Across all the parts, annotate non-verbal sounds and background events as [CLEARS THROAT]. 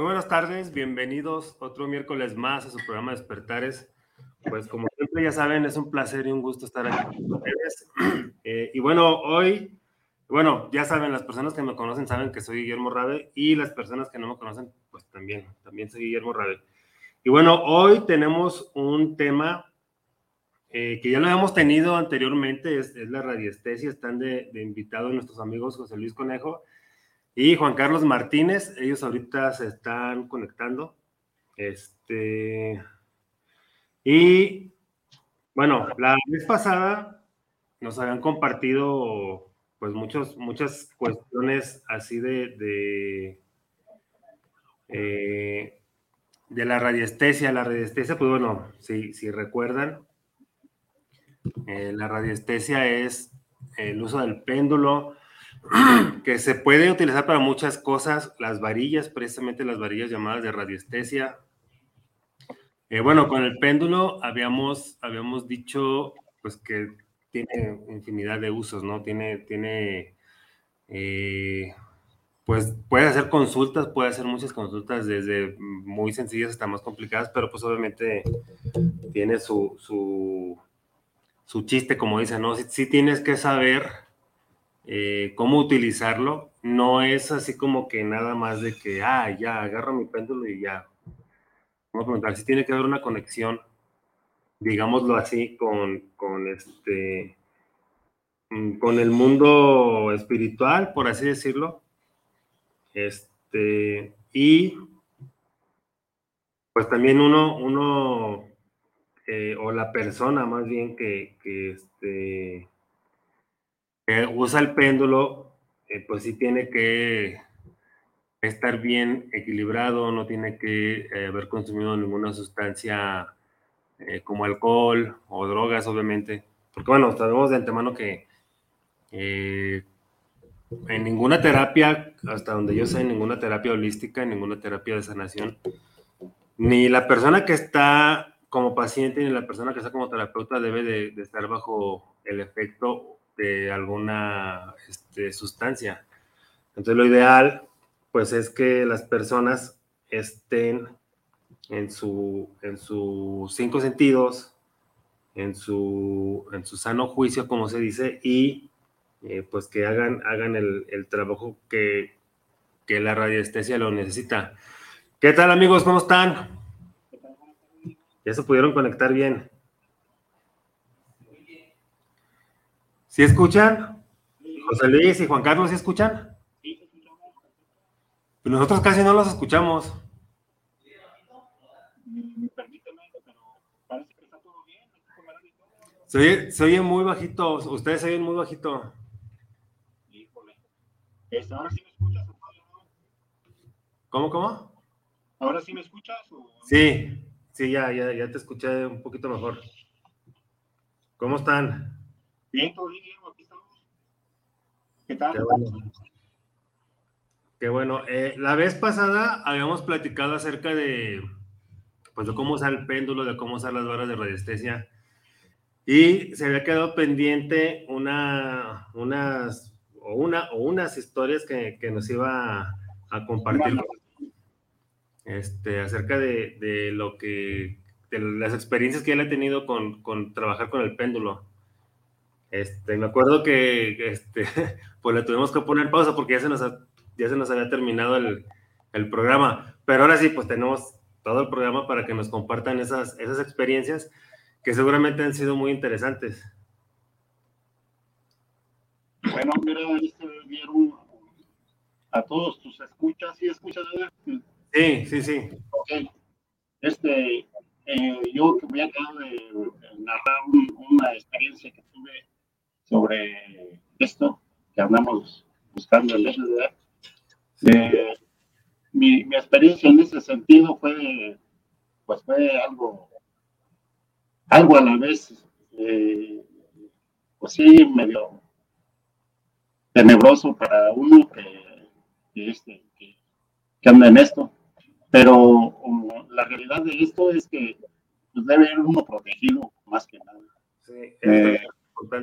Muy buenas tardes, bienvenidos otro miércoles más a su programa Despertares. Pues como siempre ya saben, es un placer y un gusto estar aquí con ustedes. [CLEARS THROAT] Eh, y bueno, hoy, bueno, ya saben, las personas que me conocen saben que soy Guillermo Rabe y las personas que no me conocen, pues también, también soy Guillermo Rabe. Y bueno, hoy tenemos un tema eh, que ya lo hemos tenido anteriormente, es, es la radiestesia, están de, de invitados nuestros amigos José Luis Conejo y Juan Carlos Martínez, ellos ahorita se están conectando. Este. Y bueno, la vez pasada nos habían compartido pues muchos, muchas cuestiones así de, de, eh, la radiestesia. La radiestesia, pues bueno, si, si recuerdan, eh, la radiestesia es el uso del péndulo [CLEARS THROAT] que se puede utilizar para muchas cosas, las varillas, precisamente las varillas llamadas de radiestesia. Eh, bueno, con el péndulo habíamos, habíamos dicho pues que tiene infinidad de usos, ¿no? Tiene, tiene, eh, pues puede hacer consultas, puede hacer muchas consultas desde muy sencillas hasta más complicadas, pero pues obviamente tiene su, su, su chiste, como dicen, ¿no? Si tienes que saber eh, cómo utilizarlo. No es así como que nada más de que, ah, ya, agarro mi péndulo y ya. Vamos a preguntar si tiene que haber una conexión, digámoslo así, con, con este mm, con el mundo espiritual, por así decirlo. Este, y pues también uno, uno eh, o la persona más bien que, que este, usa el péndulo, eh, pues sí tiene que estar bien equilibrado, no tiene que eh, haber consumido ninguna sustancia eh, como alcohol o drogas, obviamente. Porque bueno, sabemos de antemano que en ninguna terapia, hasta donde yo sé, en ninguna terapia holística, en ninguna terapia de sanación, ni la persona que está como paciente ni la persona que está como terapeuta debe de, estar bajo el efecto de alguna este, sustancia. Entonces lo ideal, pues es que las personas estén en, su, en sus cinco sentidos, en su, en su sano juicio, como se dice, y eh, pues que hagan, hagan el, el trabajo que, que, la radiestesia lo necesita. ¿Qué tal amigos? ¿Cómo están? ¿Ya se pudieron conectar bien? ¿Sí escuchan? José Luis y Juan Carlos, ¿sí escuchan? Pues nosotros casi no los escuchamos. Se oye, se oye muy bajito, ustedes se oyen muy bajito. Este, ¿Ahora sí me escuchas o ¿Cómo, cómo? ¿Ahora sí me escuchas? O... Sí, sí, ya, ya, ya te escuché un poquito mejor. ¿Cómo están? Bien, todo bien, aquí estamos. ¿Qué tal? Qué bueno. Qué bueno. Eh, la vez pasada habíamos platicado acerca de, pues, de cómo usar el péndulo, de cómo usar las varas de radiestesia. Y se había quedado pendiente una, unas, o una, o unas historias que, que nos iba a, a compartir este, acerca de, de, lo que, de las experiencias que él ha tenido con, con trabajar con el péndulo. Este, me acuerdo que este, [LAUGHS] pues le tuvimos que poner pausa porque ya se nos, ya se nos había terminado el, el, programa. Pero ahora sí, pues tenemos todo el programa para que nos compartan esas, esas experiencias que seguramente han sido muy interesantes. Bueno, mira, este, vieron a todos tus escuchas y escuchas. Sí, sí, sí. Ok. Este, eh, yo voy a quedar de narrar una experiencia que tuve sobre esto que andamos buscando en SDA. Eh, mi, mi, experiencia en ese sentido fue, pues fue algo, algo a la vez, eh, pues sí, medio tenebroso para uno que, que, este, que, que anda en esto. Pero la realidad de esto es que pues, debe ir uno protegido más que nada. Sí, eh,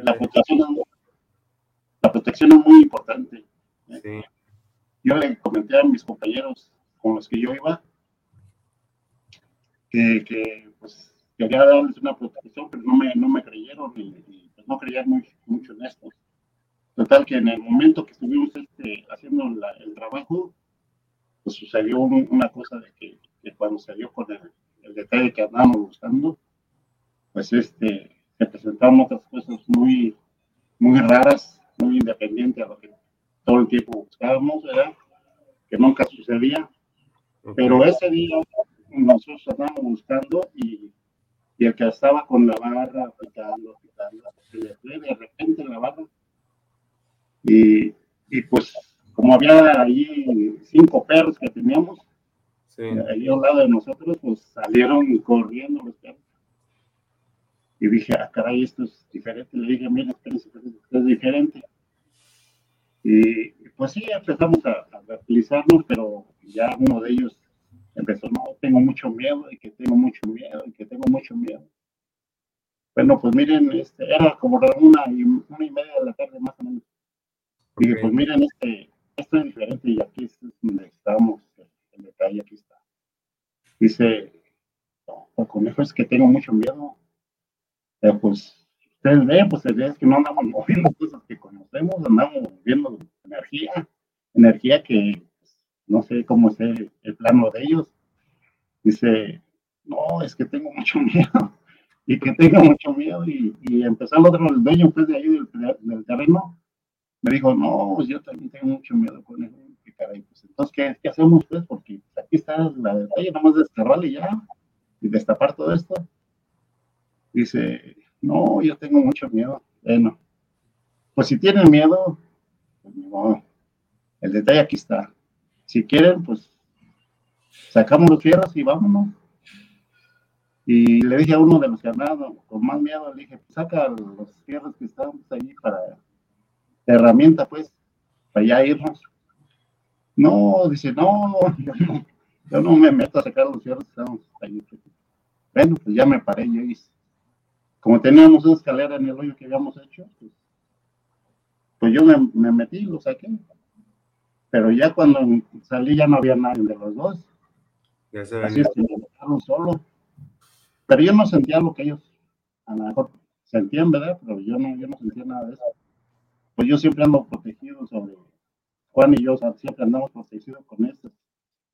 la, protección, la protección es muy importante. ¿eh? Sí. Yo le comenté a mis compañeros con los que yo iba que, que pues, quería darles una protección, pero no me, no me creyeron y, y pues, no creían muy, mucho en esto. Total que en el momento que estuvimos este, haciendo la, el trabajo, pues sucedió una cosa de que, que cuando salió con el, el, detalle que andábamos buscando, pues este, se presentaron otras cosas muy, muy raras, muy independientes a lo que todo el tiempo buscábamos, ¿verdad? Que nunca sucedía. Pero ese día nosotros estábamos buscando y, y, el que estaba con la barra picando, picando, se le fue de repente la barra. Y, y pues como había ahí cinco perros que teníamos, sí. ahí al lado de nosotros, pues salieron corriendo los perros. Y dije, ah, caray, esto es diferente. Le dije, mira, espérense, esto es diferente. Y pues sí, empezamos a, a utilizarnos, pero ya uno de ellos empezó, no, tengo mucho miedo, y que tengo mucho miedo, y que tengo mucho miedo. Bueno, pues miren, este, era como una y, una y media de la tarde más o menos. Dije, okay. pues miren, este, esto es diferente y aquí es donde estamos, el detalle aquí está. Dice, no, el conejo es que tengo mucho miedo. Pues, ustedes ven, pues es que no andamos moviendo cosas que conocemos, andamos moviendo energía, energía que pues, no sé cómo es el, plano de ellos. Dice, no, es que tengo mucho [LAUGHS] miedo y que tengo mucho miedo y, y empezó el otro, el dueño pues de ahí del, del terreno, me dijo, no, pues yo también tengo mucho miedo con eso. Caray, pues entonces, ¿qué, ¿qué, hacemos pues? Porque aquí está la detalle, nada más desterrarle ya y destapar todo esto. Dice, no, yo tengo mucho miedo. Bueno, pues si tienen miedo, pues el detalle aquí está. Si quieren, pues sacamos los fierros y vámonos. Y le dije a uno de los que andaban con más miedo, le dije, pues saca los fierros que estaban ahí para herramienta, pues, para ya irnos. No, dice, no, [LAUGHS] yo no, yo no me meto a sacar los cierres, estamos ahí. Bueno, pues ya me paré yo y como teníamos una escalera en el hoyo que habíamos hecho, pues, pues yo me, me, metí y lo saqué. Pero ya cuando salí ya no había nadie de los dos. Ya se Así es que me dejaron solo. Pero yo no sentía lo que ellos a lo mejor sentían, ¿verdad? Pero yo no, yo no sentía nada de eso pues yo siempre ando protegido sobre, Juan y yo o sea, siempre andamos protegidos con estas,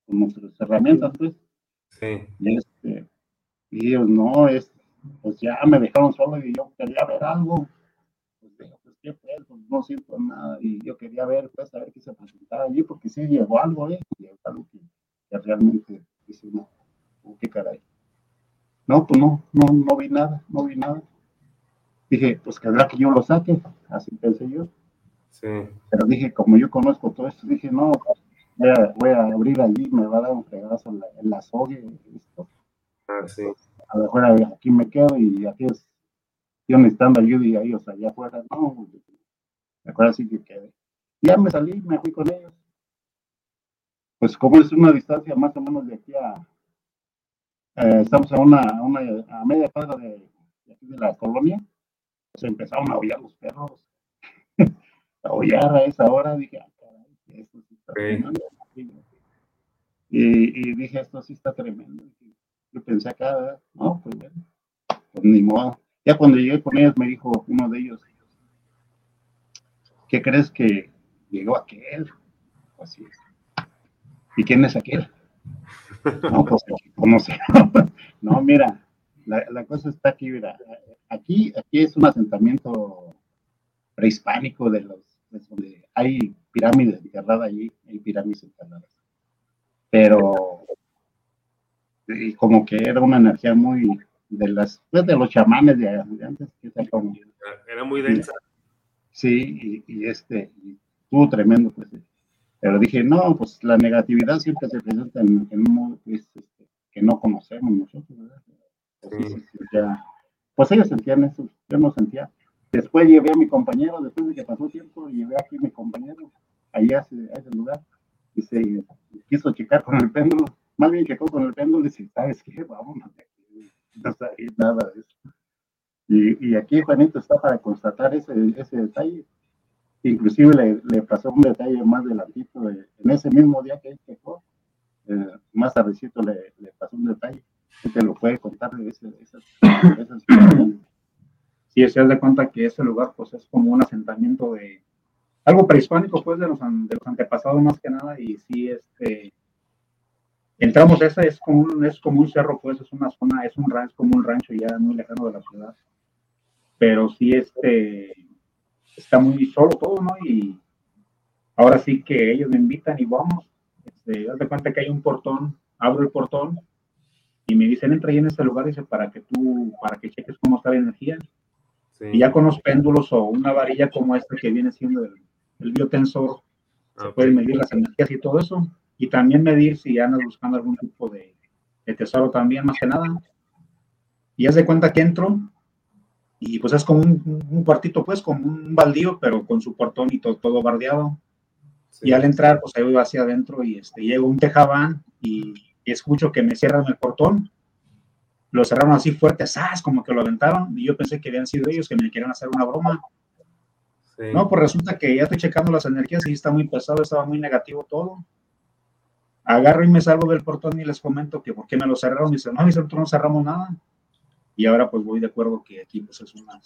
con nuestras herramientas, pues. Sí. Y, este, y ellos no, es, pues ya me dejaron solo y yo quería ver algo. Pues digo, pues qué pues, pues no siento nada y yo quería ver, pues, a ver qué se presentaba allí, porque sí llegó algo, ¿eh? Llegó algo que, que realmente dice, no, oh, qué caray. No, pues no, no, no vi nada, no vi nada dije, pues querrá que yo lo saque, así pensé yo. Sí. Pero dije, como yo conozco todo esto, dije, no, voy a, voy a abrir allí, me va a dar un fregazo en la, en la soga esto. Ah, sí. A lo mejor aquí me quedo y aquí es, yo necesitando ayuda y ellos allá afuera, no, me acuerdo así que quedé. Ya me salí, me fui con ellos. Pues como es una distancia más o menos de aquí a, eh, estamos a una, a una, a media cuadra de, de aquí de la colonia, se empezaron a aullar los perros. [LAUGHS] a aullar a esa hora, dije, ah, caray, esto sí está tremendo. Y, y, dije, esto sí está tremendo. Yo pensé acá, no, pues bueno, pues ni modo. Ya cuando llegué con ellos me dijo uno de ellos, ¿qué crees que llegó aquel? Así es. ¿Y quién es aquel? No, pues, [LAUGHS] pues no sé. [LAUGHS] no, mira, la, cosa está aquí, mira, aquí, aquí es un asentamiento prehispánico de los, de donde hay pirámides enterradas allí, hay pirámides enterradas. Pero y como que era una energía muy de las pues, de los chamanes de, antes que era muy densa. Sí y, este estuvo tremendo pues pero dije no pues la negatividad siempre se presenta en, un modo pues, este, que no conocemos nosotros pues, pues ellos sentían eso yo no sentía. Después llevé a mi compañero después de que pasó tiempo llevé aquí a mi compañero allá a ese lugar y se quiso checar con el péndulo más bien que con el péndulo, dice, ¿sabes qué? Vamos, no sabía nada de eso. Y, y, aquí Juanito está para constatar ese, ese detalle. Inclusive le, le pasó un detalle más adelantito, en ese mismo día que él quejó, eh, más tardecito le, le, pasó un detalle. que te lo puede contar de ese, esa, esa situación. Sí, se de cuenta que ese lugar pues es como un asentamiento de algo prehispánico pues de los, de los antepasados más que nada y sí este entramos esa es como un, es como un cerro, pues es una zona, es un rancho, como un rancho ya muy lejano de la ciudad. Pero sí este está muy solo todo, ¿no? Y ahora sí que ellos me invitan y vamos. Este, de cuenta que hay un portón, abro el portón y me dicen entra ahí en ese lugar, dice, para que tú, para que cheques cómo está la energía. Y ya con los péndulos o una varilla como esta que viene siendo el, el biotensor, se pueden medir las energías y todo eso y también medir si andas buscando algún tipo de, tesoro también, más que nada. Y haz de cuenta que entro y pues es como un, cuartito, pues, como un baldío, pero con su portón y todo, todo bardeado. Y al entrar, pues ahí voy hacia adentro y este, llego un tejabán y, escucho que me cierran el portón. Lo cerraron así fuerte, ¡zas! Como que lo aventaron y yo pensé que habían sido ellos que me querían hacer una broma. No, pues resulta que ya estoy checando las energías y está muy pesado, estaba muy negativo todo agarro y me salgo del portón y les comento que por qué me lo cerraron. Y dicen, no, nosotros no cerramos nada. Y ahora pues voy de acuerdo que aquí pues es una...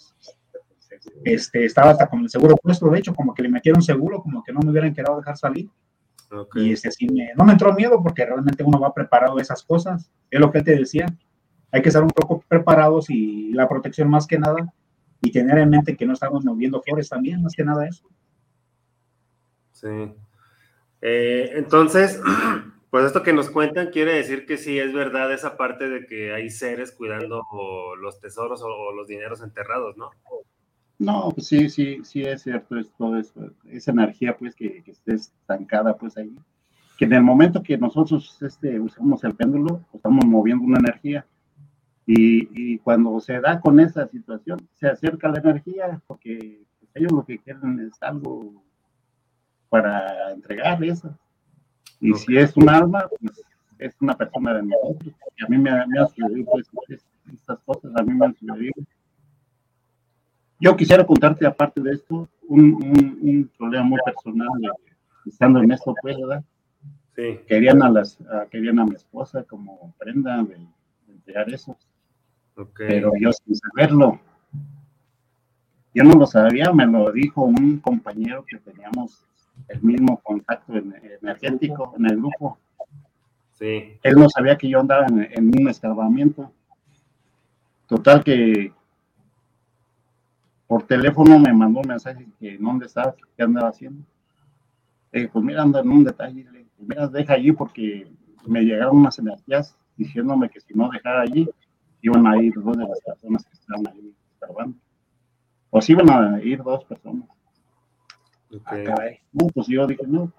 Este, estaba hasta con el seguro puesto, de hecho, como que le metieron seguro, como que no me hubieran querido dejar salir. Y este, sí me, no me entró miedo porque realmente uno va preparado a esas cosas. Es lo que te decía. Hay que estar un poco preparados y la protección más que nada. Y tener en mente que no estamos moviendo flores también, más que nada eso. Sí. Eh, entonces, [CLEARS THROAT] pues esto que nos cuentan quiere decir que sí es verdad esa parte de que hay seres cuidando los tesoros o, los dineros enterrados, ¿no? No, pues sí, sí, sí es cierto, es todo eso, esa energía pues que, esté estancada pues ahí, que en el momento que nosotros este, usamos el péndulo, estamos moviendo una energía y, y, cuando se da con esa situación, se acerca la energía porque pues, ellos lo que quieren es algo para entregar eso. Y si es un alma, pues es una persona de nosotros. Y a mí me, me ha sucedido pues, estas cosas, a mí me han sucedido. Yo quisiera contarte, aparte de esto, un, un, problema muy personal, estando en esto, pues, ¿verdad? Sí. Querían a, las, querían a mi esposa como prenda de, entregar eso. Pero yo sin saberlo, yo no lo sabía, me lo dijo un compañero que teníamos el mismo contacto energético en el grupo. Sí. Él no sabía que yo andaba en, un escarbamiento. Total que por teléfono me mandó un mensaje que dónde estaba, qué andaba haciendo. Le pues mira, anda en un detalle. Le dije, mira, deja allí porque me llegaron unas energías diciéndome que si no dejara allí, iban a ir dos de las personas que estaban ahí escarbando. O si iban a ir dos personas. Ah, no, pues yo dije, no,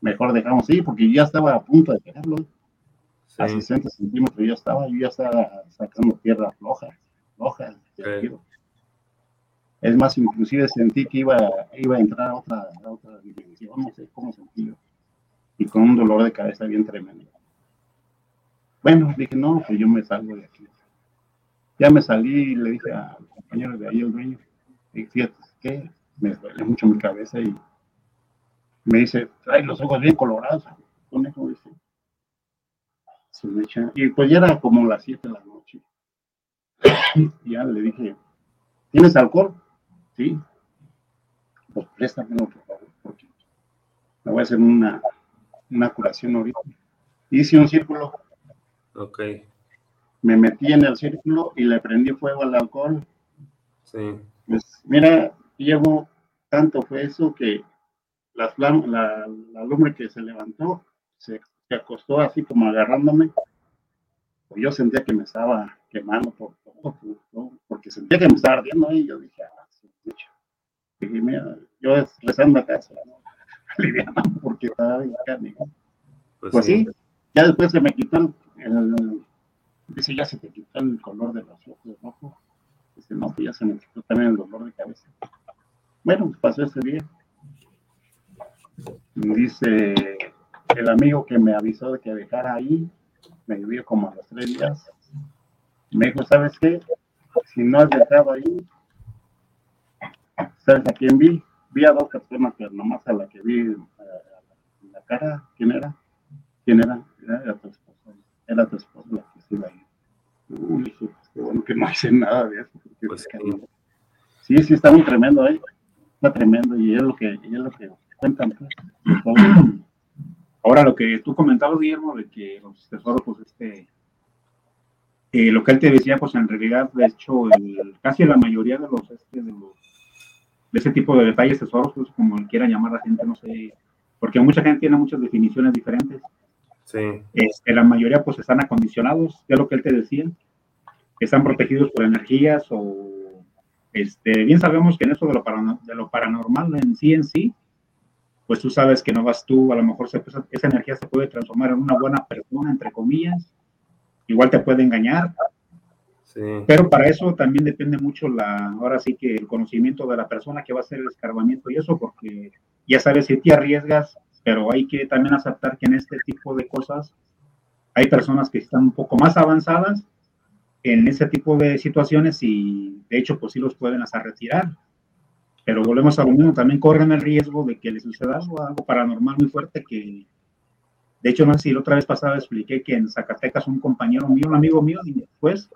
mejor dejamos ahí, porque ya estaba a punto de pegarlo. A 60 centímetros ya estaba, yo ya estaba sacando tierra floja, floja. Es más, inclusive sentí que iba, iba a entrar a otra, a otra dimensión, no sé cómo sentí Y con un dolor de cabeza bien tremendo. Bueno, dije, no, pues yo me salgo de aquí. Ya me salí y le dije al compañero de ahí, el dueño, fíjate, ¿qué? Me duele mucho mi cabeza y me dice, trae los ojos bien colorados. dice. Y pues ya era como las 7 de la noche. Y ya le dije, ¿tienes alcohol? Sí. Pues préstamelo, por favor, porque me voy a hacer una, una curación ahorita. Hice un círculo. Ok. Me metí en el círculo y le prendí fuego al alcohol. Sí. Pues mira, llevo, tanto fue eso que la, la, lumbre que se levantó se, acostó así como agarrándome yo sentía que me estaba quemando por todo, porque sentía que me estaba ardiendo y yo dije, ah, sí, dije, mira, yo rezando a casa, ¿no? porque estaba bien Pues, pues sí. ya después se me quitó el, dice, ya se te quitó el color de los ojos rojo. Dice, no, pues ya se me quitó también el dolor de cabeza. Bueno, pasó ese día. Dice el amigo que me avisó de que dejara ahí, me vio como a los tres días. Me dijo, ¿sabes qué? Si no has dejado ahí, ¿sabes a quién vi? Vi a dos personas, pero nomás a la que vi en la cara, ¿quién era? ¿Quién era? Era, tu esposa. Era tu esposa la que se iba ahí. Uy, qué bueno que no hice nada de eso. Pues sí, sí, está muy tremendo ahí. Está tremendo y es lo que, es lo que cuentan. Pues. Ahora, lo que tú comentabas, Guillermo, de que los tesoros, pues, este, eh, lo que él te decía, pues, en realidad, de hecho, casi la mayoría de los, este, de los, de ese tipo de detalles tesoros, pues, como quiera llamar la gente, no sé, porque mucha gente tiene muchas definiciones diferentes. Sí. Este, la mayoría, pues, están acondicionados, ya lo que él te decía, están protegidos por energías o, este, bien sabemos que en eso de lo, de lo paranormal en sí en sí, pues tú sabes que no vas tú, a lo mejor esa energía se puede transformar en una buena persona, entre comillas, igual te puede engañar, pero para eso también depende mucho la, ahora sí que el conocimiento de la persona que va a hacer el escarbamiento y eso, porque ya sabes si te arriesgas, pero hay que también aceptar que en este tipo de cosas hay personas que están un poco más avanzadas en ese tipo de situaciones y de hecho pues sí los pueden hasta retirar pero volvemos a lo mismo, también corren el riesgo de que les suceda algo, algo paranormal muy fuerte que, de hecho, no sé si la otra vez pasada expliqué que en Zacatecas un compañero mío, un amigo mío, y después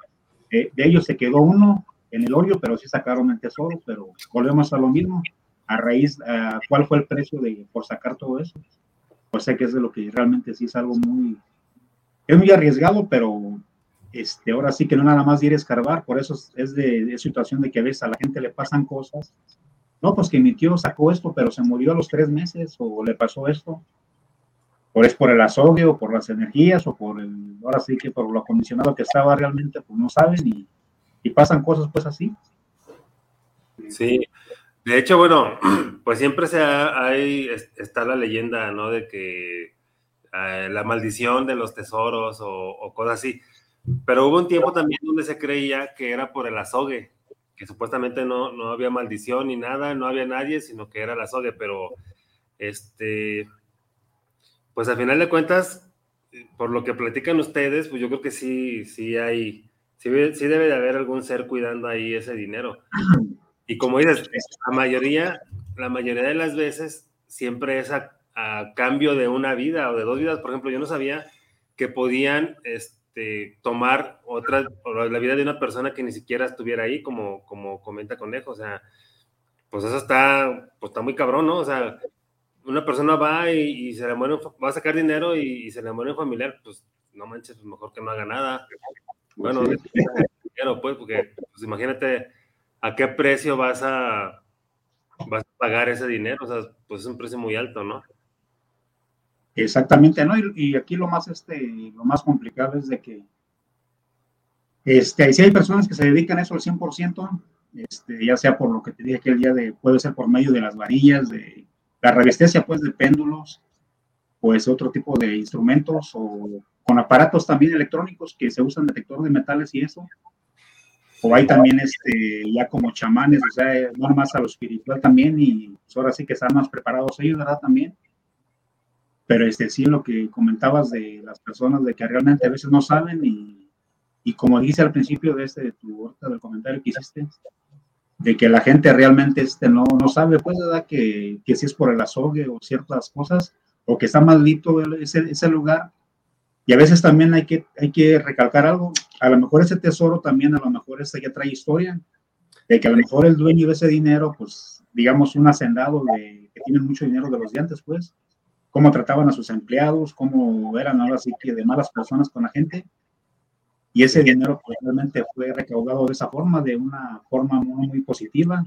eh, de ellos se quedó uno en el hoyo, pero sí sacaron el tesoro, pero volvemos a lo mismo, a raíz, ¿cuál fue el precio de, por sacar todo eso? Pues sé que es de lo que realmente sí es algo muy, es muy arriesgado, pero este, ahora sí que no nada más ir a escarbar, por eso es de, situación de que a veces a la gente le pasan cosas no, pues que mi tío sacó esto, pero se murió a los tres meses, o le pasó esto, o es por el azogue, o por las energías, o por el, ahora sí que por lo acondicionado que estaba realmente, pues no saben, y, pasan cosas pues así. Sí, de hecho, bueno, [CLEARS THROAT] pues siempre se está la leyenda, ¿no? De que eh, la maldición de los tesoros o, o, cosas así. Pero hubo un tiempo también donde se creía que era por el azogue, que supuestamente no, no había maldición ni nada, no había nadie, sino que era la soga, pero este, pues al final de cuentas, por lo que platican ustedes, pues yo creo que sí, sí hay, sí, sí debe de haber algún ser cuidando ahí ese dinero. Y como dices, la mayoría, la mayoría de las veces siempre es a, a cambio de una vida o de dos vidas. Por ejemplo, yo no sabía que podían, este, este, tomar otra, la vida de una persona que ni siquiera estuviera ahí, como, como comenta Conejo, o sea, pues eso está, pues está muy cabrón, ¿no? O sea, una persona va y, se le muere, va a sacar dinero y, se le muere un familiar, pues no manches, pues mejor que no haga nada. Bueno, dinero, pues, porque pues imagínate a qué precio vas a, vas a pagar ese dinero, o sea, pues es un precio muy alto, ¿no? Exactamente, ¿no? Y, aquí lo más, este, lo más complicado es de que este, si hay personas que se dedican a eso al 100%, este, ya sea por lo que te dije aquel día, de, puede ser por medio de las varillas, de la revestencia, pues, de péndulos, pues otro tipo de instrumentos o con aparatos también electrónicos que se usan detector de metales y eso. O hay también este, ya como chamanes, o sea, no más a lo espiritual también y pues ahora sí que están más preparados ellos, ¿verdad? También pero este, sí, lo que comentabas de las personas, de que realmente a veces no saben y, y como dice al principio de este, tu, del comentario que hiciste, de que la gente realmente este, no, no sabe, pues, ¿verdad? Que, que si es por el azogue o ciertas cosas, o que está maldito ese, ese lugar. Y a veces también hay que, hay que recalcar algo, a lo mejor ese tesoro también, a lo mejor este ya trae historia, de que a lo mejor el dueño de ese dinero, pues, digamos, un hacendado de, que tiene mucho dinero de los dientes, pues, cómo trataban a sus empleados, cómo eran ahora sí que de malas personas con la gente. Y ese dinero pues, realmente fue recaudado de esa forma, de una forma muy, muy positiva.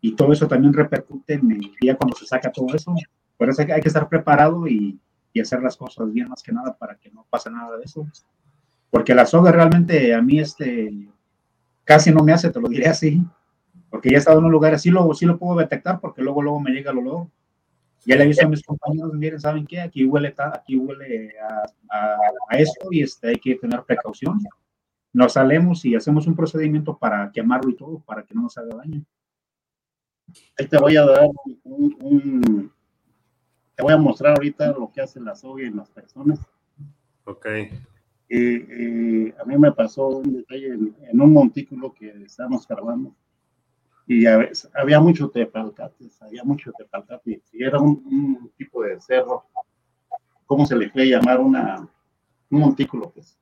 Y todo eso también repercute en el día cuando se saca todo eso. Por eso hay que estar preparado y, y hacer las cosas bien más que nada para que no pase nada de eso. Porque la soga realmente a mí este, casi no me hace, te lo diré así, porque ya he estado en un lugar así, lo, sí lo puedo detectar porque luego, luego me llega el olor. Ya le aviso a mis compañeros, miren, ¿saben qué? Aquí huele, aquí huele a, a, eso y este, hay que tener precaución. Nos salemos y hacemos un procedimiento para quemarlo y todo, para que no nos haga daño. Ahí te voy a dar un, te voy a mostrar ahorita lo que hace la soga en las personas. Ok. a mí me pasó un detalle en, un montículo que estábamos grabando y había mucho tepalcates, había mucho tepalcates y era un, tipo de cerro, ¿cómo se le puede llamar? Una, un montículo, pues.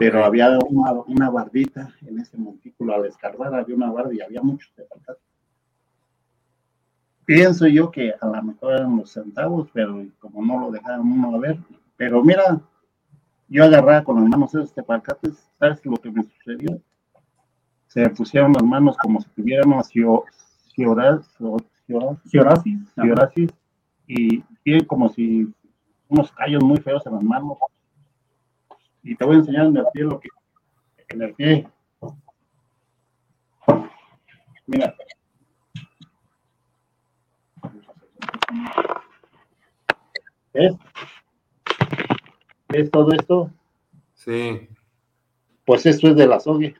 Pero había una, una, bardita en ese montículo, al escarbar había una barda y había mucho tepalcates. Pienso yo que a lo mejor eran los centavos, pero como no lo dejaron uno a ver, pero mira, yo agarraba con las manos esos tepalcates, ¿sabes lo que me sucedió? Se me pusieron las manos como si tuviéramos fiorasis, y tiene como si unos callos muy feos en las manos. Y te voy a enseñar en el pie lo que en el pie. Mira, ¿Es? ¿Es todo esto? Sí. Pues esto es de la sogue.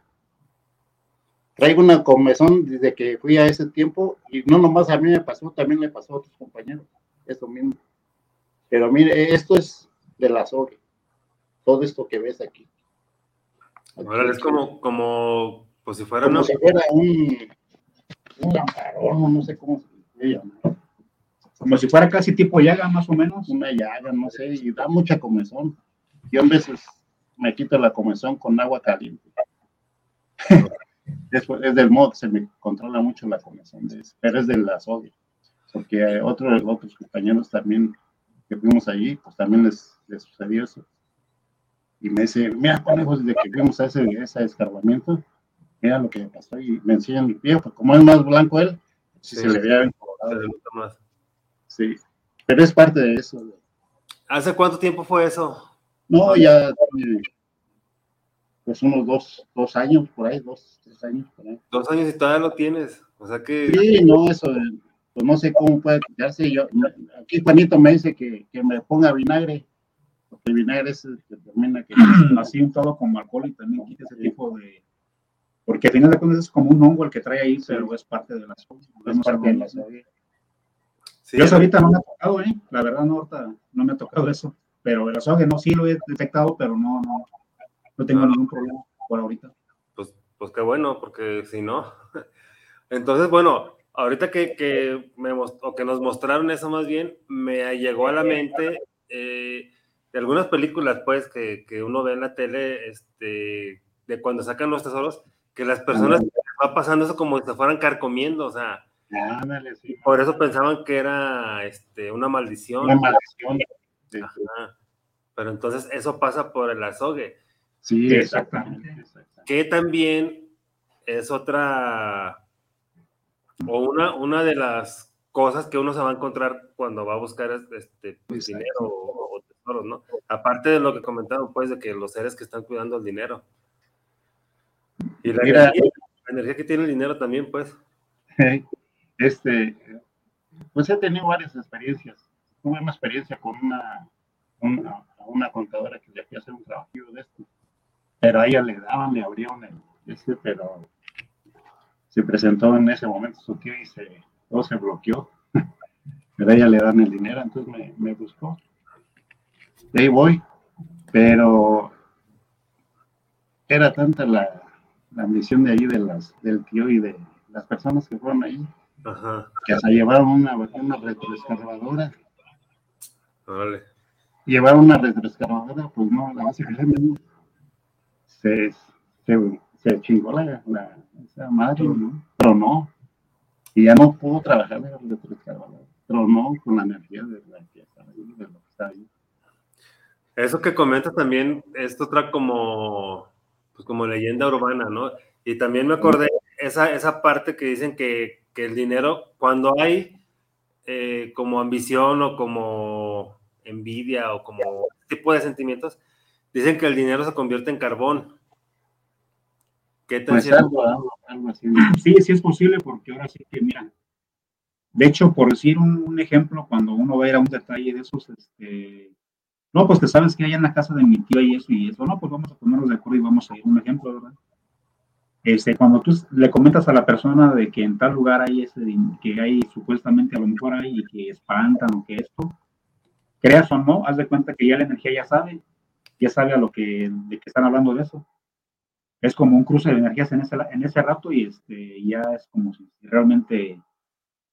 Traigo una comezón desde que fui a ese tiempo y no nomás a mí me pasó, también le pasó a otros compañeros. Eso mismo. Pero mire, esto es de la sogue. Todo esto que ves aquí. Ahora es como, como, pues si fuera, como si fuera un, un no sé cómo se llama como si fuera casi tipo llaga, más o menos. Una llaga, no sé, y da mucha comezón. Yo a veces me quito la comezón con agua caliente. [LAUGHS] es, del mod, se me controla mucho la comezón, de eso, pero es de la sodio. Porque otros, otros compañeros también que fuimos allí, pues también les, sucedió eso. Y me dice, mira, conejos, desde que fuimos a ese, ese escarbamiento, mira lo que pasó. Y me enseñan mi pie, pues como es más blanco él, si se le veía bien colorado. Sí, pero es parte de eso. ¿Hace cuánto tiempo fue eso? No, ya pues unos dos, dos años por ahí, dos, tres años por ahí. Dos años y todavía lo tienes. O sea que. Sí, no, eso, pues no sé cómo puede quitarse. Yo, aquí Juanito me dice que, que me ponga vinagre, porque el vinagre es el que termina que. [CLEARS THROAT] Así un todo como alcohol y también quita ese tipo de. Porque al final de cuentas es como un hongo el que trae ahí, pero es parte de la Es parte de la yo ahorita no me ha tocado, ¿eh? La verdad, no, ahorita no me ha tocado eso. Pero el azogue no, sí lo he detectado, pero no, no, no tengo ningún problema por ahorita. Pues, pues qué bueno, porque si no. [LAUGHS] Entonces, bueno, ahorita que, que, me, o que nos mostraron eso más bien, me llegó a la mente eh, de algunas películas, pues, que, que, uno ve en la tele, este, de cuando sacan los tesoros, que las personas va pasando eso como si se fueran carcomiendo, o sea, por eso pensaban que era este, una maldición. Una maldición. Pero entonces eso pasa por el azogue. Sí, exactamente. Que también es otra, o una, una de las cosas que uno se va a encontrar cuando va a buscar este, pues, dinero o, tesoros, ¿no? Aparte de lo que comentaron, pues, de que los seres que están cuidando el dinero. Y la, energía, la energía que tiene el dinero también, pues. este, pues he tenido varias experiencias. Tuve una experiencia con una, una, contadora que le hacía hacer un trabajo de esto, pero a ella le daban, le abrieron el, este, pero se presentó en ese momento su tío y se, todo se bloqueó. [LAUGHS] pero a ella le dan el dinero, entonces me, me buscó. Y ahí voy, pero era tanta la, la ambición de ahí de las, del tío y de las personas que fueron ahí, que hasta llevaron una, una retroexcavadora. Vale. Llevaron una retroexcavadora, pues no, la base se, se, se chingó la, la esa madre, ¿no? Tronó. Y ya no pudo trabajar retroexcavadora. Tronó con la energía de, la que ahí, de lo que está ahí. Eso que comentas también es otra como, pues como leyenda urbana, ¿no? Y también me acordé esa, esa parte que dicen que el dinero, cuando hay eh, como ambición o como envidia o como tipo de sentimientos, Dicen que el dinero se convierte en carbón. ¿Qué tal? Pues algo, algo, así. [CLEARS THROAT] Sí, sí es posible porque ahora sí que, mira, de hecho, por decir un, ejemplo, cuando uno va a ir a un detalle de esos, este, no, pues que sabes que hay en la casa de mi tío y eso y eso, no, pues vamos a ponernos de acuerdo y vamos a ir un ejemplo, ¿verdad? Este, cuando tú le comentas a la persona de que en tal lugar hay ese, que hay supuestamente a lo mejor hay y que espantan o que esto, creas o no, haz de cuenta que ya la energía ya sabe, ya sabe a lo que, de que están hablando de eso. Es como un cruce de energías en ese, en ese rato y este, ya es como si realmente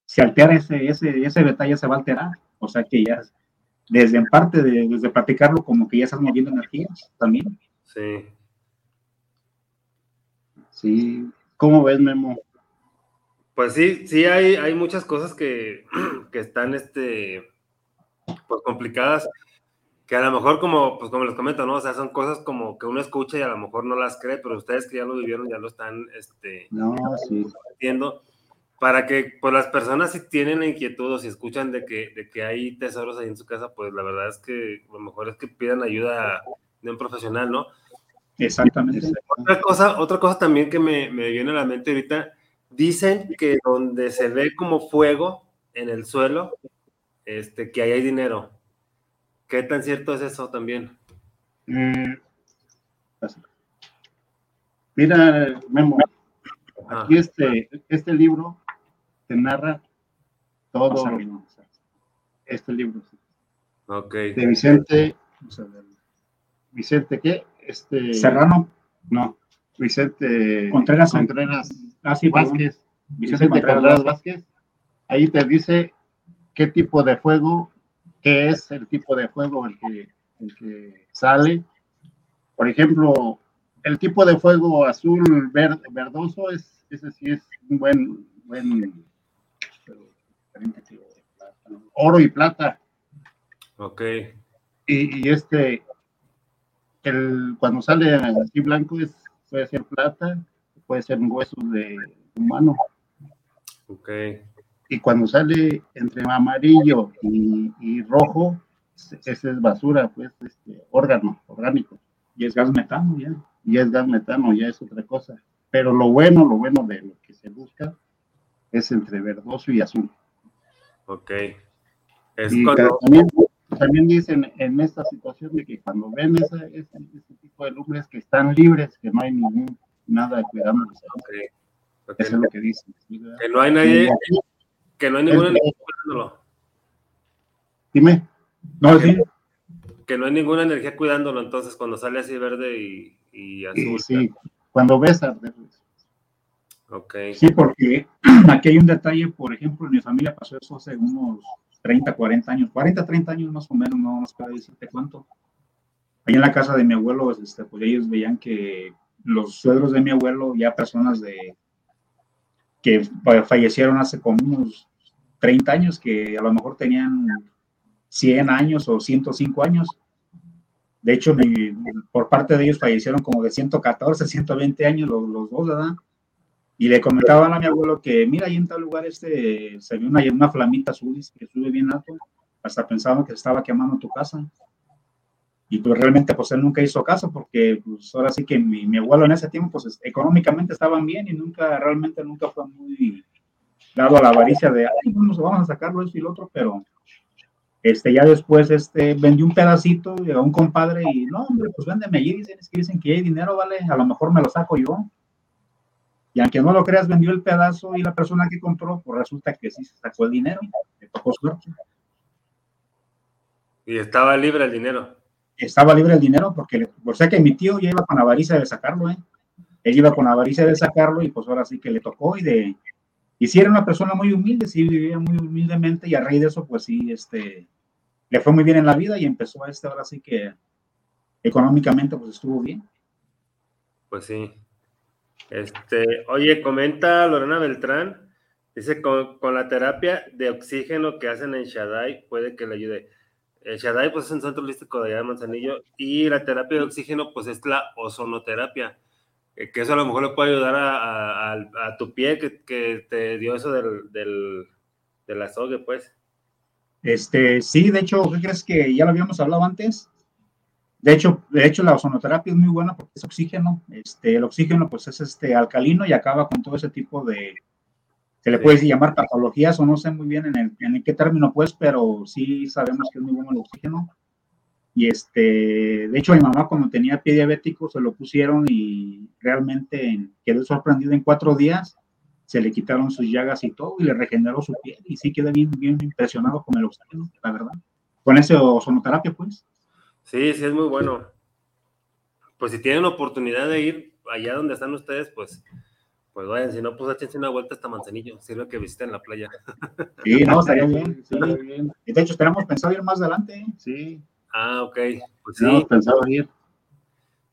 se altera ese, ese, ese detalle, se va a alterar. O sea que ya desde en parte de, desde platicarlo como que ya estás moviendo energías también. Sí. Sí. ¿Cómo ves, Memo? Pues sí, sí hay, hay muchas cosas que, [CLEARS THROAT] que están este, pues complicadas que a lo mejor como, pues como les comento, ¿no? O sea, son cosas como que uno escucha y a lo mejor no las cree, pero ustedes que ya lo vivieron ya lo están, este, no, sí. entiendo, para que, pues las personas si tienen inquietud o si escuchan de que, de que hay tesoros ahí en su casa, pues la verdad es que lo mejor es que pidan ayuda de un profesional, ¿no? Exactamente. Otra cosa, otra cosa también que me, me viene a la mente ahorita, dicen que donde se ve como fuego en el suelo, este, que ahí hay dinero. ¿Qué tan cierto es eso también? Mm, mira, Memo, aquí este, este libro te narra todo este libro. Ok. De Vicente, Vicente, ¿qué? Este, Serrano. No, Vicente Contreras, Contreras ah, sí, Vázquez. Vicente, Contreras Vázquez. Ahí te dice qué tipo de fuego qué es el tipo de fuego el que, el que sale. Por ejemplo, el tipo de fuego azul verde, verdoso es ese sí es un buen buen oro y plata. Ok. Y, este el cuando sale así blanco es puede ser plata, puede ser huesos de humano. Ok y cuando sale entre amarillo y, rojo, ese es basura, pues, este, órgano, orgánico. Y es gas metano ya. Y es gas metano, ya es otra cosa. Pero lo bueno, lo bueno de lo que se busca es entre verdoso y azul. Ok. y también, también, dicen en esta situación de que cuando ven ese, ese, tipo de lumbres que están libres, que no hay ningún nada cuidando. Okay. Eso es lo que dicen. Que no hay nadie, que no hay ninguna energía cuidándolo. Dime. No, sí. Que no hay ninguna energía cuidándolo, entonces cuando sale así verde y, y azul. Sí, cuando ves arder. Ok. Sí, porque [CLEARS THROAT] aquí hay un detalle, por ejemplo, en mi familia pasó eso hace unos 30, 40 años, 40, 30 años más o menos, no más para decirte cuánto. Ahí en la casa de mi abuelo, este, pues ellos veían que los suegros de mi abuelo, ya personas de que fallecieron hace como unos 30 años, que a lo mejor tenían 100 años o 105 años. De hecho, por parte de ellos fallecieron como de 114, 120 años los, los dos, ¿verdad? Y le comentaban a mi abuelo que, mira, ahí en tal lugar este, se ve una, una flamita azul que sube bien alto. Hasta pensaban que estaba quemando tu casa. Y pues realmente pues él nunca hizo caso porque pues ahora sí que mi, mi abuelo en ese tiempo pues económicamente estaban bien y nunca, realmente nunca fue muy dado a la avaricia de, ay, vamos, vamos a sacarlo eso y lo otro, pero este, ya después este, vendió un pedacito a un compadre y no, hombre, pues véndeme allí, dicen, que dicen que hay dinero, vale, a lo mejor me lo saco yo. Y aunque no lo creas, vendió el pedazo y la persona que compró, pues resulta que sí se sacó el dinero, le tocó suerte. Y estaba libre el dinero estaba libre el dinero porque, o sea que mi tío ya iba con avaricia de sacarlo, ¿eh? Él iba con avaricia de sacarlo y pues ahora sí que le tocó y de, y si era una persona muy humilde, sí vivía muy humildemente y a raíz de eso pues sí, este, le fue muy bien en la vida y empezó este ahora sí que económicamente pues estuvo bien. Pues sí. Este, oye, comenta Lorena Beltrán, dice con, con la terapia de oxígeno que hacen en Shaddai puede que le ayude. El Shaddai pues es un centro holístico de allá de Manzanillo y la terapia de oxígeno pues es la ozonoterapia, que eso a lo mejor le puede ayudar a, tu pie que, te dio eso del, del, del azogue pues. Este, sí, de hecho, ¿qué crees que ya lo habíamos hablado antes? De hecho, de hecho, la ozonoterapia es muy buena porque es oxígeno. Este, el oxígeno, pues, es este alcalino y acaba con todo ese tipo de, se le puede llamar patologías o no sé muy bien en, el, en qué término, pues, pero sí sabemos que es muy bueno el oxígeno. Y este, de hecho, mi mamá cuando tenía pie diabético se lo pusieron y realmente quedó sorprendido en cuatro días. Se le quitaron sus llagas y todo y le regeneró su piel y sí quedó bien, bien impresionado con el oxígeno, la verdad. Con ese ozonoterapia, pues. Sí, sí, es muy bueno. Pues si tienen oportunidad de ir allá donde están ustedes, pues, pues vayan, si no, pues échense una vuelta hasta Manzanillo, sirve que visiten la playa. Sí, no, [LAUGHS] estaría bien, sí, bien. De hecho, tenemos pensado ir más adelante, ¿eh? sí. Ah, ok. Pues sí. Hemos pensado ir.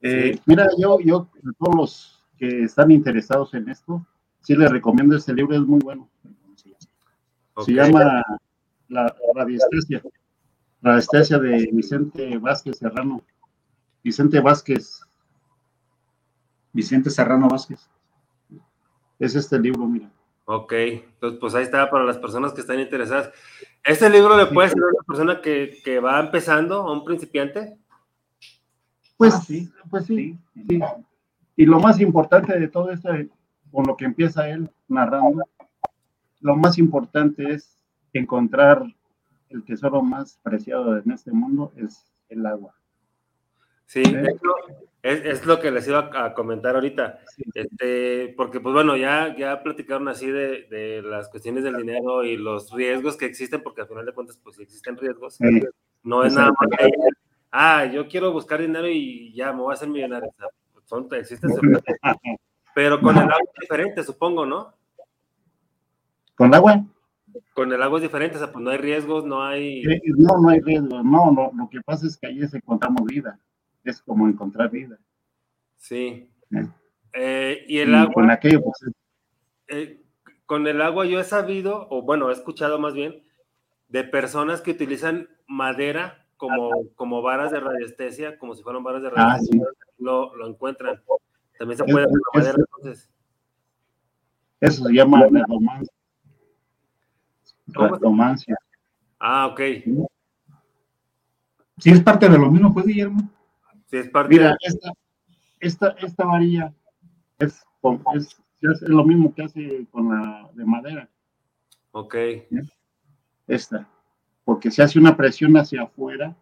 Eh, Mira, yo, yo, todos los que están interesados en esto, sí les recomiendo este libro, es muy bueno. Se llama La radiestesia. Radiestesia de Vicente Vázquez Serrano. Vicente Vázquez. Vicente Serrano Vázquez. Es este libro, mira. Ok, entonces pues ahí está para las personas que están interesadas. ¿Este libro le puede ser a una persona que, que, va empezando, a un principiante? Pues sí, pues sí, sí, Y lo más importante de todo esto, con lo que empieza él narrando, lo más importante es encontrar el tesoro más preciado en este mundo, es el agua. Sí, es, es, lo que les iba a comentar ahorita. Este, porque, pues bueno, ya, ya platicaron así de, de, las cuestiones del dinero y los riesgos que existen, porque al final de cuentas, pues existen riesgos, no es nada más ah, yo quiero buscar dinero y ya me voy a hacer millonario. O sea, son, existen Pero con el agua es diferente, supongo, ¿no? ¿Con el agua? Con el agua es diferente, o sea, pues no hay riesgos, no hay. No, no hay riesgos, no, no, lo que pasa es que ahí se encontramos vida es como encontrar vida. Sí. ¿Eh? Eh, y el agua. Con aquello, pues, eh, con el agua yo he sabido, o bueno, he escuchado más bien, de personas que utilizan madera como, como varas de radiestesia, como si fueran varas de ah, radiestesia, lo, lo, encuentran. También se puede hacer madera, entonces. Eso se llama redomancia. Redomancia. Ah, ok. Sí, es parte de lo mismo, pues, Guillermo. Mira, esta, esta, esta varilla es, es, lo mismo que hace con la de madera. Ok. Esta. Porque se hace una presión hacia afuera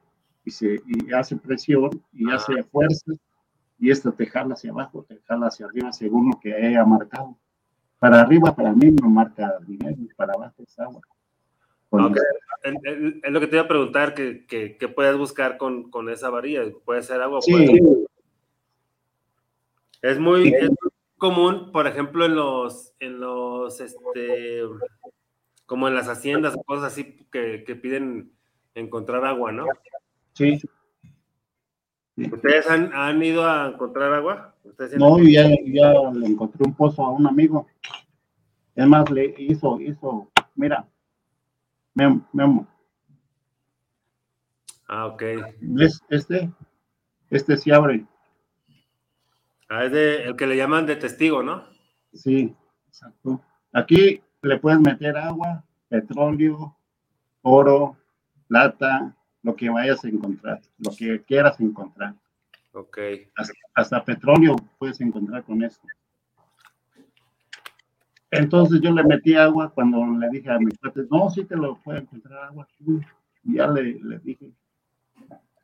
y, se, y hace presión y ah. hace fuerza y esta te jala hacia abajo, te jala hacia arriba según lo que haya marcado. Para arriba, para mí, no marca dinero, para abajo es agua. Es lo que te iba a preguntar, que, que, puedes buscar con, con, esa varilla. Puede ser agua. Sí. Es, muy, común, por ejemplo, en los, en los, este, como en las haciendas o cosas así que, que piden encontrar agua, ¿no? Sí. ¿Ustedes han, han, ido a encontrar agua? no, ya, ya le encontré un pozo a un amigo. Es más, le hizo, hizo, mira, Memo, Ah, ok. ¿Ves este? Este se abre. Ah, es de, el que le llaman de testigo, ¿no? Sí, exacto. Aquí le puedes meter agua, petróleo, oro, plata, lo que vayas a encontrar, lo que quieras encontrar. Ok. Hasta, hasta petróleo puedes encontrar con esto. Entonces yo le metí agua cuando le dije a mis padres, no, sí te lo puedo encontrar agua. Y ya le, le, dije,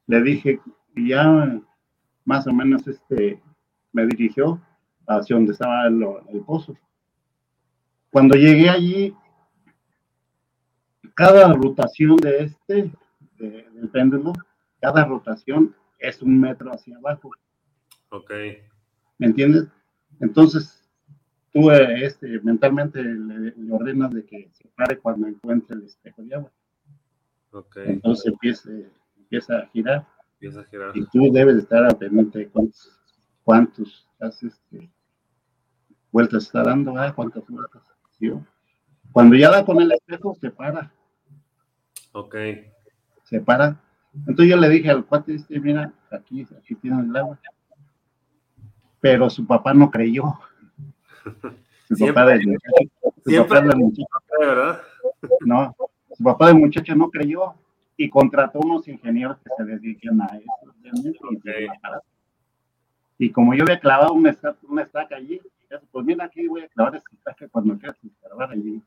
le dije, y ya más o menos este me dirigió hacia donde estaba el, pozo. Cuando llegué allí, cada rotación de este, del péndulo, cada rotación es un metro hacia abajo. Ok. ¿Me entiendes? Entonces, tú este, mentalmente le, ordenas de que se pare cuando encuentre el espejo de agua. Okay. Entonces empieza, empieza a girar. Empieza a girar. Y tú debes estar al pendiente de cuántos, cuántos este, vueltas está dando, cuántas vueltas. Cuando ya da con el espejo, se para. Ok. Se para. Entonces yo le dije al cuate, este, mira, aquí, aquí tiene el agua. Pero su papá no creyó. Su papá del muchacho, su papá del muchacho, ¿verdad? No, su papá del muchacho no creyó y contrató unos ingenieros que se dedican a eso. especialmente. Y, como yo había clavado una estaca, una estaca allí, pues mira, aquí voy a clavar esta estaca cuando quieras escarbar allí.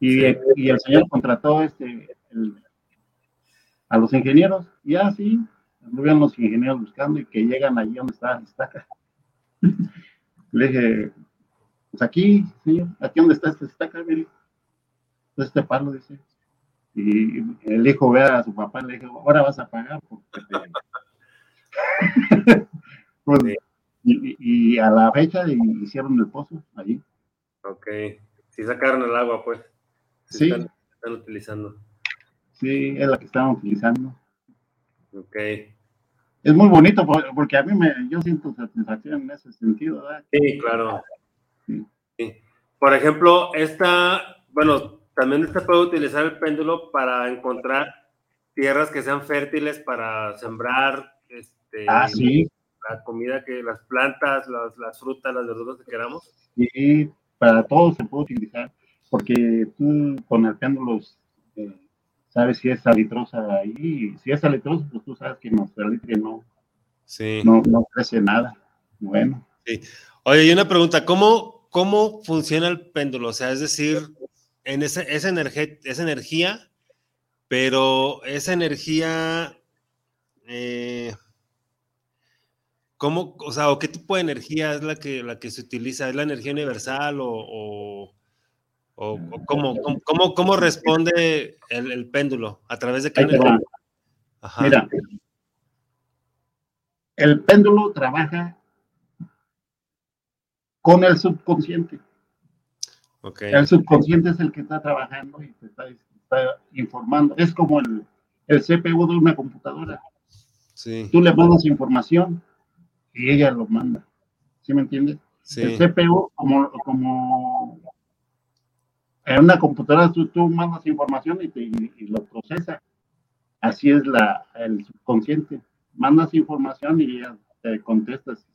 Y, y, el señor contrató este, a los ingenieros, y así, ven los ingenieros buscando y que llegan allí donde está la estaca. Le dije, pues aquí, señor, aquí donde está esta estaca, mire, pues este palo, dice. Y el hijo ve a su papá y le dijo, ahora vas a pagar porque [LAUGHS] pues, y, a la fecha hicieron el pozo allí. Ok, si sacaron el agua, pues. sí. Están, utilizando. Sí, es la que estaban utilizando. Ok. Es muy bonito porque a mí me, yo siento satisfacción en ese sentido, ¿verdad? Sí, claro. Sí. Por ejemplo, esta, bueno, también se puede utilizar el péndulo para encontrar tierras que sean fértiles para sembrar este, ah, sí. la comida que, las plantas, las, las frutas, las verduras que queramos. Sí, para todo se puede utilizar, porque tú con el péndulo sabes si es salitrosa ahí, si es salitrosa, pues tú sabes que no, que no, sí. no, no crece nada. Bueno. Sí. Oye, y una pregunta, ¿cómo, ¿cómo funciona el péndulo? O sea, es decir, en esa, esa, energía, esa energía, pero esa energía, eh, ¿cómo, o sea, o qué tipo de energía es la que, la que se utiliza? ¿Es la energía universal o, o, cómo, cómo, cómo, responde el, el, péndulo? ¿A través de qué energía? Mira, el péndulo trabaja con el subconsciente. El subconsciente es el que está trabajando y te está, informando. Es como el, el, CPU de una computadora. Sí. Tú le mandas información y ella lo manda. ¿Sí me entiendes? El CPU, como, como en una computadora, tú, tú mandas información y, te, y, lo procesa. Así es la, el subconsciente. Mandas información y ella te contestas.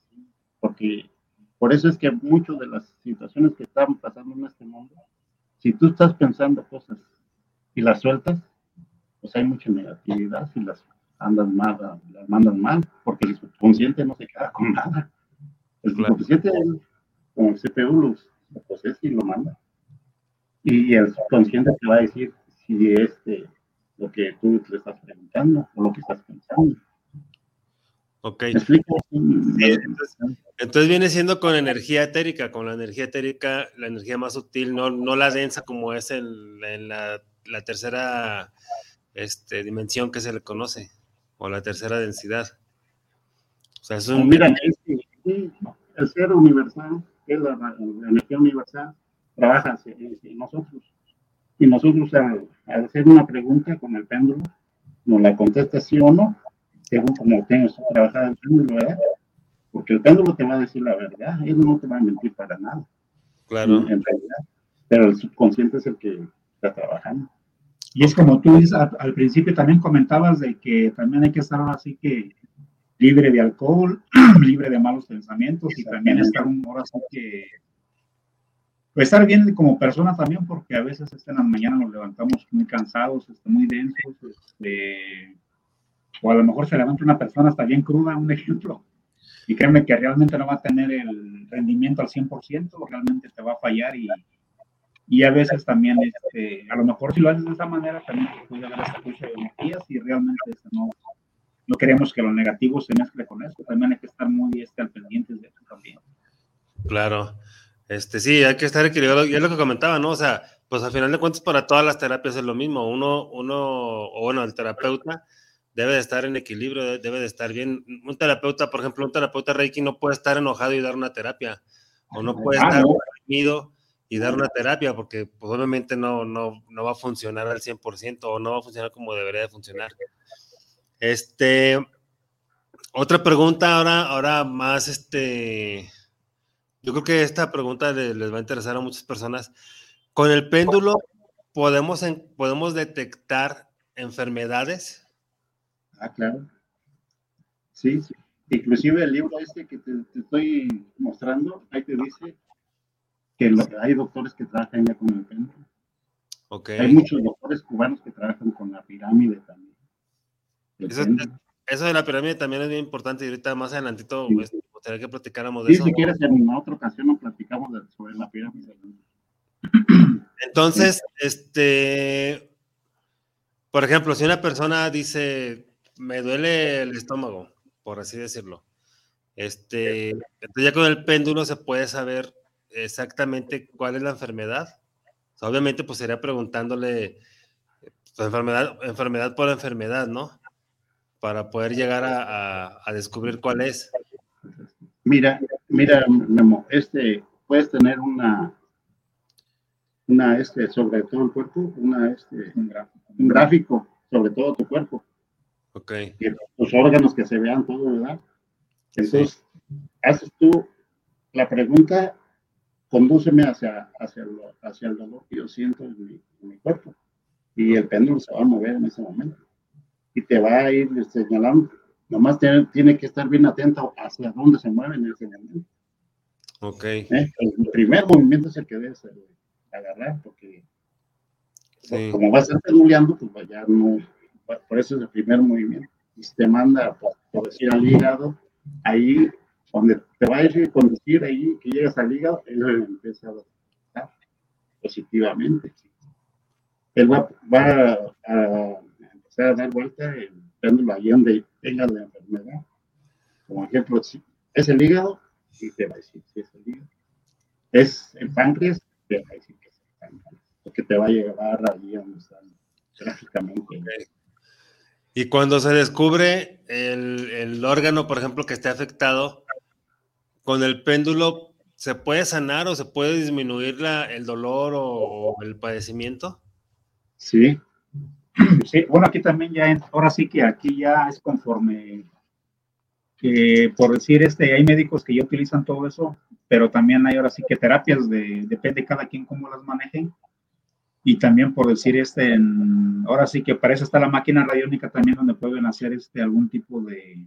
Porque por eso es que muchas de las situaciones que están pasando en este mundo, si tú estás pensando cosas y las sueltas, pues hay mucha negatividad si las andas mal, las mandan mal, porque el subconsciente no se queda con nada. El subconsciente, como el CPU, lo, procesa y lo manda. Y el subconsciente te va a decir si es este, lo que tú le estás preguntando o lo que estás pensando. Ok. Entonces, viene siendo con energía etérica, con la energía etérica, la energía más sutil, no, no la densa como es en, la, tercera este, dimensión que se le conoce, o la tercera densidad. O sea, es un... Mira, el ser universal, es la, energía universal, trabaja en nosotros. Y nosotros al, al, hacer una pregunta con el péndulo, nos la contesta sí o no, según como tengas trabajado el péndulo, ¿verdad? Porque el péndulo te va a decir la verdad, él no te va a mentir para nada. Claro. En, realidad. Pero el subconsciente es el que está trabajando. Y es como tú dices, al, principio también comentabas de que también hay que estar así que libre de alcohol, [CLEARS THROAT] libre de malos pensamientos y también estar un hora así que estar bien como persona también porque a veces este, en la mañana nos levantamos muy cansados, este, muy densos, este, o a lo mejor se levanta una persona hasta bien cruda, un ejemplo, y créeme que realmente no va a tener el rendimiento al 100%, realmente te va a fallar y, y a veces también, este, a lo mejor si lo haces de esa manera, también puede haber esa lucha de energías y realmente este, no, no queremos que lo negativo se mezcle con eso, también hay que estar muy este, al pendiente de eso también. Claro, este, sí, hay que estar equilibrado, y es lo que comentaba, ¿no? O sea, pues al final de cuentas para todas las terapias es lo mismo, uno, uno, o bueno, el terapeuta, debe de estar en equilibrio, debe de estar bien. Un terapeuta, por ejemplo, un terapeuta Reiki no puede estar enojado y dar una terapia, o no puede estar deprimido y dar una terapia, porque pues, obviamente no, no, no va a funcionar al 100% o no va a funcionar como debería de funcionar. Este, otra pregunta ahora, ahora más, este, yo creo que esta pregunta les, les va a interesar a muchas personas. Con el péndulo podemos, podemos detectar enfermedades Ah, claro. Sí, sí. Inclusive el libro este que te, estoy mostrando, ahí te dice que hay doctores que trabajan ya con el templo. Okay. Hay muchos doctores cubanos que trabajan con la pirámide también. Eso, eso de la pirámide también es bien importante y ahorita más adelantito pues, gustaría que platicáramos de sí, eso. Si quieres, en otra ocasión nos platicamos de, sobre la pirámide. Entonces, este, por ejemplo, si una persona dice, me duele el estómago, por así decirlo, este, entonces ya con el péndulo se puede saber exactamente cuál es la enfermedad. obviamente, pues sería preguntándole pues, enfermedad, enfermedad por enfermedad, ¿no? Para poder llegar a, a, descubrir cuál es. Mira, mira, Memo, este, puedes tener una, una, este, sobre todo el cuerpo, una, este, un gráfico, un gráfico sobre todo tu cuerpo. Ok. Y tus órganos que se vean todo, ¿verdad? Entonces, haces tú la pregunta, condúceme hacia, hacia, lo, hacia el dolor que yo siento en mi, en mi, cuerpo. Y el péndulo se va a mover en ese momento. Y te va a ir señalando. Nomás tiene, tiene que estar bien atento hacia dónde se mueve en ese momento. Ok. ¿Eh? El primer movimiento es el que debes agarrar, porque sí. como vas a estar penduleando, pues ya no. Por eso es el primer movimiento. Y si te manda, por, por decir, al hígado, ahí donde te va a ir conducir ahí, que llegas al hígado, él empieza a positivamente. Él va, va a, a, empezar a dar vuelta el péndulo ahí donde tenga la enfermedad. Como ejemplo, si es el hígado, y te va a decir si es el hígado. Es el páncreas, te va a decir que es el páncreas. Porque te va a llevar allí donde están gráficamente. Okay. Y cuando se descubre el, el, órgano, por ejemplo, que esté afectado, con el péndulo, ¿se puede sanar o se puede disminuir la, el dolor o, o, el padecimiento? Sí. [CLEARS THROAT] sí. Bueno, aquí también ya, ahora sí que aquí ya es conforme, que por decir, este, hay médicos que ya utilizan todo eso, pero también hay ahora sí que terapias, de, depende cada quien cómo las manejen y también por decir este ahora sí que para eso está la máquina radiónica también donde pueden hacer este algún tipo de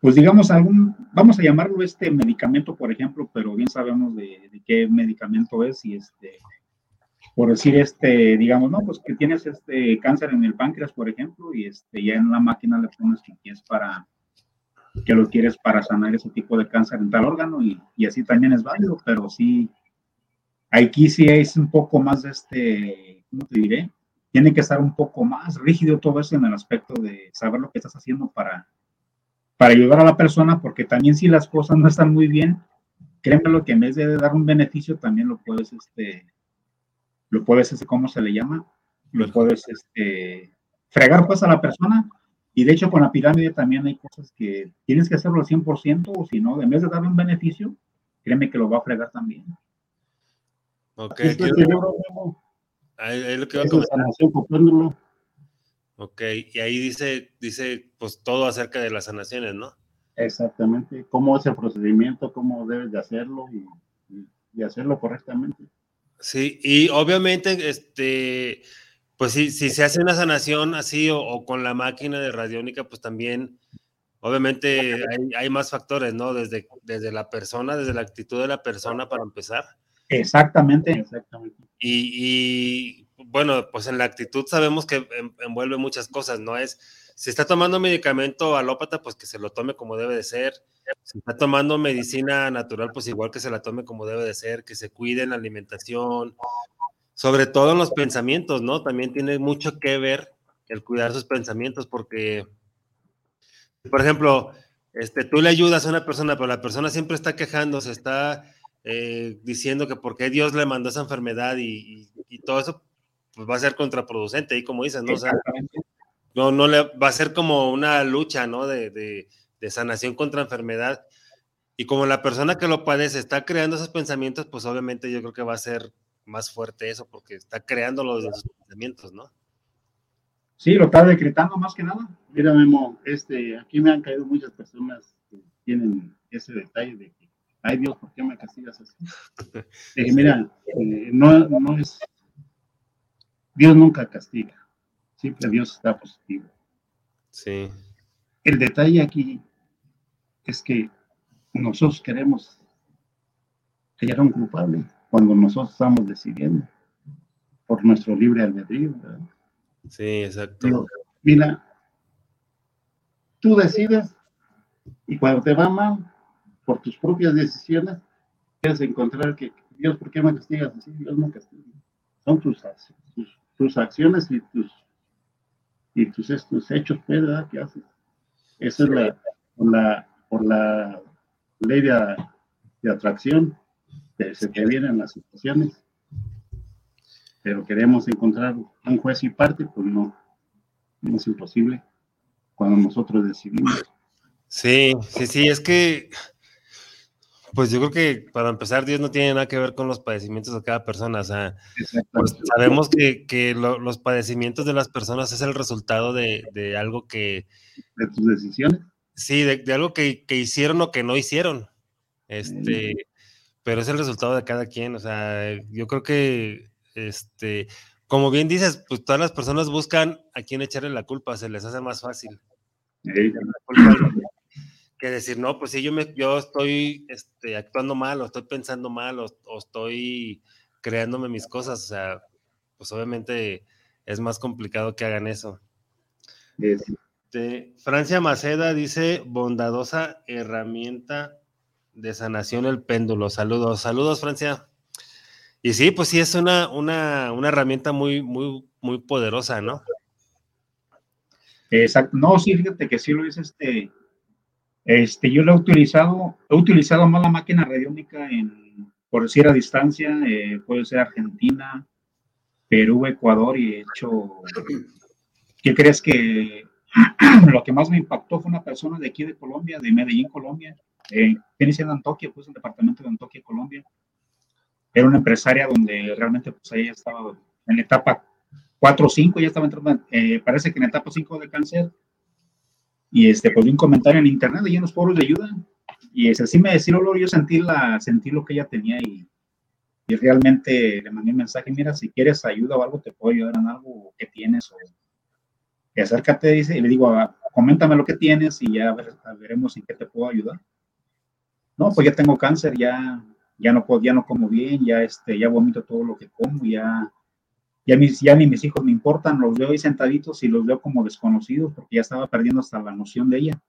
pues digamos algún vamos a llamarlo este medicamento por ejemplo pero bien sabemos de, de qué medicamento es y este por decir este digamos no pues que tienes este cáncer en el páncreas por ejemplo y este ya en la máquina le pones que es para que lo quieres para sanar ese tipo de cáncer en tal órgano y, y así también es válido pero sí Aquí sí es un poco más, este, ¿cómo te diré? Tiene que estar un poco más rígido todo eso en el aspecto de saber lo que estás haciendo para, para ayudar a la persona, porque también si las cosas no están muy bien, créeme lo que en vez de dar un beneficio, también lo puedes, este, lo puedes, este, ¿cómo se le llama? Lo puedes, este, fregar pues a la persona. Y de hecho con la pirámide también hay cosas que tienes que hacerlo al 100% o si no, en vez de darle un beneficio, créeme que lo va a fregar también. Ok, quiero- libro, Memo, ahí, ahí lo que a es. Ok, y ahí dice, dice, pues todo acerca de las sanaciones, ¿no? Exactamente. Cómo es el procedimiento, cómo debes de hacerlo y, y- y hacerlo correctamente. Sí, y obviamente, este, pues si, si se hace una sanación así o, o con la máquina de radiónica, pues también, obviamente hay, hay más factores, ¿no? Desde, desde la persona, desde la actitud de la persona para empezar. Exactamente. Exactamente. Y, y, bueno, pues en la actitud sabemos que en- envuelve muchas cosas, ¿no? Es, si está tomando medicamento alópata, pues que se lo tome como debe de ser. Si está tomando medicina natural, pues igual que se la tome como debe de ser, que se cuide en la alimentación, sobre todo en los pensamientos, ¿no? También tiene mucho que ver el cuidar sus pensamientos, porque, por ejemplo, este, tú le ayudas a una persona, pero la persona siempre está quejándose, está eh, diciendo que por qué Dios le mandó esa enfermedad y, todo eso, pues va a ser contraproducente, y como dices, ¿no? O sea. No, no le va a ser como una lucha, ¿no? De, de, de sanación contra enfermedad. Y como la persona que lo padece está creando esos pensamientos, pues obviamente yo creo que va a ser más fuerte eso, porque está creando los pensamientos, ¿no? Sí, lo está decretando más que nada. Mira, Memo, este, aquí me han caído muchas personas que tienen ese detalle de que, ay Dios, ¿por qué me castigas así? [LAUGHS] Mira, eh, no, no es, Dios nunca castiga, siempre Dios está positivo. Sí, El detalle aquí es que nosotros queremos hallar a un culpable cuando nosotros estamos decidiendo por nuestro libre albedrío. ¿verdad? sí, exacto. Mira, tú decides y cuando te va mal, por tus propias decisiones, quieres encontrar que, Dios, ¿por qué me castigas así? Dios me castiga. Son tus, tus, acciones y tus, y tus estos hechos, ¿verdad? ¿Qué haces? Esa es la, por la, por la ley de, de atracción que se te vienen las situaciones. Pero queremos encontrar un juez y parte, pues no, no es imposible cuando nosotros decidimos. Sí, sí, sí, es que, pues yo creo que para empezar, Dios no tiene nada que ver con los padecimientos de cada persona. O sea, pues sabemos que, los padecimientos de las personas es el resultado de, algo que. De tus decisiones. Sí, de, algo que, hicieron o que no hicieron. Este, pero es el resultado de cada quien. O sea, yo creo que, este, como bien dices, pues todas las personas buscan a quién echarle la culpa, se les hace más fácil que decir, no, pues si yo, me, yo estoy este, actuando mal o estoy pensando mal o, estoy creándome mis cosas, o sea, pues obviamente es más complicado que hagan eso. Este, Francia Maceda dice, bondadosa herramienta de sanación el péndulo. Saludos, saludos Francia. Y sí, pues sí, es una, una, una herramienta muy, muy, muy poderosa, ¿no? Exacto. No, sí, fíjate que sí lo es este. Este, yo lo he utilizado, he utilizado más la máquina radiónica en, por decir a distancia, eh, puede ser Argentina, Perú, Ecuador, y he hecho, ¿qué crees que [CLEARS THROAT] lo que más me impactó fue una persona de aquí de Colombia, de Medellín, Colombia, eh, viene siendo Antioquia, pues el departamento de Antioquia, Colombia. Era una empresaria donde realmente pues ahí estaba en la etapa 4 o 5, ya estaba entrando, eh, parece que en etapa 5 de cáncer. Y este, pues un comentario en internet y en los foros de ayuda. Y ese sí me decía, yo sentí, la, sentí lo que ella tenía y, y realmente le mandé un mensaje, mira, si quieres ayuda o algo, te puedo ayudar en algo que tienes o acércate, dice, y le digo, ah, coméntame lo que tienes y ya veremos en qué te puedo ayudar. No, pues ya tengo cáncer, ya, ya no puedo, ya no como bien, ya este, ya vomito todo lo que como, ya ya, mis, ya ni mis hijos me importan, los veo ahí sentaditos y los veo como desconocidos porque ya estaba perdiendo hasta la noción de ella.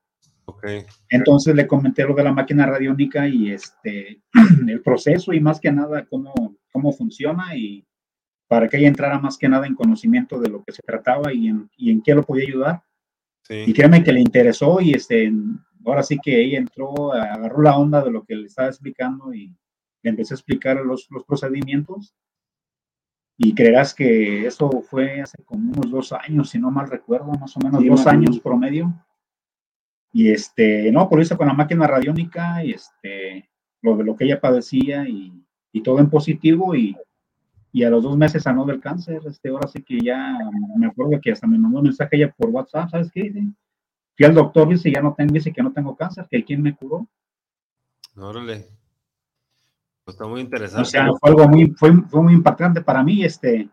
Okay. Entonces le comenté lo de la máquina radiónica y este, [CLEARS THROAT] el proceso y más que nada cómo, cómo funciona y para que ella entrara más que nada en conocimiento de lo que se trataba y en, y en qué lo podía ayudar. Sí. Y créeme que le interesó y este, ahora sí que ella entró, agarró la onda de lo que le estaba explicando y le empecé a explicar los, los procedimientos y creerás que eso fue hace como unos dos años, si no mal recuerdo, más o menos dos años promedio. Y este, no, por eso con la máquina radiónica, y este, lo de lo que ella padecía y, y todo en positivo y, y, a los dos meses sanó del cáncer. Este, ahora sí que ya me acuerdo que hasta me mandó un mensaje ella por WhatsApp, ¿sabes qué? Fui al doctor, dice, ya no tengo, dice que no tengo cáncer, que quien me curó. Órale. Pues está muy interesante. O sea, fue algo muy, fue, fue muy impactante para mí, este.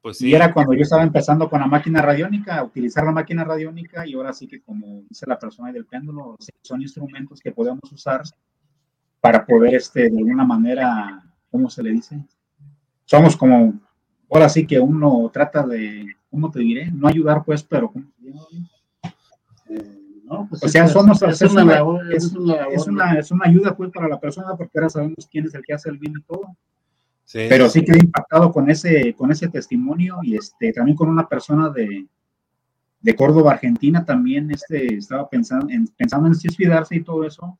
Pues sí. Y era cuando yo estaba empezando con la máquina radiónica, a utilizar la máquina radiónica, y ahora sí que, como dice la persona del péndulo, son instrumentos que podemos usar para poder, este, de alguna manera, ¿cómo se le dice? Somos como, ahora sí que uno trata de, ¿cómo te diré? No ayudar, pues, pero, ¿cómo se llama? Eh, pues o sea, somos, es, una, es, una, es, una, ayuda pues para la persona porque ahora sabemos quién es el que hace el bien y todo. Pero sí quedé impactado con ese, con ese testimonio y este, también con una persona de, de Córdoba, Argentina, también este, estaba pensando en, pensando en suicidarse y todo eso.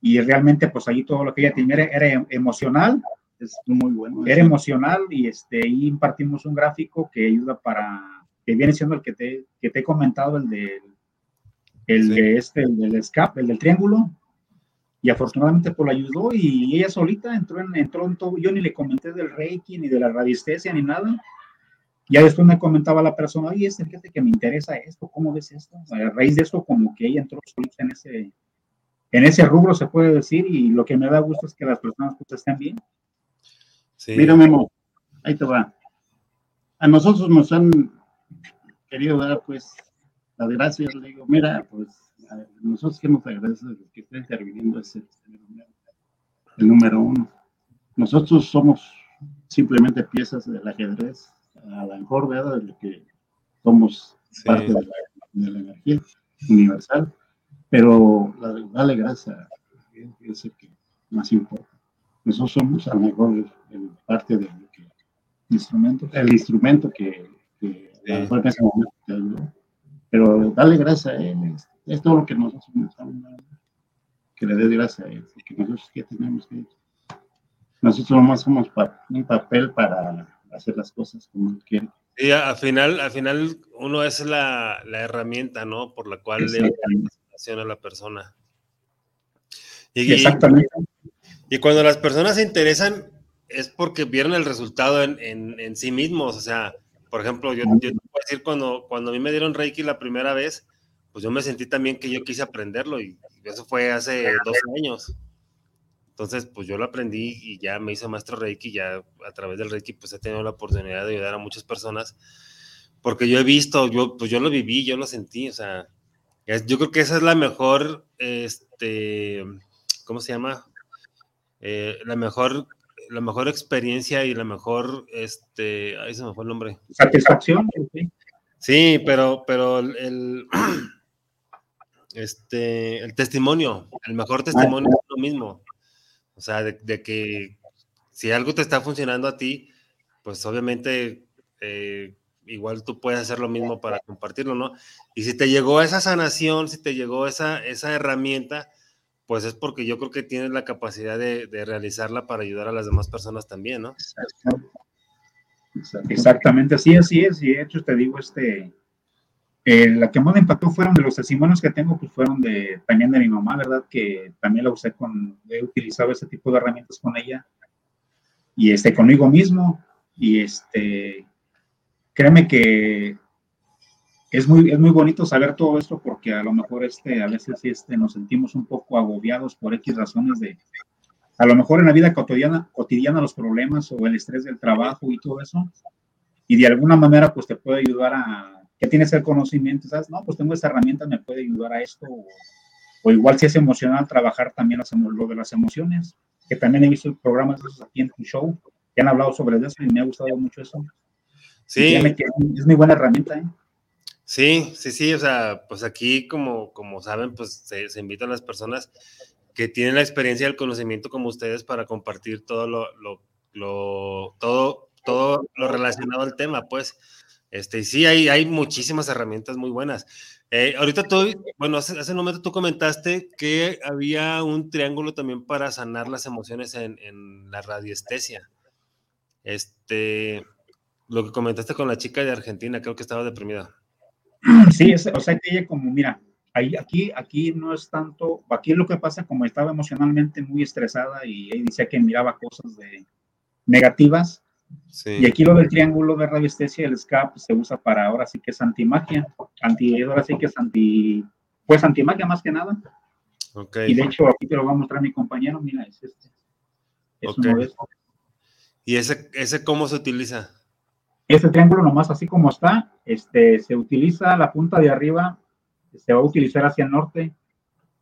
Y realmente, pues ahí todo lo que ella tenía era, emocional. Es muy bueno. Era emocional y este, ahí impartimos un gráfico que ayuda para, que viene siendo el que te, que te he comentado, el de el de este, el del escape, el del triángulo, y afortunadamente pues la ayudó y ella solita entró en, entró en todo, yo ni le comenté del reiki, ni de la radiestesia, ni nada, ya después me comentaba la persona, oye, fíjate que me interesa esto, ¿cómo ves esto? A raíz de eso como que ella entró solita en ese, en ese rubro se puede decir, y lo que me da gusto es que las personas pues estén bien. Mira, Memo, ahí te va. A nosotros nos han querido dar pues gracias, le digo, mira, pues nosotros que nos agradecemos que esté interviniendo es el, número uno. Nosotros somos simplemente piezas del ajedrez, a lo mejor, ¿verdad? De lo que somos parte de la, energía. universal, pero la, dale gracias, es el que más importa. Nosotros somos a lo mejor parte de que, instrumento, el instrumento que, que a lo mejor en ese momento te ayudó. Pero dale gracias a él, es, todo lo que nosotros necesitamos, que le dé gracias a él, que nosotros que tenemos que nosotros nomás somos un papel para hacer las cosas como él quiere. Sí, al final, al final uno es la, la herramienta, ¿no? Por la cual le da a la persona. Y, Exactamente. Y, cuando las personas se interesan es porque vieron el resultado en, en, en sí mismos. O sea, por ejemplo, yo, yo, puedo decir, cuando, cuando a mí me dieron Reiki la primera vez, pues yo me sentí también que yo quise aprenderlo y eso fue hace 12 años. Entonces, pues yo lo aprendí y ya me hice maestro Reiki, ya a través del Reiki, pues he tenido la oportunidad de ayudar a muchas personas, porque yo he visto, yo, pues yo lo viví, yo lo sentí, o sea, yo creo que esa es la mejor, este, ¿cómo se llama? Eh, la mejor, la mejor experiencia y la mejor, este, ahí se me fue el nombre. Satisfacción. Sí, pero, pero el, [CLEARS THROAT] este, el testimonio, el mejor testimonio es lo mismo. O sea, de, que si algo te está funcionando a ti, pues obviamente eh, igual tú puedes hacer lo mismo para compartirlo, ¿no? Y si te llegó esa sanación, si te llegó esa, esa herramienta, pues es porque yo creo que tienes la capacidad de, realizarla para ayudar a las demás personas también, ¿no? Exactamente, así, así es. Y de hecho te digo, este, eh, la que más me impactó fueron de los testimonios que tengo, pues fueron de también de mi mamá, ¿verdad? Que también la usé con, he utilizado ese tipo de herramientas con ella y este, conmigo mismo. Y este, créeme que es muy, es muy bonito saber todo esto porque a lo mejor este, a veces este, nos sentimos un poco agobiados por X razones de, a lo mejor en la vida cotidiana, cotidiana los problemas o el estrés del trabajo y todo eso. Y de alguna manera pues te puede ayudar a que tienes el conocimiento, ¿sabes? No, pues tengo esta herramienta, me puede ayudar a esto. O, igual si es emocional, trabajar también lo de las emociones, que también he visto programas de esos aquí en tu show, que han hablado sobre eso y me ha gustado mucho eso. Sí. Es muy buena herramienta, ¿eh? Sí, sí, sí, o sea, pues aquí como, como saben, pues se, se invitan las personas que tienen la experiencia y el conocimiento como ustedes para compartir todo lo, lo, todo, todo lo relacionado al tema, pues. Este, sí, hay, hay muchísimas herramientas muy buenas. Eh, ahorita tú, bueno, hace, hace, un momento tú comentaste que había un triángulo también para sanar las emociones en, en, la radiestesia. Este, lo que comentaste con la chica de Argentina, creo que estaba deprimida. Sí, o sea que ella como, mira, ahí, aquí, aquí no es tanto, aquí lo que pasa como estaba emocionalmente muy estresada y ella decía que miraba cosas de negativas, y aquí lo del triángulo de radiestesia, el SCAP se usa para ahora sí que es antimagia. Anti, ahora sí que es anti, pues antimagia más que nada. Y de hecho, aquí te lo va a mostrar mi compañero, mira, es este. Es uno de estos. ¿Y ese, ese cómo se utiliza? Ese triángulo nomás así como está, este, se utiliza la punta de arriba, se va a utilizar hacia el norte,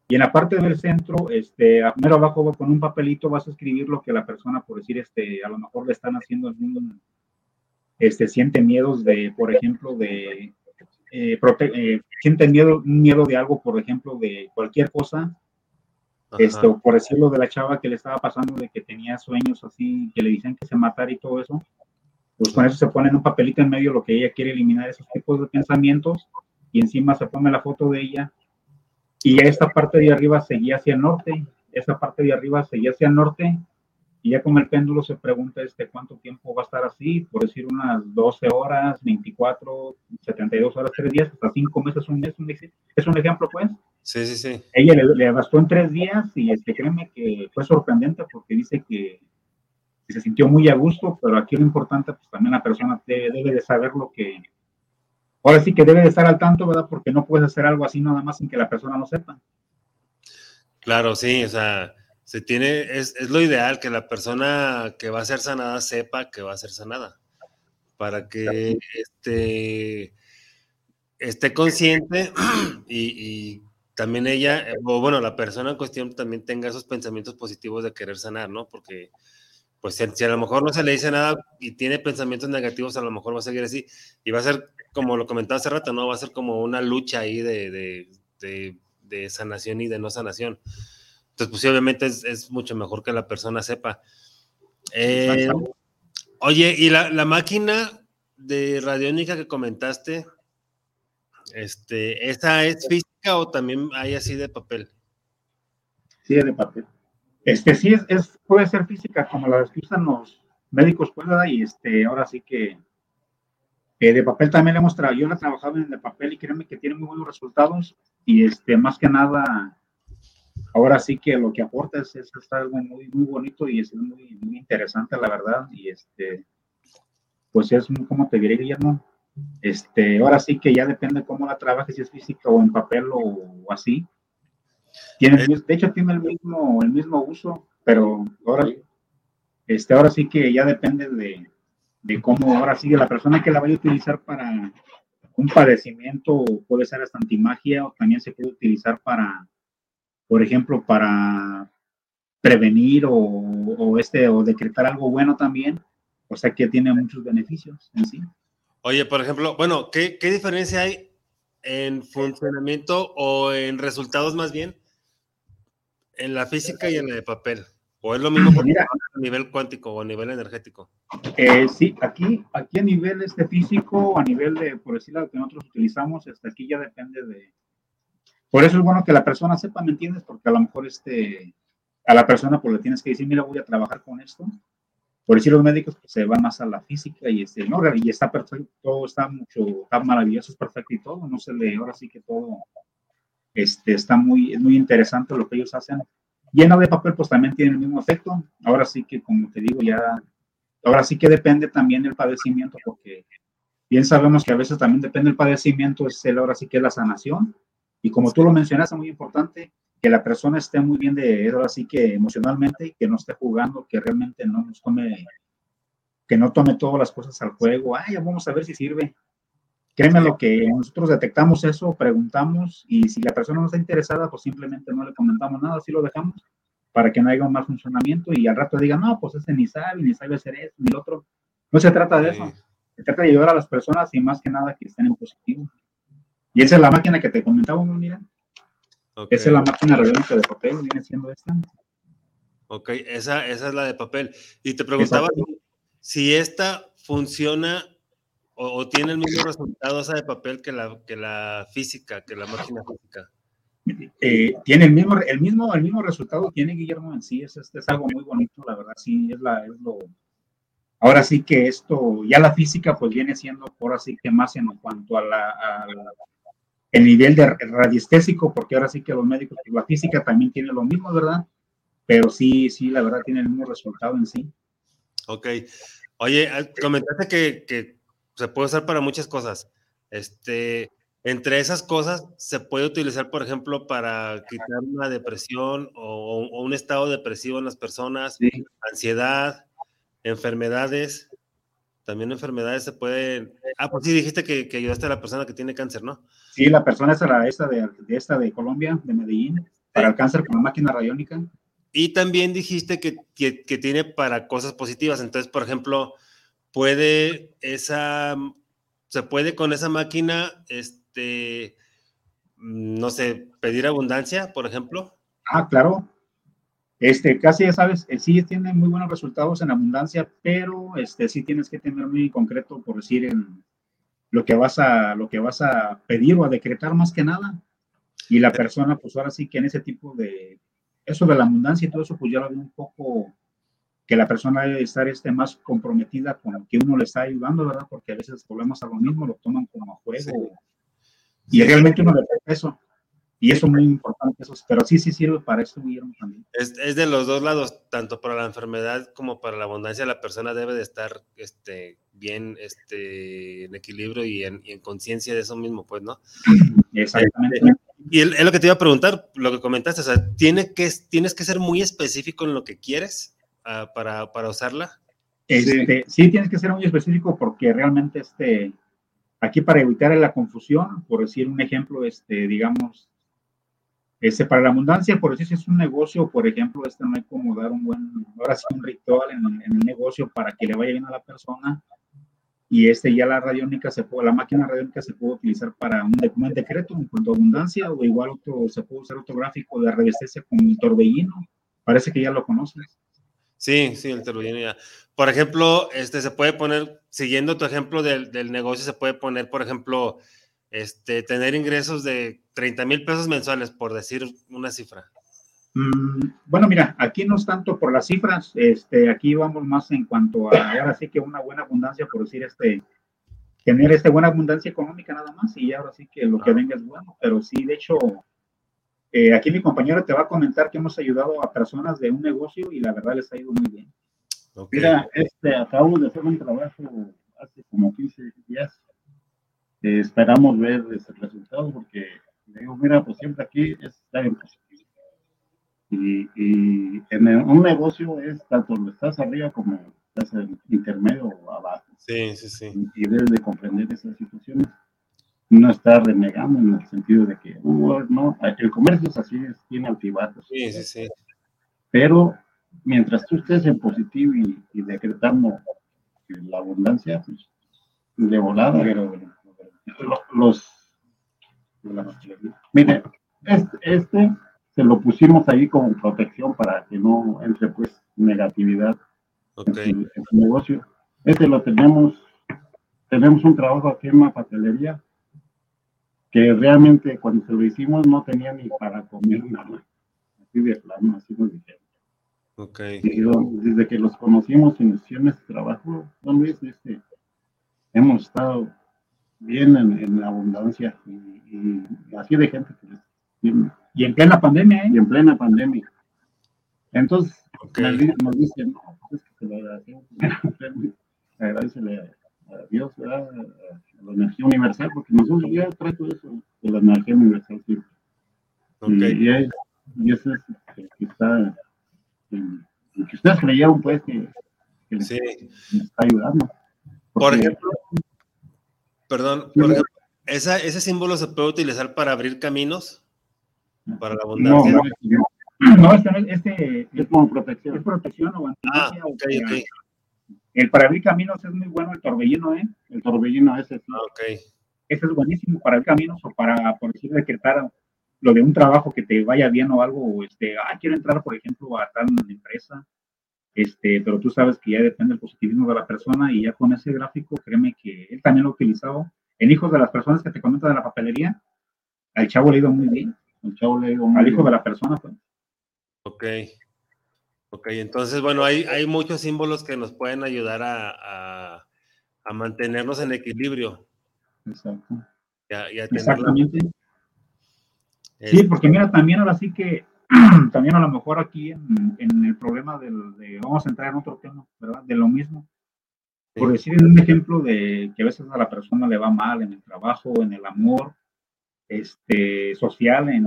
y en la parte del centro, este, a primero abajo con un papelito vas a escribir lo que la persona, por decir, este, a lo mejor le están haciendo este, siente miedos de, por ejemplo, de, eh, eh, siente miedo, miedo de algo, por ejemplo, de cualquier cosa, esto, por decirlo de la chava que le estaba pasando de que tenía sueños así, que le dicen que se matara y todo eso, pues con eso se pone en un papelito en medio lo que ella quiere eliminar, esos tipos de pensamientos, y encima se pone la foto de ella y esta parte de arriba seguía hacia el norte, esa parte de arriba seguía hacia el norte, y ya como el péndulo se pregunta este, cuánto tiempo va a estar así, por decir unas 12 horas, 24, 72 horas, 3 días, hasta 5 meses, un mes, es un ejemplo pues. Sí, sí, sí. Ella le, le bastó en 3 días y este, créeme que fue sorprendente porque dice que, se sintió muy a gusto, pero aquí lo importante, pues también la persona debe de saber lo que, ahora sí que debe de estar al tanto, ¿verdad? Porque no puedes hacer algo así nada más sin que la persona lo sepa. Claro, sí, o sea, se tiene, es, es, lo ideal que la persona que va a ser sanada sepa que va a ser sanada, para que esté, esté consciente [CLEARS THROAT] y, y, también ella, o bueno, la persona en cuestión también tenga esos pensamientos positivos de querer sanar, ¿no? Porque pues si, a lo mejor no se le dice nada y tiene pensamientos negativos, a lo mejor va a seguir así y va a ser, como lo comentaba hace rato, ¿no? Va a ser como una lucha ahí de, este, de sanación y de no sanación. Entonces, pues obviamente es, mucho mejor que la persona sepa. Eh, oye, y la, la, máquina de radiónica que comentaste, este, ¿esa es física o también hay así de papel? Sí, de papel. Este sí es, es puede ser física, como la que los médicos, pues, y este, ahora sí que de papel también le hemos trabajado, yo la he trabajado en de papel y créeme que tiene muy buenos resultados y este, más que nada, ahora sí que lo que aporta es, es, algo muy, muy bonito y es muy, muy interesante, la verdad, y este, pues es como te diré, Guillermo, este, ahora sí que ya depende cómo la trabajes, si es física o en papel o, así. Tiene, eh. de hecho, tiene el mismo, el mismo uso, pero ahora, este, ahora sí que ya depende de, de cómo ahora sigue la persona que la vaya a utilizar para un padecimiento, puede ser hasta antimagia, o también se puede utilizar para, por ejemplo, para prevenir o, o, este, o decretar algo bueno también. O sea que tiene muchos beneficios en sí. Oye, por ejemplo, bueno, ¿qué, qué diferencia hay en funcionamiento o en resultados más bien en la física y en la de papel? ¿O es lo mismo a nivel cuántico o a nivel energético? Eh, sí, aquí, aquí a nivel este físico, a nivel de, por decirlo, que nosotros utilizamos, hasta aquí ya depende de... Por eso es bueno que la persona sepa, ¿me entiendes? Porque a lo mejor este, a la persona pues le tienes que decir, mira, voy a trabajar con esto. Por decir los médicos pues, se van más a la física y este, no, y está perfecto, todo está mucho, está maravilloso, es perfecto y todo, no se le, ahora sí que todo, este, está muy, es muy interesante lo que ellos hacen Lleno de papel, pues también tiene el mismo efecto. Ahora sí que, como te digo, ya, ahora sí que depende también del padecimiento, porque bien sabemos que a veces también depende del padecimiento, es el, ahora sí que es la sanación. Y como tú lo mencionaste, muy importante, que la persona esté muy bien de ahora sí que emocionalmente, que no esté jugando, que realmente no nos tome, que no tome todas las cosas al juego. Ay, vamos a ver si sirve. Créeme lo que nosotros detectamos eso, preguntamos y si la persona no está interesada, pues simplemente no le comentamos nada, así lo dejamos para que no haya un mal funcionamiento y al rato digan, no, pues ese ni sabe, ni sabe hacer eso, ni lo otro. No se trata de eso. Se trata de ayudar a las personas y más que nada que estén en positivo. Y esa es la máquina que te comentaba, mira. Esa es la máquina radiónica de papel, viene siendo esta. Ok, esa, esa es la de papel. Y te preguntaba si esta funciona o, tiene el mismo resultado esa de papel que la, que la física, que la máquina física? Eh, tiene el mismo, el mismo, el mismo resultado tiene Guillermo en sí, es, es, algo muy bonito, la verdad, sí, es, la, es lo, ahora sí que esto, ya la física pues viene siendo, ahora sí que más en cuanto a la, el nivel de radiestésico, porque ahora sí que los médicos, la física también tiene lo mismo, ¿verdad? Pero sí, sí, la verdad tiene el mismo resultado en sí. Ok. Oye, comentaste que, que se puede usar para muchas cosas. Este, entre esas cosas se puede utilizar, por ejemplo, para quitar una depresión o, un estado depresivo en las personas, ansiedad, enfermedades. También enfermedades se pueden. Ah, pues sí, dijiste que, ayudaste a la persona que tiene cáncer, ¿no? Sí, la persona esa, esta de, de, esta de Colombia, de Medellín, para el cáncer con la máquina radiónica. Y también dijiste que, que, que tiene para cosas positivas. Entonces, por ejemplo, puede esa, se puede con esa máquina, este, no sé, pedir abundancia, por ejemplo. Ah, claro. Este, casi ya sabes, eh, sí tiene muy buenos resultados en abundancia, pero este, sí tienes que tener muy concreto, por decir, en lo que vas a, lo que vas a pedir o a decretar más que nada. Y la persona, pues ahora sí que en ese tipo de, eso de la abundancia y todo eso, pues ya lo veo un poco que la persona debe estar este, más comprometida con lo que uno le está ayudando, ¿verdad? Porque a veces volvemos a lo mismo, lo toman como juego. Y realmente uno le eso. Y eso es muy importante, eso, pero sí, sí sirve para eso también. Es, es, de los dos lados, tanto para la enfermedad como para la abundancia, la persona debe de estar este, bien este, en equilibrio y en, en conciencia de eso mismo, pues, ¿no? Exactamente. Este, y es lo que te iba a preguntar, lo que comentaste, o sea, ¿tiene que, tienes que ser muy específico en lo que quieres Ah, para, para, usarla? Este, sí. tienes que ser muy específico porque realmente este, aquí para evitar la confusión, por decir un ejemplo, este, digamos, este, para la abundancia, por decir si es un negocio, por ejemplo, este no hay como dar un buen, ahora sí un ritual en, el negocio para que le vaya bien a la persona. y este ya la radiónica se puede, la máquina radiónica se puede utilizar para un, decreto en cuanto a abundancia o igual se puede usar otro gráfico de revestencia con el torbellino. Parece que ya lo conoces. Sí, sí, el torbellino ya. Por ejemplo, este se puede poner, siguiendo tu ejemplo del, del negocio, se puede poner, por ejemplo, este, tener ingresos de 30 mil pesos mensuales, por decir una cifra. Mm, bueno, mira, aquí no es tanto por las cifras, este, aquí vamos más en cuanto a, ahora sí que una buena abundancia, por decir, este, tener esta buena abundancia económica nada más, y ahora sí que lo que venga es bueno, pero sí, de hecho, eh, aquí mi compañero te va a comentar que hemos ayudado a personas de un negocio y la verdad les ha ido muy bien. Mira, este, acabamos de hacer un trabajo hace como 15 días, eh, esperamos ver ese resultado porque digo, mira, pues siempre aquí es estar en positivo y, y en un negocio es tanto lo estás arriba como estás en intermedio o abajo. Sí, sí, sí. Y, debes de comprender esas situaciones. No estar renegando en el sentido de que, uh, no, el comercio es así, es, tiene altibajos. Sí, sí, sí. Pero mientras tú estés en positivo y, y decretando la abundancia, pues de volada. Pero, los, mire, este, este se lo pusimos ahí como protección para que no entre pues negatividad en, su, negocio. Este lo tenemos, tenemos un trabajo aquí en la pastelería que realmente cuando se lo hicimos no tenía ni para comer nada. Así de plano, así nos dijeron. Okay. desde que los conocimos en este trabajo, don Luis, este, hemos estado bien en, abundancia y, así de gente y en plena pandemia, ¿eh? Y en plena pandemia. Entonces, nos dicen, no, pues es que se lo agradecemos. [LAUGHS] Agradecele a Dios, ¿verdad? a la energía universal, porque nosotros ya trato eso de la energía universal siempre. Okay. Y, y, y, eso es que, que está, en, que ustedes creyeron, pues, que, que sí. les está ayudando. Por ejemplo, perdón, por ejemplo, ¿esa, ¿ese símbolo se puede utilizar para abrir caminos? para la abundancia. No, no, este, este, es como protección. Es protección o Ah, ok, ok. El para abrir caminos es muy bueno, el torbellino, ¿eh? El torbellino ese. Sí. Ah, ok. Ese es buenísimo para abrir caminos o para, por decir, decretar lo de un trabajo que te vaya bien o algo, o este, ah, quiero entrar, por ejemplo, a tal empresa, este, pero tú sabes que ya depende del positivismo de la persona y ya con ese gráfico, créeme que él también lo ha utilizado. En hijos de las personas que te comentan de la papelería, al chavo le ha ido muy bien. El chavo le digo, al hijo de la persona, pues. Ok. Ok, entonces, bueno, hay, hay muchos símbolos que nos pueden ayudar a, a, mantenernos en equilibrio. Exacto. Exactamente. Sí, este porque mira, también ahora sí que, [CLEARS THROAT] también a lo mejor aquí en, en el problema del, de, vamos a entrar en otro tema, ¿verdad? De lo mismo. Por decir un ejemplo de que a veces a la persona le va mal en el trabajo, en el amor, este, social, en,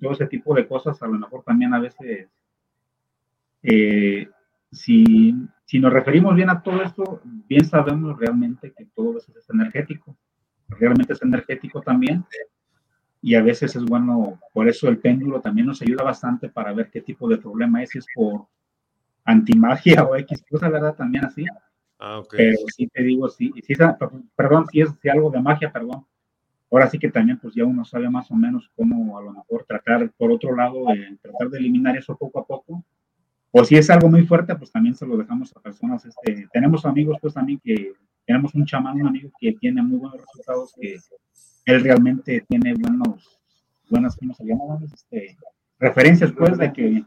todo ese tipo de cosas, a lo mejor también a veces, eh, si, si, nos referimos bien a todo esto, bien sabemos realmente que todo eso es energético, realmente es energético también, y a veces es bueno, por eso el péndulo también nos ayuda bastante para ver qué tipo de problema es, si es por antimagia o X cosa, ¿verdad? También así. Ah, Pero sí te digo, sí, sí, perdón, si es si algo de magia, perdón, ahora sí que también pues ya uno sabe más o menos cómo a lo mejor tratar, por otro lado, de tratar de eliminar eso poco a poco. O si es algo muy fuerte, pues también se lo dejamos a personas. Este, tenemos amigos pues también que tenemos un chamán, un amigo que tiene muy buenos resultados, que él realmente tiene buenos, buenas, ¿cómo se llama? Este, referencias pues de que,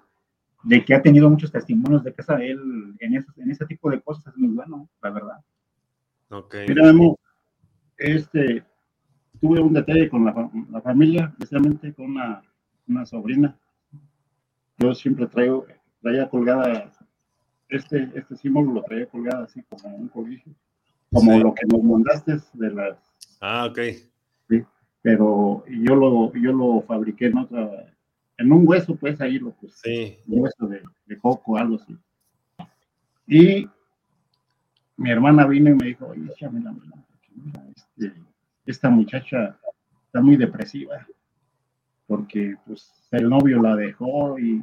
de que ha tenido muchos testimonios de que él en ese, en ese tipo de cosas es muy bueno, la verdad. Ok. Mira, este, tuve un detalle con la, familia, especialmente con una, una, sobrina. Yo siempre traigo, traía colgada, este, este símbolo lo traía colgada así como un cobijo, como lo que nos mandaste de las... Ah, ok. Pero yo lo, yo lo fabriqué en otra, en un hueso, pues ahí lo puse. Sí. Un hueso de, de coco, algo así. Y mi hermana vino y me dijo, oye, la mano. Este, esta muchacha está muy depresiva porque pues el novio la dejó y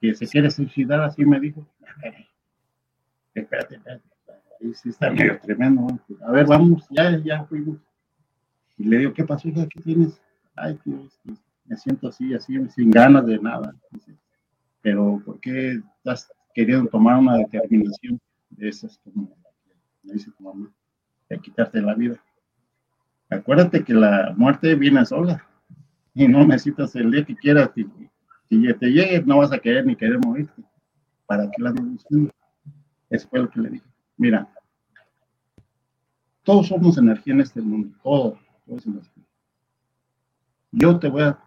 que se quiere suicidar, así me dijo. Espérate, espérate. ahí sí está medio tremendo. A ver, vamos, ya, ya fuimos. Y le digo, ¿qué pasó, hija? ¿Qué tienes? Ay, tío, me siento así, así, sin ganas de nada. Pero, ¿por qué estás queriendo tomar una determinación de esas, como me dice tu mamá, de quitarte la vida? Acuérdate que la muerte viene sola y no necesitas el día que quieras. Si, si te llegue, no vas a querer ni querer morirte. ¿Para qué la buscando? Eso fue lo que le dije. Mira, todos somos energía en este mundo, todo, todo es energía. Yo te voy a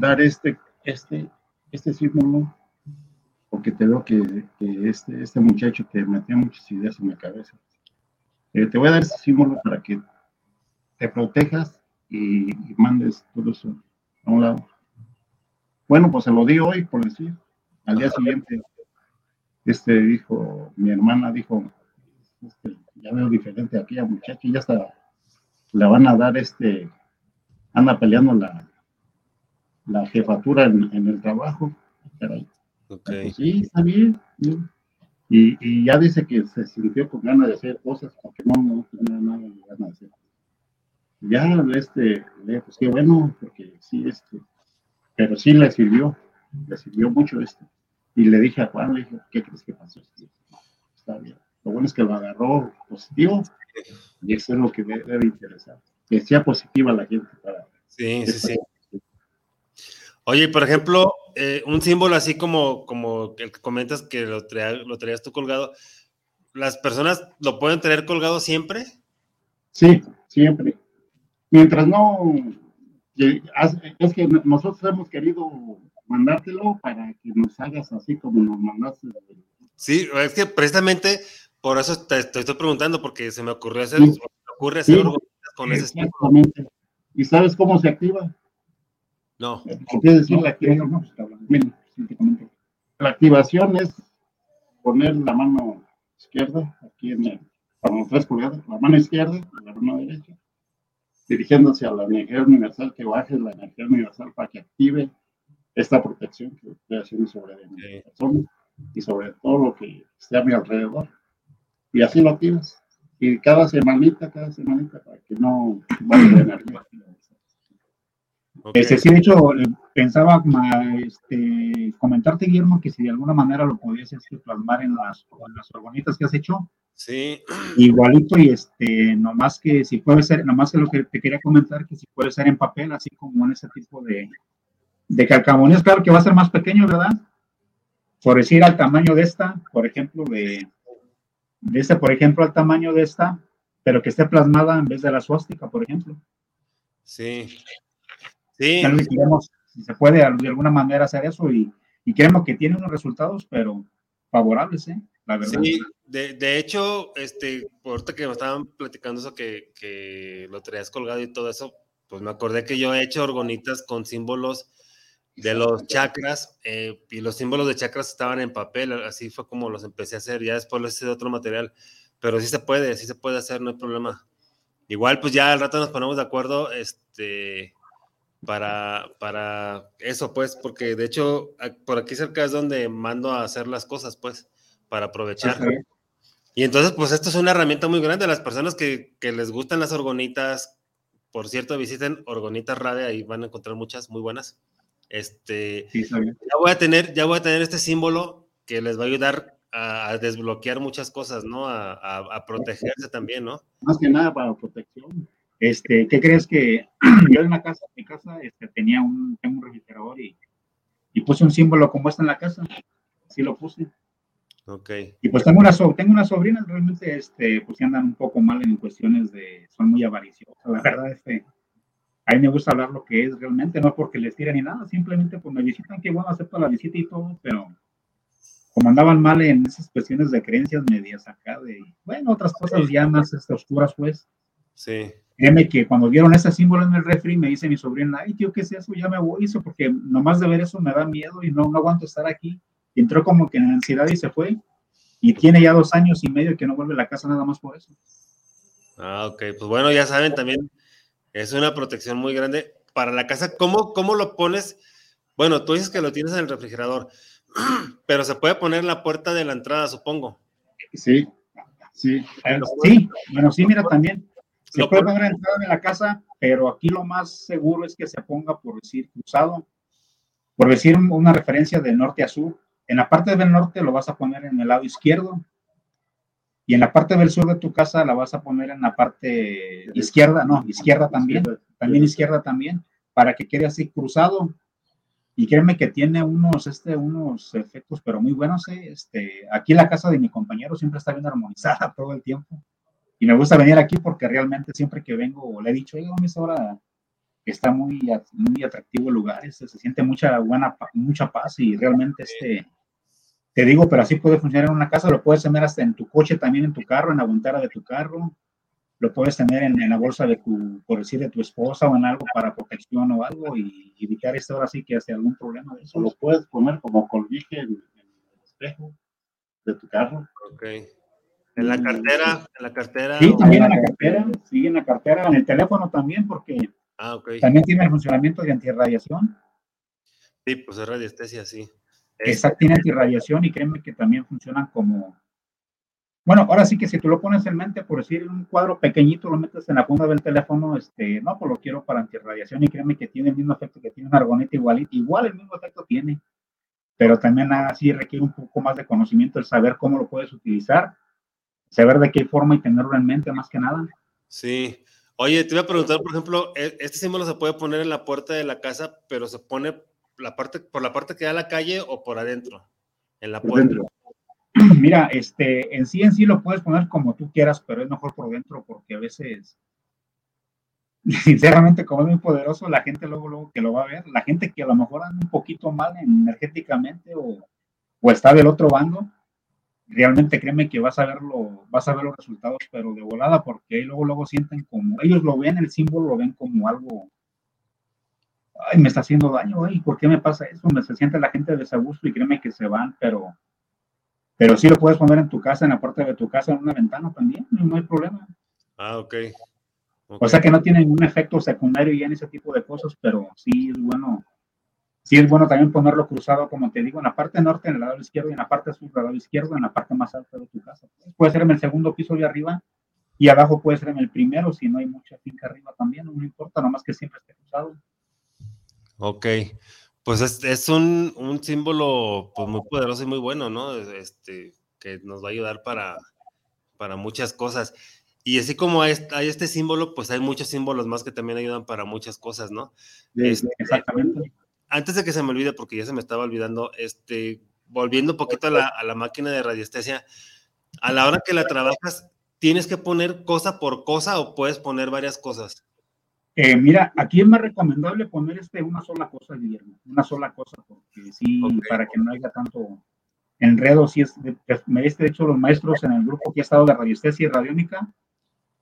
dar este, este, este símbolo porque te veo que, este, este muchacho te metió muchas ideas en la cabeza. Eh, te voy a dar ese símbolo para que te protejas y, mandes todo eso a un lado. Bueno, pues se lo di hoy, por decir. Al día siguiente, este dijo, mi hermana dijo, este, ya veo diferente a muchacho, ya está, le van a dar este, anda peleando la, la jefatura en, el trabajo. Pues sí, está bien. Y, y, ya dice que se sintió con ganas de hacer cosas, porque no, no tenía nada de ganas de hacer ya este, pues qué bueno, porque sí, este, pero sí le sirvió, le sirvió mucho esto. Y le dije a Juan, le dije, ¿qué crees que pasó? Está bien. Lo bueno es que lo agarró positivo y eso es lo que debe, interesar. Que sea positiva la gente para. Sí, sí, sí. Oye, por ejemplo, eh, un símbolo así como, como el que comentas que lo, lo traías tú colgado, ¿las personas lo pueden tener colgado siempre? Sí, siempre mientras no, es que nosotros hemos querido mandártelo para que nos hagas así como nos mandaste. Sí, es que precisamente por eso te, estoy preguntando, porque se me ocurrió hacer, me ocurre hacer con ese Exactamente. ¿Y sabes cómo se activa? No. ¿Qué decir la activación? la activación es poner la mano izquierda aquí en el, como tres pulgadas, la mano izquierda y la mano derecha dirigiéndose a la energía universal, que baje la energía universal para que active esta protección que estoy haciendo sobre mi persona y sobre todo lo que esté a mi alrededor. Y así lo activas. Y cada semanita, cada semanita, para que no vaya la energía. Este, sí, de hecho, pensaba este, comentarte, Guillermo, que si de alguna manera lo pudiese plasmar en las, en las orgonitas que has hecho, Sí. [CLEARS THROAT] Igualito y este, nomás que si puede ser, nomás que lo que te quería comentar, que si puede ser en papel, así como en ese tipo de, de calcamonías, claro que va a ser más pequeño, ¿verdad? Por decir al tamaño de esta, por ejemplo, de, este, por ejemplo, al tamaño de esta, pero que esté plasmada en vez de la suástica, por ejemplo. Sí. Sí. si se puede de alguna manera hacer eso y, y creemos que tiene unos resultados, pero favorables, ¿eh? La verdad. Sí, de, de, hecho, este, ahorita que me estaban platicando eso que, que, lo traías colgado y todo eso, pues me acordé que yo he hecho orgonitas con símbolos de los chakras eh, y los símbolos de chakras estaban en papel, así fue como los empecé a hacer, ya después los hice de otro material, pero sí se puede, sí se puede hacer, no hay problema. Igual, pues ya al rato nos ponemos de acuerdo, este, para, para eso, pues, porque de hecho, por aquí cerca es donde mando a hacer las cosas, pues para aprovechar. Y entonces, pues esto es una herramienta muy grande. Las personas que, que les gustan las orgonitas, por cierto, visiten Orgonitas Radio, ahí van a encontrar muchas muy buenas. Este, ya voy a tener, ya voy a tener este símbolo que les va a ayudar a, desbloquear muchas cosas, ¿no? A, a, protegerse también, ¿no? Más que nada para protección. Este, ¿qué crees que [CLEARS THROAT] yo en la casa, mi casa, este, tenía un, tengo un refrigerador y, y puse un símbolo como está en la casa? Así lo puse. Ok. Y pues tengo una, so tengo una sobrina, realmente, este, pues sí andan un poco mal en cuestiones de, son muy avariciosas, la verdad, este, a mí me gusta hablar lo que es realmente, no porque les tiren ni nada, simplemente pues me visitan, que bueno, acepto la visita y todo, pero como andaban mal en esas cuestiones de creencias medias acá, de, bueno, otras cosas ya más este, oscuras, pues. Sí. Créeme que cuando vieron ese símbolo en el refri, me dice mi sobrina, ay, tío, ¿qué es eso? Ya me voy, eso, porque nomás de ver eso me da miedo y no, no aguanto estar aquí entró como que en ansiedad y se fue. Y tiene ya dos años y medio que no vuelve a la casa nada más por eso. Ah, ok. Pues bueno, ya saben, también es una protección muy grande para la casa. ¿Cómo, cómo lo pones? Bueno, tú dices que lo tienes en el refrigerador, [CLEARS THROAT] pero se puede poner en la puerta de la entrada, supongo. Sí, Sí, sí, bueno, sí, mira también. Se puede poner entrada en la casa, pero aquí lo más seguro es que se ponga, por decir, cruzado, por decir una referencia de norte a sur. En la parte del norte lo vas a poner en el lado izquierdo y en la parte del sur de tu casa la vas a poner en la parte izquierda, no, izquierda también, también izquierda también, para que quede así cruzado. Y créeme que tiene unos, este, unos efectos, pero muy buenos. ¿eh? Este, aquí la casa de mi compañero siempre está bien armonizada [LAUGHS] todo el tiempo. Y me gusta venir aquí porque realmente siempre que vengo le he dicho, oiga, es hora está muy, muy atractivo el lugar, este, se siente mucha buena, mucha paz y realmente este, te digo, pero así puede funcionar en una casa, lo puedes tener hasta en tu coche, también en tu carro, en la guantera de tu carro, lo puedes tener en, la bolsa de tu, por decir, de tu esposa o en algo para protección o algo y, evitar esto ahora sí que hace algún problema de eso. Lo puedes poner como colguije en, el espejo de tu carro. Ok. En la cartera, en la cartera. Sí, también en la cartera, sí, en la cartera, en el teléfono también, porque ah, también tiene el funcionamiento de antirradiación. Sí, pues es radiestesia, sí. Exacto, tiene antirradiación y créeme que también funcionan como, bueno, ahora sí que si tú lo pones en mente, por decir un cuadro pequeñito, lo metes en la punta del teléfono, este, no, pues lo quiero para antirradiación y créeme que tiene el mismo efecto que tiene un argonita igual, igual el mismo efecto tiene, pero también así requiere un poco más de conocimiento el saber cómo lo puedes utilizar, saber de qué forma y tenerlo en mente más que nada. Sí. Oye, te voy a preguntar, por ejemplo, e, este símbolo se puede poner en la puerta de la casa, pero se pone la parte, por la parte que da a la calle o por adentro, en la puerta. [CLEARS THROAT] Mira, este, en sí en sí lo puedes poner como tú quieras, pero es mejor por dentro porque a veces, [LAUGHS] sinceramente, como es muy poderoso, la gente luego, luego que lo va a ver, la gente que a lo mejor anda un poquito mal energéticamente o, o está del otro bando, realmente créeme que vas a verlo, vas a ver los resultados, pero de volada, porque luego, luego sienten como, ellos lo ven, el símbolo lo ven como algo, ay, me está haciendo daño, ay, ¿por qué me pasa eso? Me se siente la gente desagusto y créeme que se van, pero pero sí lo puedes poner en tu casa, en la puerta de tu casa, en una ventana también, no hay problema. Ah, ok. O sea que no tiene ningún efecto secundario ya en ese tipo de cosas, pero sí es bueno. Sí es bueno también ponerlo cruzado, como te digo, en la parte norte, en el lado izquierdo, y en la parte sur, del lado izquierdo, en la parte más alta de tu casa. Puede ser en el segundo piso de arriba, y abajo puede ser en el primero, si no hay mucha finca arriba también, no importa, nomás que siempre esté cruzado. Ok. Pues es, un, símbolo pues, muy poderoso y muy bueno, ¿no? Este, que nos va a ayudar para, para muchas cosas. Y así como hay, este símbolo, pues hay muchos símbolos más que también ayudan para muchas cosas, ¿no? Este, exactamente. Antes de que se me olvide, porque ya se me estaba olvidando, este, volviendo un poquito a la, a la máquina de radiestesia, a la hora que la trabajas, ¿tienes que poner cosa por cosa o puedes poner varias cosas? Eh, mira, aquí es más recomendable poner este una sola cosa, Guillermo, una sola cosa, porque sí, para que no haya tanto enredo, si es, me este, de hecho, los maestros en el grupo que ha estado de radiestesia y radiónica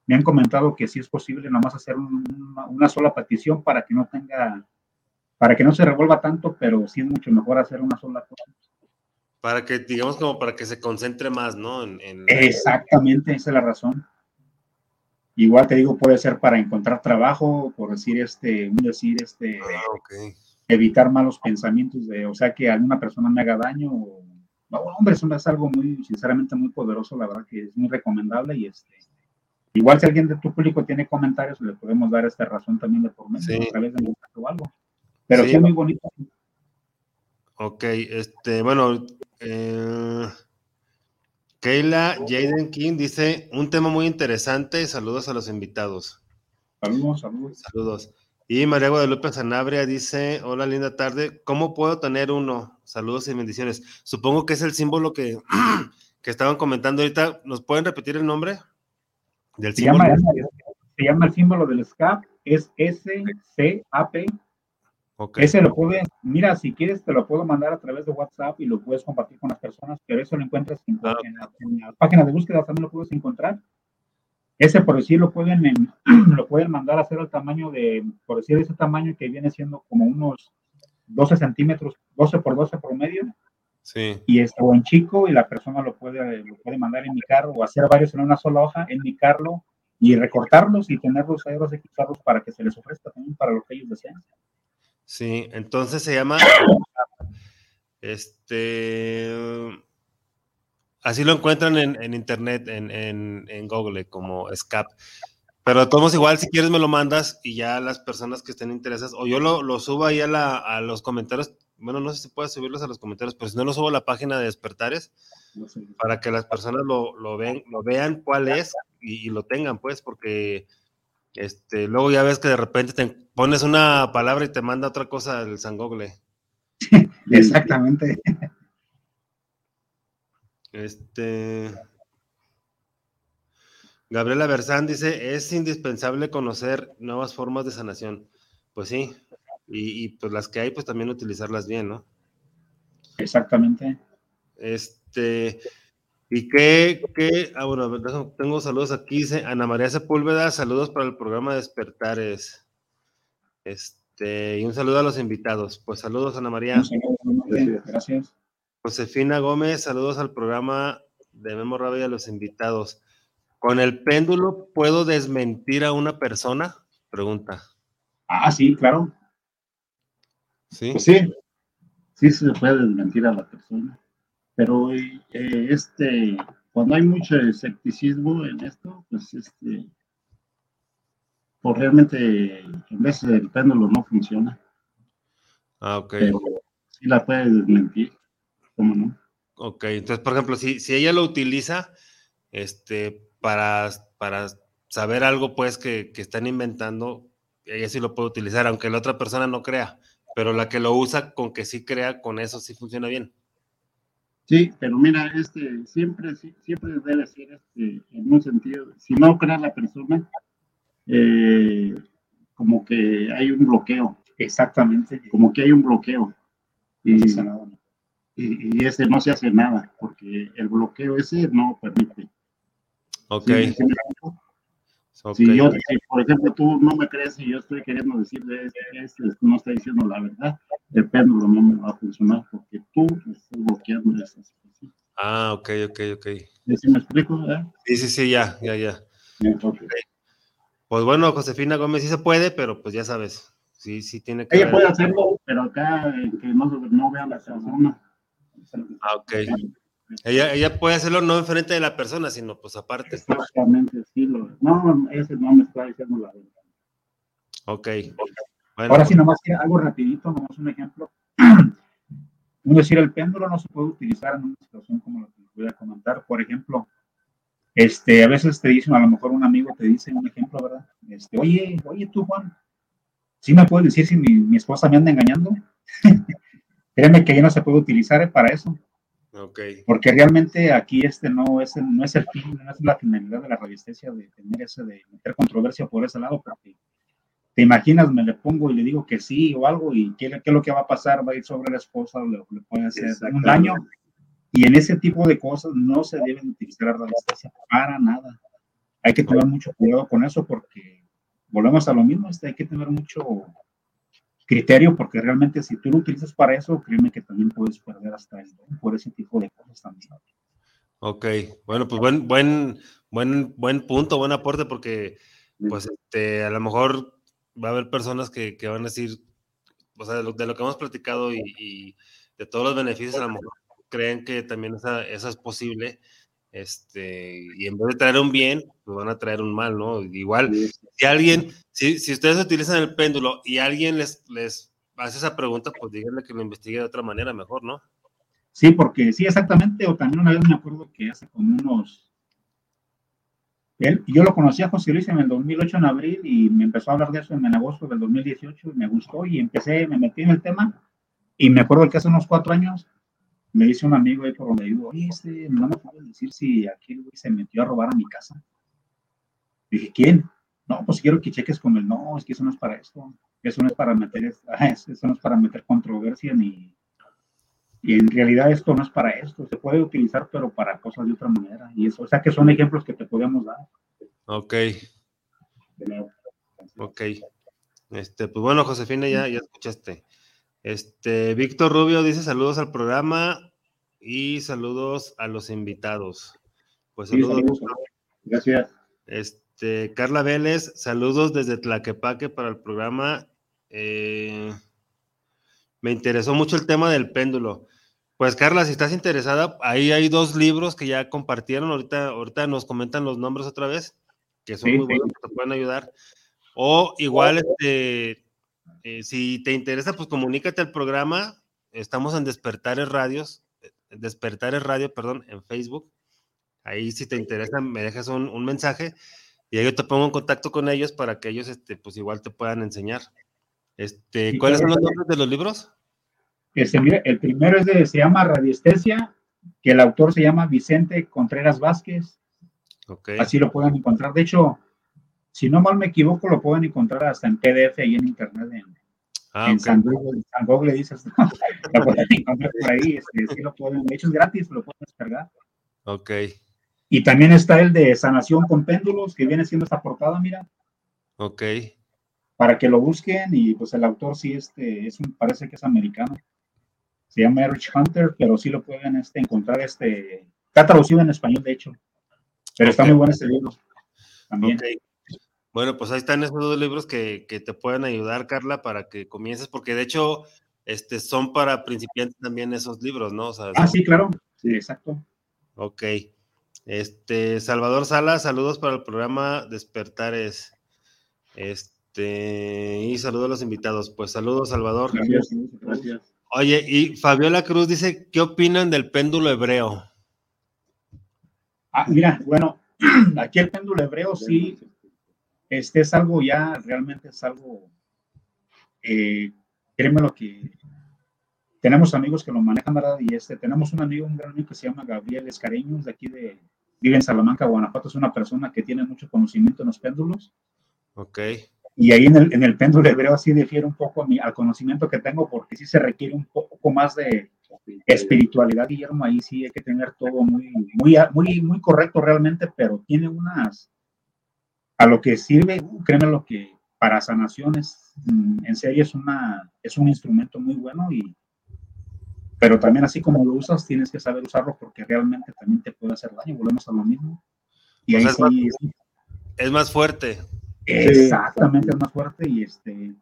me han comentado que sí es posible nomás hacer una, sola petición para que no tenga, para que no se revuelva tanto, pero sí es mucho mejor hacer una sola cosa. Para que, digamos, como para que se concentre más, ¿no? Exactamente, esa es la razón. Igual te digo, puede ser para encontrar trabajo, por decir este, decir este, ah, evitar malos pensamientos de, o sea, que alguna persona me haga daño. no, hombre, eso es algo muy, sinceramente, muy poderoso, la verdad que es muy recomendable y este, igual si alguien de tu público tiene comentarios, le podemos dar esta razón también de por medio, a través de un o algo. Pero sí, es muy bonito. Ok, este, bueno, eh, Keila Jaden King dice, un tema muy interesante, saludos a los invitados. Saludos, saludos. Saludos. Y María Guadalupe Sanabria dice, hola, linda tarde, ¿cómo puedo tener uno? Saludos y bendiciones. Supongo que es el símbolo que, [CLEARS THROAT] que estaban comentando ahorita. ¿Nos pueden repetir el nombre del símbolo? se llama el símbolo del SCAP, es S-C-A-P ese lo puedes, mira, si quieres te lo puedo mandar a través de WhatsApp y lo puedes compartir con las personas, pero eso lo encuentras en, ah. la, página de búsqueda, también lo puedes encontrar. Ese, por decir, lo pueden, [CLEARS THROAT] lo pueden mandar a hacer al tamaño de, por decir, ese tamaño que viene siendo como unos 12 centímetros, 12 por 12 promedio. Sí. Y es o en chico y la persona lo puede, lo puede mandar en mi carro o hacer varios en una sola hoja, en mi carro y recortarlos y tenerlos ahí, usarlos para que se les ofrezca también para lo que ellos deseen. Sí, entonces se llama este Así lo encuentran en, internet, en, en, Google, como SCAP. Pero todos igual, si quieres me lo mandas y ya las personas que estén interesadas, o yo lo, subo ahí a, la, a, los comentarios, bueno, no sé si puedes subirlos a los comentarios, pero si no lo subo a la página de Despertares, para que las personas lo, lo, ven, lo vean cuál es y, lo tengan, pues, porque este, luego ya ves que de repente te pones una palabra y te manda otra cosa el San Google. [LAUGHS] Exactamente. Este. Gabriela Bersán dice: es indispensable conocer nuevas formas de sanación. Pues sí, y, pues las que hay, pues también utilizarlas bien, ¿no? Exactamente. Este. ¿Y qué, qué? Ah, bueno, tengo saludos aquí, dice Ana María Sepúlveda, saludos para el programa Despertares. Este, y un saludo a los invitados. Pues saludos, Ana María. Gracias. Josefina Gómez, saludos al programa de Memo Rabia y a los invitados. ¿Con el péndulo puedo desmentir a una persona? Pregunta. Ah, sí, claro. Sí. Pues sí, sí se puede desmentir a la persona. Pero eh, este, cuando hay mucho escepticismo en esto, pues este, pues realmente en vez el péndulo no funciona. Ah, ok. Pero sí la puede desmentir. ¿Cómo no? Ok, entonces, por ejemplo, si, si ella lo utiliza este, para, para saber algo, pues, que, que están inventando, ella sí lo puede utilizar, aunque la otra persona no crea, pero la que lo usa con que sí crea, con eso sí funciona bien. Sí, pero mira, este, siempre, siempre debe ser este, en un sentido, si no crea la persona, eh, como que hay un bloqueo. Exactamente. Como que hay un bloqueo. Y, y, ese no se hace nada, porque el bloqueo ese no permite. Ok. Si yo, por ejemplo, tú no me crees y yo estoy queriendo decir de este, no está diciendo la verdad, el péndulo no me va a funcionar porque tú estás bloqueando esa situación. Ah, ok, ok, ok. ¿Sí me explico? Sí, sí, sí, ya, ya, ya. Pues bueno, Josefina Gómez sí se puede, pero pues ya sabes, sí, sí tiene que. Ella puede hacerlo, pero acá que no, no vean la persona. Ah, ok. Ella, ella puede hacerlo no enfrente de la persona, sino pues aparte. Exactamente, sí. Lo, no, ese no me está diciendo la verdad. Ok. Ahora sí, nomás algo rapidito, nomás un ejemplo. [CLEARS THROAT] Un decir, el péndulo no se puede utilizar en una situación como la que les voy a comentar. Por ejemplo, este, a veces te dicen, a lo mejor un amigo te dice un ejemplo, ¿verdad? Este, oye, oye tú, Juan, ¿sí me puedes decir si mi, mi esposa me anda engañando? [LAUGHS] Créeme que ya no se puede utilizar para eso. Okay. Porque realmente aquí este no es, no es el fin, no es la finalidad de la radiestesia de tener ese, de meter controversia por ese lado, porque te imaginas, me le pongo y le digo que sí o algo, y qué, qué es lo que va a pasar, va a ir sobre la esposa, o le, puede hacer un daño. Y en ese tipo de cosas no se deben utilizar la radiestesia para nada. Hay que tener mucho cuidado con eso porque volvemos a lo mismo, este, hay que tener mucho criterio, porque realmente si tú lo utilizas para eso, créeme que también puedes perder hasta el por ese tipo de cosas también. Ok, bueno, pues buen, buen, buen, buen punto, buen aporte, porque pues este, a lo mejor va a haber personas que, que van a decir, o sea, de lo, que hemos platicado y, de todos los beneficios, a lo mejor creen que también esa, eso es posible, este, y en vez de traer un bien, pues van a traer un mal, ¿no? Igual, si alguien, si, si ustedes utilizan el péndulo y alguien les, les hace esa pregunta, pues díganle que lo investigue de otra manera mejor, ¿no? Sí, porque sí, exactamente, o también una vez me acuerdo que hace como unos, él, yo lo conocí a José Luis en el 2008 en abril y me empezó a hablar de eso en agosto del 2018 y me gustó y empecé, me metí en el tema y me acuerdo que hace unos cuatro años me dice un amigo ahí por donde vivo, oye, este, no me puedes decir si aquel güey se metió a robar a mi casa. Dije, ¿quién? No, pues quiero que cheques con él. No, es que eso no es para esto. Eso no es para meter, [LAUGHS] eso no es para meter controversia ni. Y en realidad esto no es para esto. Se puede utilizar, pero para cosas de otra manera. Y eso, o sea que son ejemplos que te podemos dar. Ok. Ok. Este, pues bueno, Josefina, ya, ya escuchaste. Este, Víctor Rubio dice saludos al programa y saludos a los invitados. Pues saludos. Gracias. Este, Carla Vélez, saludos desde Tlaquepaque para el programa. Eh, me interesó mucho el tema del péndulo. Pues Carla, si estás interesada, ahí hay dos libros que ya compartieron, ahorita, ahorita nos comentan los nombres otra vez, que son muy buenos, que te pueden ayudar. O igual, este, eh, si te interesa, pues comunícate al programa, estamos en Despertares Radios, Despertares Radio, perdón, en Facebook. Ahí si te interesa, me dejas un, un mensaje y yo te pongo en contacto con ellos para que ellos, este, pues igual te puedan enseñar. Este, ¿Cuáles son los nombres de los libros? Este, el primero es de, se llama Radiestesia, que el autor se llama Vicente Contreras Vázquez. Okay. Así lo pueden encontrar. De hecho, si no mal me equivoco, lo pueden encontrar hasta en PDF ahí en internet. En, ah, en San, Google, San Google dices, [LAUGHS] lo pueden encontrar por ahí. Este, sí lo pueden, de hecho es gratis, lo pueden descargar. Ok. Y también está el de Sanación con Péndulos, que viene siendo esta portada, mira. Ok. Para que lo busquen y pues el autor sí este, es un, parece que es americano se llama Erich Hunter, pero sí lo pueden este, encontrar, este, está traducido en español, de hecho, pero está muy bueno este libro también. Bueno, pues ahí están esos dos libros que, que, te pueden ayudar, Carla, para que comiences, porque de hecho este, son para principiantes también esos libros, ¿no? ah, sí, claro, sí, exacto. Ok. Este, Salvador Sala, saludos para el programa Despertares. Este, y saludos a los invitados. Pues saludos, Salvador. Gracias, gracias. Oye, y Fabiola Cruz dice, ¿qué opinan del péndulo hebreo? Ah, mira, bueno, [CLEARS THROAT] aquí el péndulo hebreo sí, este es algo ya, realmente es algo, eh, créeme lo que tenemos amigos que lo manejan, ¿verdad? Y este, tenemos un amigo, un gran amigo que se llama Gabriel Escareños, de aquí de, vive en Salamanca, Guanajuato, es una persona que tiene mucho conocimiento en los péndulos. Ok. Y ahí en el, en el péndulo hebreo sí difiere un poco mi, al conocimiento que tengo, porque sí se requiere un poco más de espiritualidad, Guillermo. Ahí sí hay que tener todo muy, muy, muy, muy correcto realmente, pero tiene unas. A lo que sirve, créeme lo que para sanaciones, mm, en serio es, una, es un instrumento muy bueno y pero también así como lo usas tienes que saber usarlo porque realmente también te puede hacer daño. Volvemos a lo mismo. Y ahí sí, es más fuerte. Exactamente, es más fuerte y este,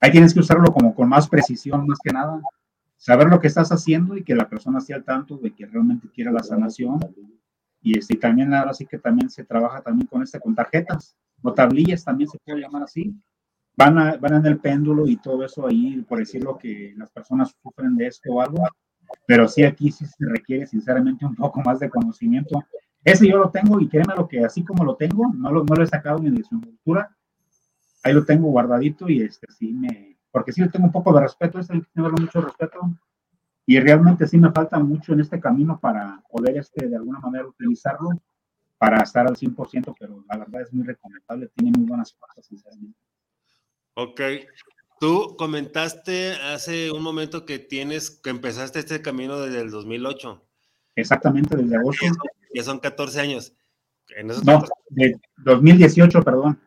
ahí tienes que usarlo como con más precisión, más que nada. Saber lo que estás haciendo y que la persona esté al tanto de que realmente quiere la sanación. Y este, también ahora sí que también se trabaja también con este, con tarjetas o tablillas, también se puede llamar así. Van, a, van en el péndulo y todo eso ahí, por decirlo que las personas sufren de esto o algo, pero sí aquí sí se requiere sinceramente un poco más de conocimiento ese yo lo tengo y créeme lo que así como lo tengo, no lo, no lo he sacado ni de su cultura, ahí lo tengo guardadito y este sí me, porque sí le tengo un poco de respeto, este tengo mucho respeto y realmente sí me falta mucho en este camino para poder este de alguna manera utilizarlo para estar al 100%, pero la verdad es muy recomendable, tiene muy buenas cosas, sinceramente. Ok. Tú comentaste hace un momento que tienes, que empezaste este camino desde el 2008. Exactamente, desde agosto ya son 14 años. no, de 2018, perdón.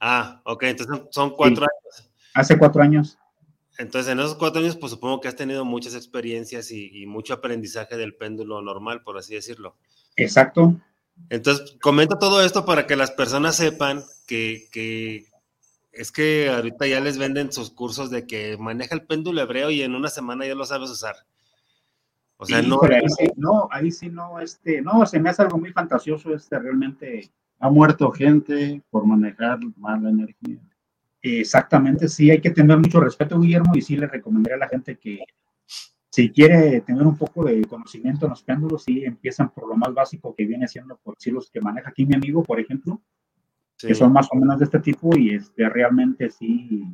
Ah, ok, entonces son cuatro años. Hace cuatro años. Entonces, en esos cuatro años, pues supongo que has tenido muchas experiencias y, mucho aprendizaje del péndulo normal, por así decirlo. Exacto. Entonces, comenta todo esto para que las personas sepan que, que, es que ahorita ya les venden sus cursos de que maneja el péndulo hebreo y en una semana ya lo sabes usar. O sea, no, ahí sí, no, ahí sí no, este, no, se me hace algo muy fantasioso, este, realmente. Ha muerto gente por manejar mala energía. Exactamente, sí, hay que tener mucho respeto, Guillermo, y sí le recomendaría a la gente que si quiere tener un poco de conocimiento en los péndulos, sí empiezan por lo más básico que viene siendo, por decir, los que maneja aquí mi amigo, por ejemplo, que son más o menos de este tipo, y este, realmente sí,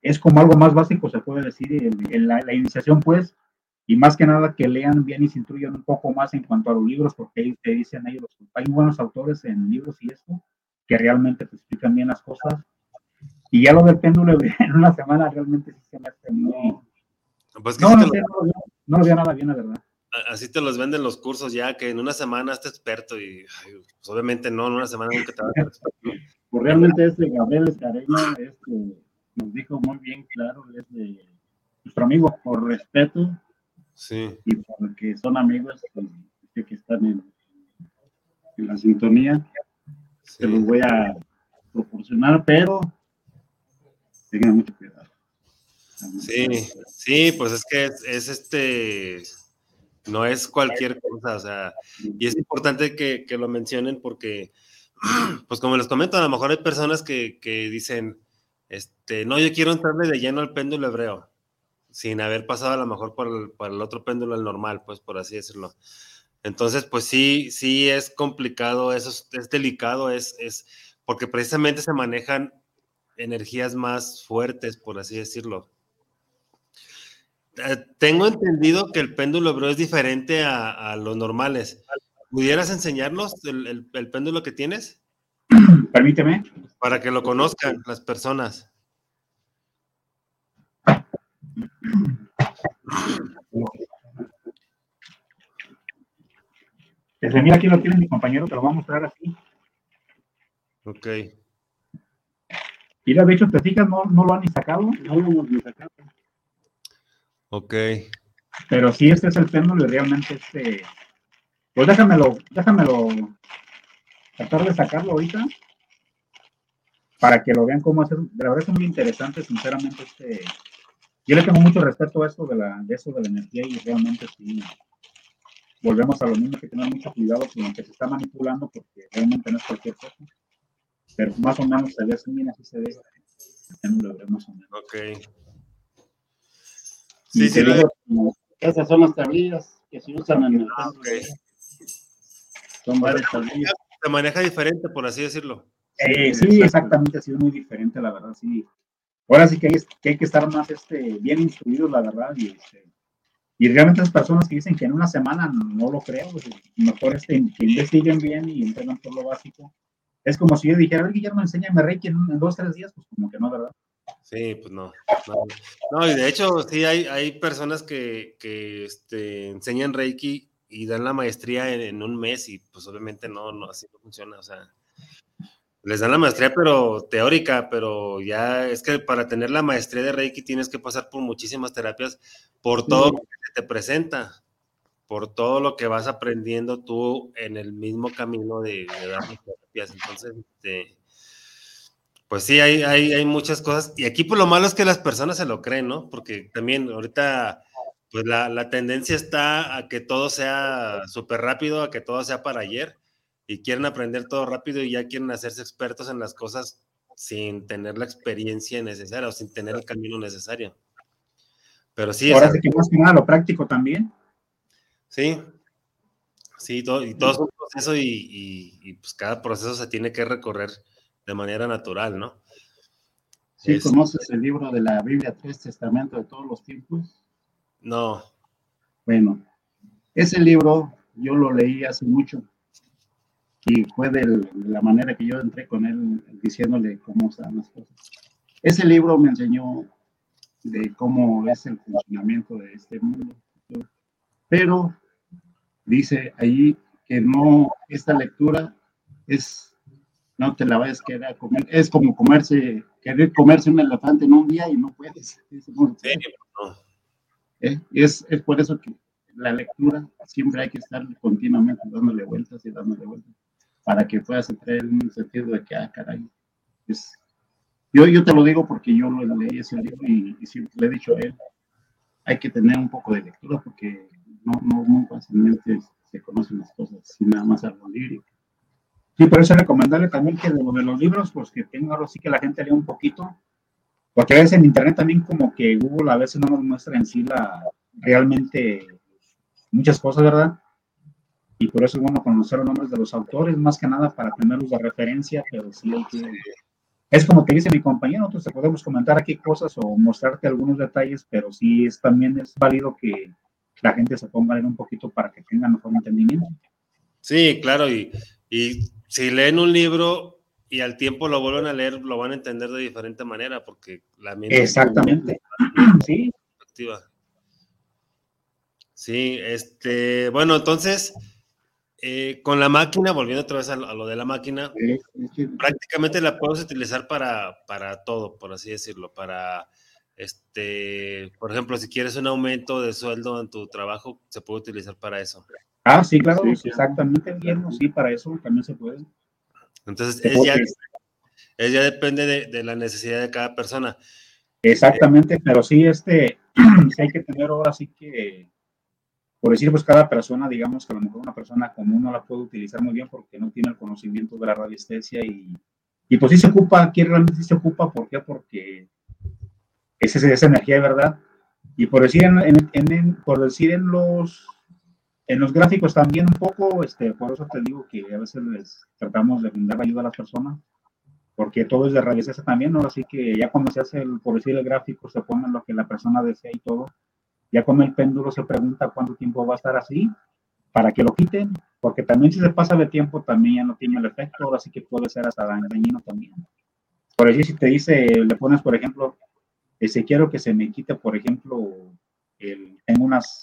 es como algo más básico, se puede decir, en la, la iniciación, pues, y más que nada que lean bien y se instruyan un poco más en cuanto a los libros, porque ahí te dicen ellos, hay buenos autores en libros y esto, que realmente te explican bien las cosas. Y ya lo del péndulo [LAUGHS] en una semana realmente sí se me hace muy... Pues no, no, no, lo veo nada bien, la verdad. Así te los venden los cursos ya, que en una semana estás experto y pues obviamente no, en una semana nunca te vas a experto. [LAUGHS] Pues realmente este Gabriel Escareña este, nos dijo muy bien claro, es de nuestro amigo, por respeto, Sí. Y porque son amigos que, están en, la sintonía, se los voy a proporcionar, pero Sí, sí, pues es que es, este, no es cualquier cosa, o sea, y es importante que, que lo mencionen porque, [CLEARS THROAT] pues como les comento, a lo mejor hay personas que, que dicen, este, no, yo quiero entrarle de lleno al péndulo hebreo, sin haber pasado a lo mejor por el, por el otro péndulo, el normal, pues por así decirlo. Entonces, pues sí, sí es complicado, eso es, es delicado, es, es porque precisamente se manejan energías más fuertes, por así decirlo. Eh, tengo entendido que el péndulo hebreo es diferente a, a los normales. ¿Pudieras enseñarnos el, el, el, péndulo que tienes? [CLEARS THROAT] Permíteme. Para que lo conozcan las personas. Desde mira, aquí lo tiene mi compañero, te lo voy a mostrar así. Ok. Mira, de hecho, te fijas, no, no lo han ni sacado. No lo hemos ni sacado. Ok. Pero sí, este es el péndulo y realmente este. Pues déjamelo, déjamelo tratar de sacarlo ahorita para que lo vean cómo hacer. De la verdad es muy interesante, sinceramente, este. Yo le tengo mucho respeto a esto de la, de eso de la energía y realmente sí. Volvemos a lo mismo que tener mucho cuidado con lo que se está manipulando porque realmente no es cualquier cosa. Pero más o menos se ve así, mira, así se ve. Más o menos. Ok. Sí, sí, digo, esas son las tablillas que se usan en el ah, ok. Son varias tablillas. Se maneja diferente, por así decirlo. Eh, sí, exactamente, ha sido muy diferente, la verdad, sí. Ahora sí que hay que, hay que estar más este, bien instruidos, la verdad, y, este, y realmente las personas que dicen que en una semana no lo creo, pues, mejor este, que investiguen bien y entiendan por lo básico. Es como si yo dijera, a ver, Guillermo, enséñame Reiki en, en dos, tres días, pues como que no, ¿verdad? Sí, pues no, no. No, y de hecho, sí hay, hay personas que, que este, enseñan Reiki y dan la maestría en, en, un mes y pues obviamente no, no, así no funciona. O sea, les dan la maestría, pero teórica, pero ya es que para tener la maestría de Reiki tienes que pasar por muchísimas terapias, por todo lo que te presenta, por todo lo que vas aprendiendo tú en el mismo camino de, de dar terapias. Entonces, este, pues sí, hay, hay, hay muchas cosas. Y aquí, pues lo malo es que las personas se lo creen, ¿no? Porque también ahorita, pues la, la tendencia está a que todo sea súper rápido, a que todo sea para ayer. Y quieren aprender todo rápido y ya quieren hacerse expertos en las cosas sin tener la experiencia necesaria o sin tener el camino necesario. Pero sí. Ahora sí que más que nada lo práctico también. Sí. Sí, todo, y todo es un proceso y, y, y pues cada proceso se tiene que recorrer de manera natural, ¿no? ¿Sí es... conoces el libro de la Biblia Tres Testamentos de todos los tiempos? No. Bueno, ese libro yo lo leí hace mucho y fue de la manera que yo entré con él diciéndole cómo están las cosas. Ese libro me enseñó de cómo es el funcionamiento de este mundo, pero dice ahí que no, esta lectura es no te la vayas a quedar a comer. Es como comerse, querer comerse un elefante en un día y no puedes. [LAUGHS] Es, no. ¿Eh? es, es por eso que la lectura siempre hay que estar continuamente dándole vueltas y dándole vueltas para que puedas entrar en un sentido de que, ah, caray, es, yo, yo te lo digo porque yo lo leí ese libro y, y siempre le he dicho a él, hay que tener un poco de lectura porque no, no muy fácilmente se conocen las cosas sin nada más algo lírico. Sí, por eso es recomendable también que de, de los libros, pues que tenga algo así que la gente lea un poquito, porque a veces en internet también como que Google a veces no nos muestra en sí la realmente muchas cosas, ¿verdad? Y por eso es bueno conocer los nombres de los autores, más que nada para tenerlos de referencia, pero sí hay que... Es como te dice mi compañero, nosotros te podemos comentar aquí cosas o mostrarte algunos detalles, pero sí es, también es válido que la gente se ponga a leer un poquito para que tengan mejor entendimiento. Sí, claro, y, y si leen un libro y al tiempo lo vuelven a leer, lo van a entender de diferente manera, porque la mente Exactamente. [CLEARS THROAT] Sí. Activa. Sí, este, bueno, entonces, eh, con la máquina, volviendo otra vez a lo, a lo de la máquina, Sí, sí, prácticamente la puedes utilizar para, para todo, por así decirlo, para, este, por ejemplo, si quieres un aumento de sueldo en tu trabajo, se puede utilizar para eso. Ah, sí, claro, Sí, sí. exactamente, Guillermo, sí, para eso también se puede. Entonces, es ya, es ya depende de, de la necesidad de cada persona. Exactamente, pero sí, este, [CLEARS THROAT] sí hay que tener ahora sí que, por decir, pues cada persona, digamos que a lo mejor una persona común no la puede utilizar muy bien porque no tiene el conocimiento de la radiestesia y, y pues sí se ocupa, aquí realmente sí se ocupa, ¿por qué? Porque es esa energía de verdad. Y por decir en, en, por decir en los en los gráficos también un poco, este, por eso te digo que a veces les tratamos de brindar ayuda a las personas, porque todo es de radiestesia también, ¿no? Así que ya cuando se hace, el, por decir el gráfico, se pone lo que la persona desea y todo, ya con el péndulo se pregunta cuánto tiempo va a estar así para que lo quiten, porque también si se pasa de tiempo también ya no tiene el efecto, ahora sí que puede ser hasta dañino también. Por decir, si te dice, le pones, por ejemplo, si quiero que se me quite, por ejemplo, el, tengo unas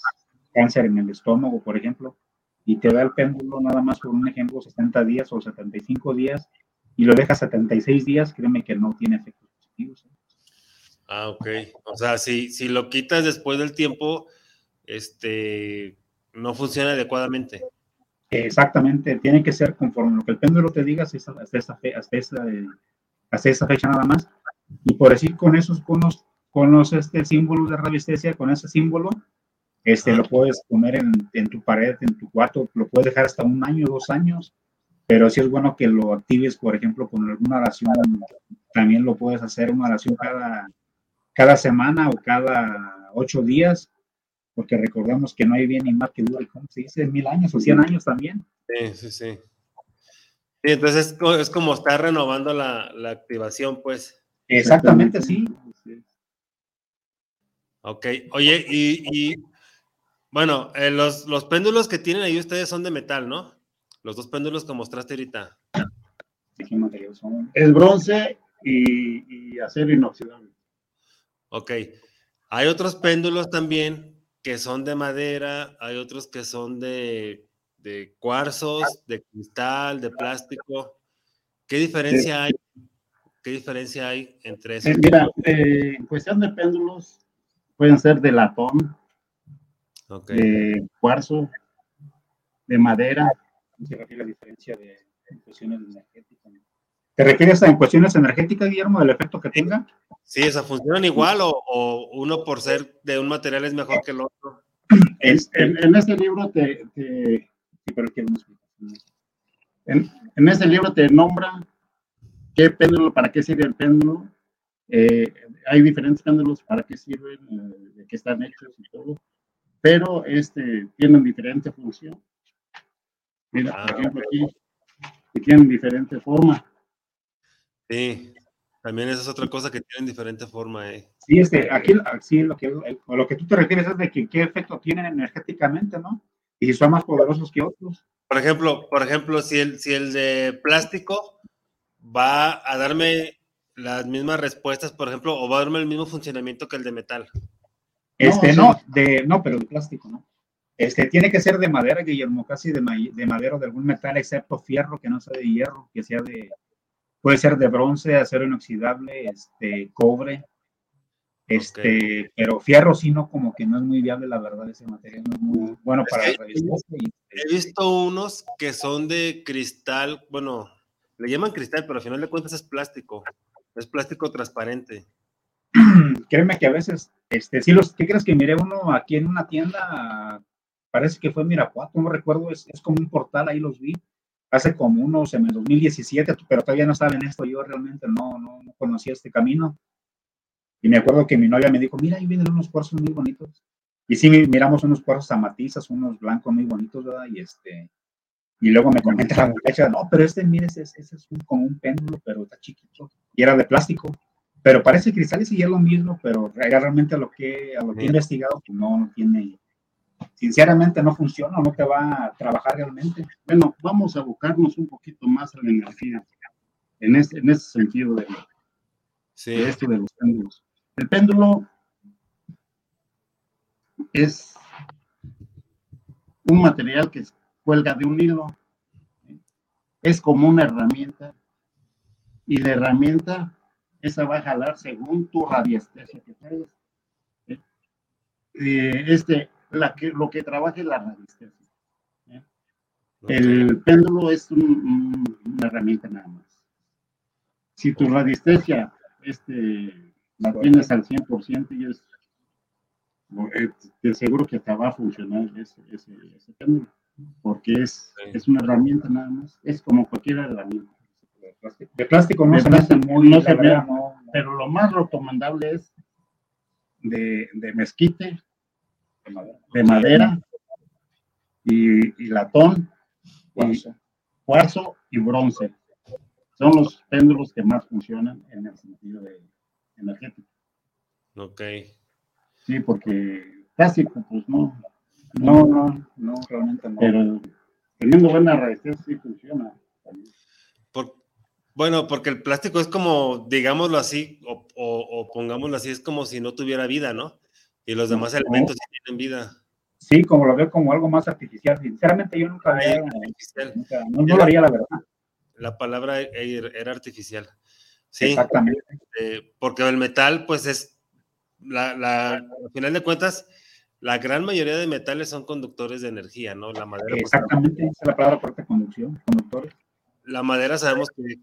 cáncer en el estómago, por ejemplo, y te da el péndulo nada más por un ejemplo 70 días o 75 días y lo dejas 76 días, créeme que no tiene efectos positivos. ¿eh? Ah, ok. O sea, si, si lo quitas después del tiempo, este, no funciona adecuadamente. Exactamente, tiene que ser conforme lo que el péndulo te diga hasta, esa, hasta, esa, hasta esa fecha nada más. Y por decir con esos, con los, con los este, símbolos de radiestesia, con ese símbolo, este, lo puedes poner en, en, tu pared, en tu cuarto, lo puedes dejar hasta un año, dos años, pero sí es bueno que lo actives, por ejemplo, con alguna oración, también lo puedes hacer una oración cada, cada semana o cada ocho días, porque recordamos que no hay bien ni mal que dure, ¿cómo se dice? Mil años o cien años también. Sí, sí, sí. Sí, entonces es, como estar renovando la, la, activación, pues. Exactamente, sí. Ok, oye, y, y bueno, eh, los, los péndulos que tienen ahí ustedes son de metal, ¿no? Los dos péndulos que mostraste ahorita. Es bronce y, y acero inoxidable. Ok. Hay otros péndulos también que son de madera, hay otros que son de, de cuarzos, de cristal, de plástico. ¿Qué diferencia hay? ¿Qué diferencia hay entre esos? Eh, mira, eh, en cuestión de péndulos, pueden ser de latón, de cuarzo, de madera. Se refiere a la diferencia de cuestiones energéticas. ¿Te refieres a en cuestiones energéticas, Guillermo, del efecto que tenga? Sí, esas funcionan igual o, uno por ser de un material es mejor que el otro. En, este libro te, te en, en este libro te nombra qué péndulo, para qué sirve el péndulo. Eh, hay diferentes péndulos para qué sirven, eh, de qué están hechos y todo, pero este, tienen diferente función. Mira, por ah, ejemplo, aquí tienen diferente forma. Sí, también esa es otra cosa que tienen diferente forma. Eh. Sí, este, aquí sí, lo que, lo que tú te refieres es de que qué efecto tienen energéticamente, ¿no? Y si son más poderosos que otros. Por ejemplo, por ejemplo, si el, si el de plástico va a darme las mismas respuestas, por ejemplo, o va a darme el mismo funcionamiento que el de metal. Este, no, de, no, pero de plástico, ¿no? Este, tiene que ser de madera, Guillermo, casi de, de madera o de algún metal, excepto fierro, que no sea de hierro, que sea de, Puede ser de bronce, acero inoxidable, este, cobre, este, pero fierro sí no, como que no es muy viable, la verdad, ese material no es muy bueno para la He visto unos que son de cristal, bueno, le llaman cristal, pero al final de cuentas es plástico, es plástico transparente. [CLEARS THROAT] Créeme que a veces, este, sí los, ¿qué crees que miré uno aquí en una tienda? Parece que fue Mirapuato, no recuerdo, es, como un portal, ahí los vi hace como unos, en el 2017, pero todavía no estaba en esto, yo realmente no, no, conocía este camino. Y me acuerdo que mi novia me dijo, mira, ahí vienen unos cuarzos muy bonitos. Y sí, miramos unos cuarzos amatizas, unos blancos muy bonitos, ¿verdad? Y este, y luego me comenta la muchacha, no, pero este, mire, ese, ese es como un péndulo, pero está chiquito. Y era de plástico. Pero parece cristales y es lo mismo, pero realmente a lo que, a lo que he investigado, pues no, no tiene, sinceramente no funciona, no te va a trabajar realmente. Bueno, vamos a abocarnos un poquito más a la energía en ese, en ese sentido de, esto de los péndulos. El péndulo es un material que cuelga de un hilo, es como una herramienta y la herramienta esa va a jalar según tu radiestesia que traigas. Eh, este, la que, lo que trabaja es la radiestesia. ¿eh? El péndulo es una herramienta nada más. Si tu radiestesia este, la tienes al 100% y es eh, seguro que hasta va a funcionar ese, ese, péndulo, porque es, es una herramienta nada más, es como cualquier herramienta. De plástico no se me hace muy, no se no, pero lo más recomendable es de, de mezquite, de madera, y, y, latón, cuarzo. cuarzo y bronce. Son los péndulos que más funcionan en el sentido de energético. Ok. Sí, porque plástico, pues no. No, no, no, realmente no. Pero teniendo buena resistencia sí funciona. bueno, porque el plástico es como, digámoslo así, o, o, pongámoslo así, es como si no tuviera vida, ¿no? Y los demás elementos sí tienen vida. Sí, como lo veo como algo más artificial. Sinceramente, yo nunca, había, no, lo haría, la verdad. La palabra era artificial. Sí, Exactamente. Eh, porque el metal, pues es, la, la, al final de cuentas, la gran mayoría de metales son conductores de energía, ¿no? La madera. Pues, Exactamente, esa es la palabra correcta, conducción, conductores. La madera sabemos que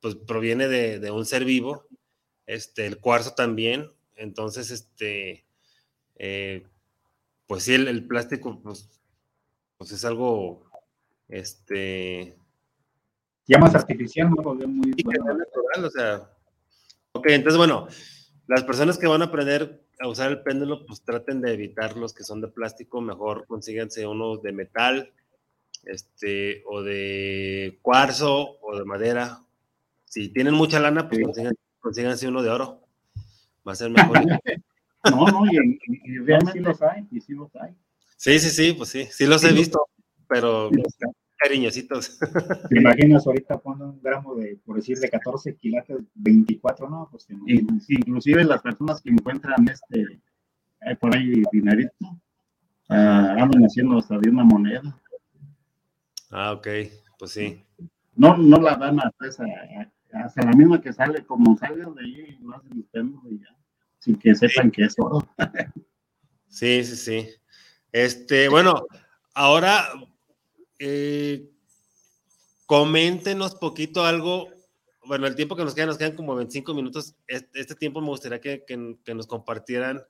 pues, proviene de, de, un ser vivo, este, el cuarzo también, entonces, este, eh, pues sí, el, el plástico, pues, pues, es algo, este... Ya más artificial, ¿no? Muy natural, o sea... Ok, entonces, bueno, las personas que van a aprender a usar el péndulo, pues traten de evitar los que son de plástico, mejor consíganse uno de metal, este, o de cuarzo, o de madera. Si tienen mucha lana, pues consíganse uno de oro. Va a ser mejor. [LAUGHS] No, no, y, realmente los hay, y sí los hay. Sí, sí, sí, pues sí, sí los he visto, pero cariñositos. [LAUGHS] ¿Te imaginas ahorita cuando un gramo de, por decir, de 14 quilates, 24, no? Pues inclusive las personas que encuentran este, por ahí dinerito, uh, andan haciendo hasta de una moneda. Ah, ok, pues sí. No, no la dan hasta esa, hasta la misma que sale, como salga de ahí, lo hacen ustedes y ya sin que sepan que es oro. sí, sí, sí. Este, bueno, ahora eh, coméntenos poquito algo. Bueno, el tiempo que nos queda, nos quedan como 25 minutos. Este, tiempo me gustaría que, que, nos compartieran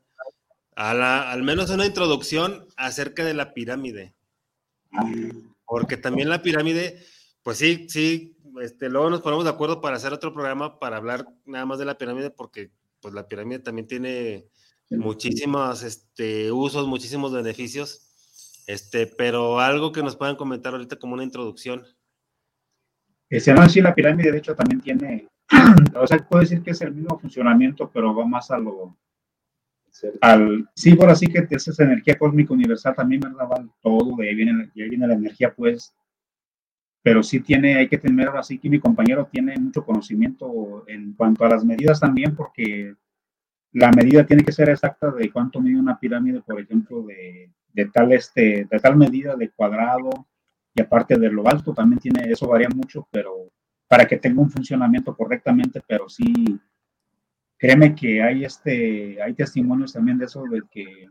a la, al menos una introducción acerca de la pirámide. Porque también la pirámide, pues sí, sí, este, luego nos ponemos de acuerdo para hacer otro programa para hablar nada más de la pirámide, porque pues la pirámide también tiene muchísimos este, usos, muchísimos beneficios, este, pero algo que nos puedan comentar ahorita como una introducción. Este, no, sí, la pirámide de hecho también tiene, [CLEARS THROAT] o sea, puedo decir que es el mismo funcionamiento, pero va más a lo, al, sí, por así que esa energía cósmica universal también, ¿verdad? Va todo, de ahí viene, de ahí viene la energía, pues, pero sí tiene, hay que tener, así que mi compañero tiene mucho conocimiento en cuanto a las medidas también, porque la medida tiene que ser exacta de cuánto mide una pirámide, por ejemplo, de, de tal, este, de tal medida de cuadrado, y aparte de lo alto también tiene, eso varía mucho, pero para que tenga un funcionamiento correctamente, pero sí, créeme que hay, este, hay testimonios también de eso, de que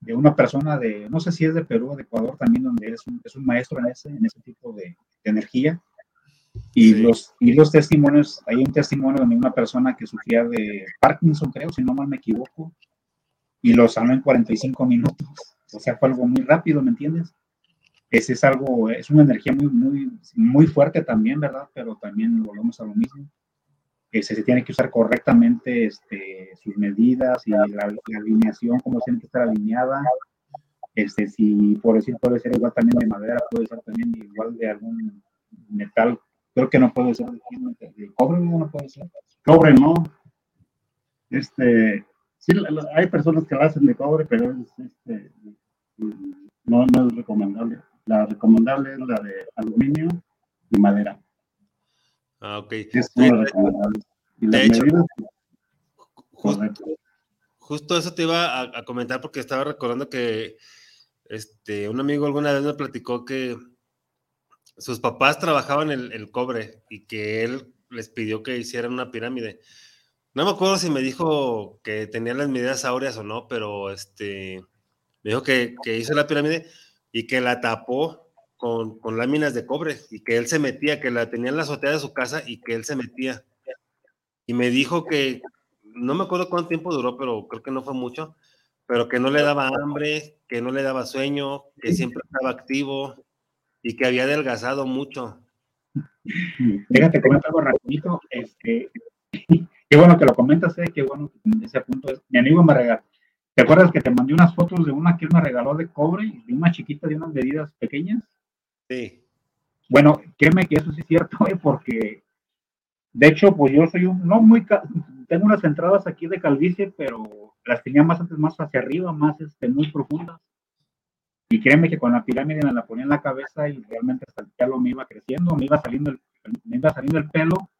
de una persona de, no sé si es de Perú o de Ecuador también, donde es un, es un maestro en ese, en ese tipo de, energía. Y, los, y los testimonios, hay un testimonio de una persona que sufría de Parkinson, creo, si no mal me equivoco, y lo sanó en 45 minutos. O sea, fue algo muy rápido, ¿me entiendes? Ese es algo, es una energía muy, muy, muy fuerte también, ¿verdad? Pero también volvemos a lo mismo que se, tiene que usar correctamente este, sus medidas y la, alineación, cómo tiene que estar alineada. Este, si por decir puede ser igual también de madera, puede ser también igual de algún metal. Creo que no puede ser de, cobre, no puede ser. Cobre, no. Este, sí, hay personas que lo hacen de cobre, pero es, este, no, no es recomendable. La recomendable es la de aluminio y madera. Ah, ok. de, hecho, justo, eso te iba a, comentar porque estaba recordando que este, un amigo alguna vez me platicó que sus papás trabajaban el, el cobre y que él les pidió que hicieran una pirámide. No me acuerdo si me dijo que tenía las medidas áureas o no, pero este, me dijo que, hizo la pirámide y que la tapó con, con, láminas de cobre y que él se metía, que la tenía en la azotea de su casa y que él se metía. Y me dijo que, no me acuerdo cuánto tiempo duró, pero creo que no fue mucho, pero que no le daba hambre, que no le daba sueño, que siempre estaba activo y que había adelgazado mucho. Déjate comentar algo rapidito. Este, qué bueno que lo comentas, eh, qué bueno que ese punto es. Mi amigo me regaló. ¿Te acuerdas que te mandé unas fotos de una que él me regaló de cobre, de una chiquita de unas medidas pequeñas? Sí. Bueno, créeme que eso sí es cierto, eh, porque de hecho, pues yo soy un, no muy, tengo unas entradas aquí de calvicie, pero las tenía más antes, más hacia arriba, más este, muy profundas. Y créeme que con la pirámide me la ponía en la cabeza y realmente hasta el pelo me iba creciendo, me iba saliendo el, me iba saliendo el pelo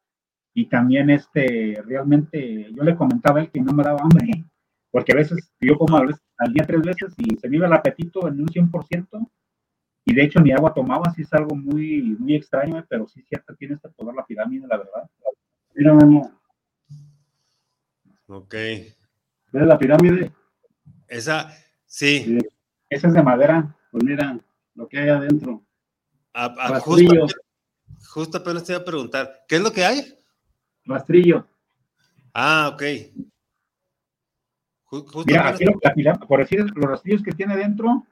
y también este, realmente yo le comentaba a él que no me daba hambre, porque a veces yo como al día tres veces y se me iba el apetito en un 100%, y de hecho ni agua tomaba, sí es algo muy, muy extraño, pero sí cierto, tiene este poder la pirámide, la verdad. Mira, Memo. Ok. ¿Ves la pirámide? Esa, sí. Sí. Esa es de madera. Pues mira lo que hay adentro. A- justo, justo apenas te iba a preguntar, ¿qué es lo que hay? Rastrillo. Ah, ok. Ju- Justo Mira, aquí lo- por decir los rastrillos que tiene dentro,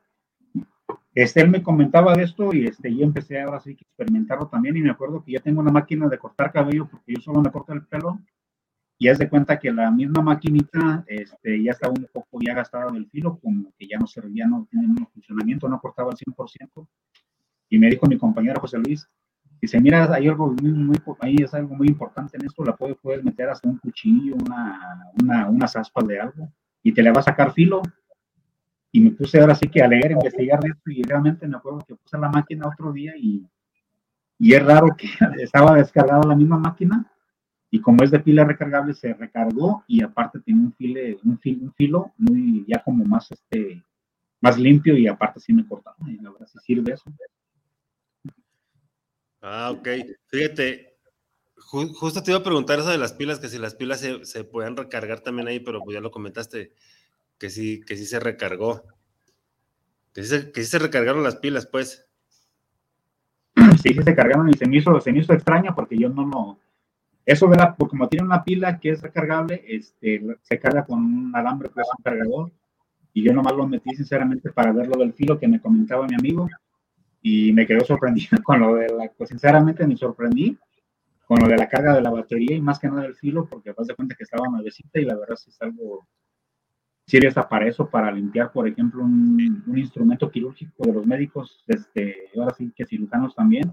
este, él me comentaba de esto y este, yo empecé ahora sí que experimentarlo también y me acuerdo que ya tengo una máquina de cortar cabello porque yo solo me corto el pelo y haz de cuenta que la misma maquinita este, ya estaba un poco ya gastada del filo, como que ya no servía, no el mismo funcionamiento, no cortaba al 100%. Y me dijo mi compañero José Luis, dice, mira, hay algo muy, importante en esto, la puedes, meter hasta un cuchillo, una, una, unas aspas de algo, y te le va a sacar filo. Y me puse ahora sí que a investigar esto, y realmente me acuerdo que puse la máquina otro día y, y es raro que [LAUGHS] estaba descargada la misma máquina, y como es de pila recargable, se recargó, y aparte tiene un, file, un, fil- un filo muy, ya como más, este, más limpio, y aparte sí me cortaba, y la verdad sí sirve eso. Ah, ok. Fíjate, ju- justo te iba a preguntar eso de las pilas, que si las pilas se, se pueden recargar también ahí, pero pues ya lo comentaste, que sí, que sí se recargó. Que sí se, que sí se recargaron las pilas, pues. [CLEARS THROAT] sí, sí se cargaron y se me hizo, se me hizo extraño porque yo no lo... Eso de pues, como tiene una pila que es recargable, este, se carga con un alambre que es un cargador y yo nomás lo metí sinceramente para ver lo del filo que me comentaba mi amigo y me quedó sorprendido [LAUGHS] con lo de la, pues sinceramente me sorprendí con lo de la carga de la batería y más que nada del filo porque vas de cuenta que estaba nuevecita y la verdad sí es algo sirve hasta para eso, para limpiar, por ejemplo, un, un instrumento quirúrgico de los médicos, este, ahora sí que cirujanos también.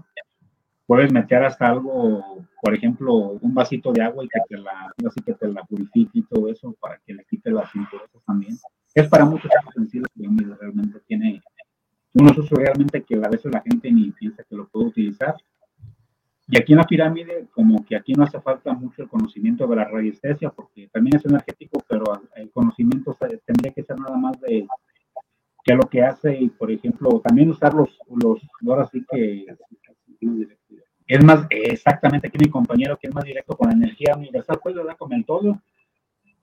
Puedes meter hasta algo, por ejemplo, un vasito de agua y que te la, así que te la purifique y todo eso para que le quite las impurezas también. Es para muchos utensilios que realmente tiene unos usos realmente que a veces la gente ni piensa que lo puede utilizar. Y aquí en la pirámide, como que aquí no hace falta mucho el conocimiento de la radiestesia, porque también es energético, pero el conocimiento tendría que ser nada más de qué lo que hace y, por ejemplo, también usar los, los ahora sí que es más, exactamente aquí mi compañero que es más directo con la energía universal, pues, ¿verdad? Con el todo.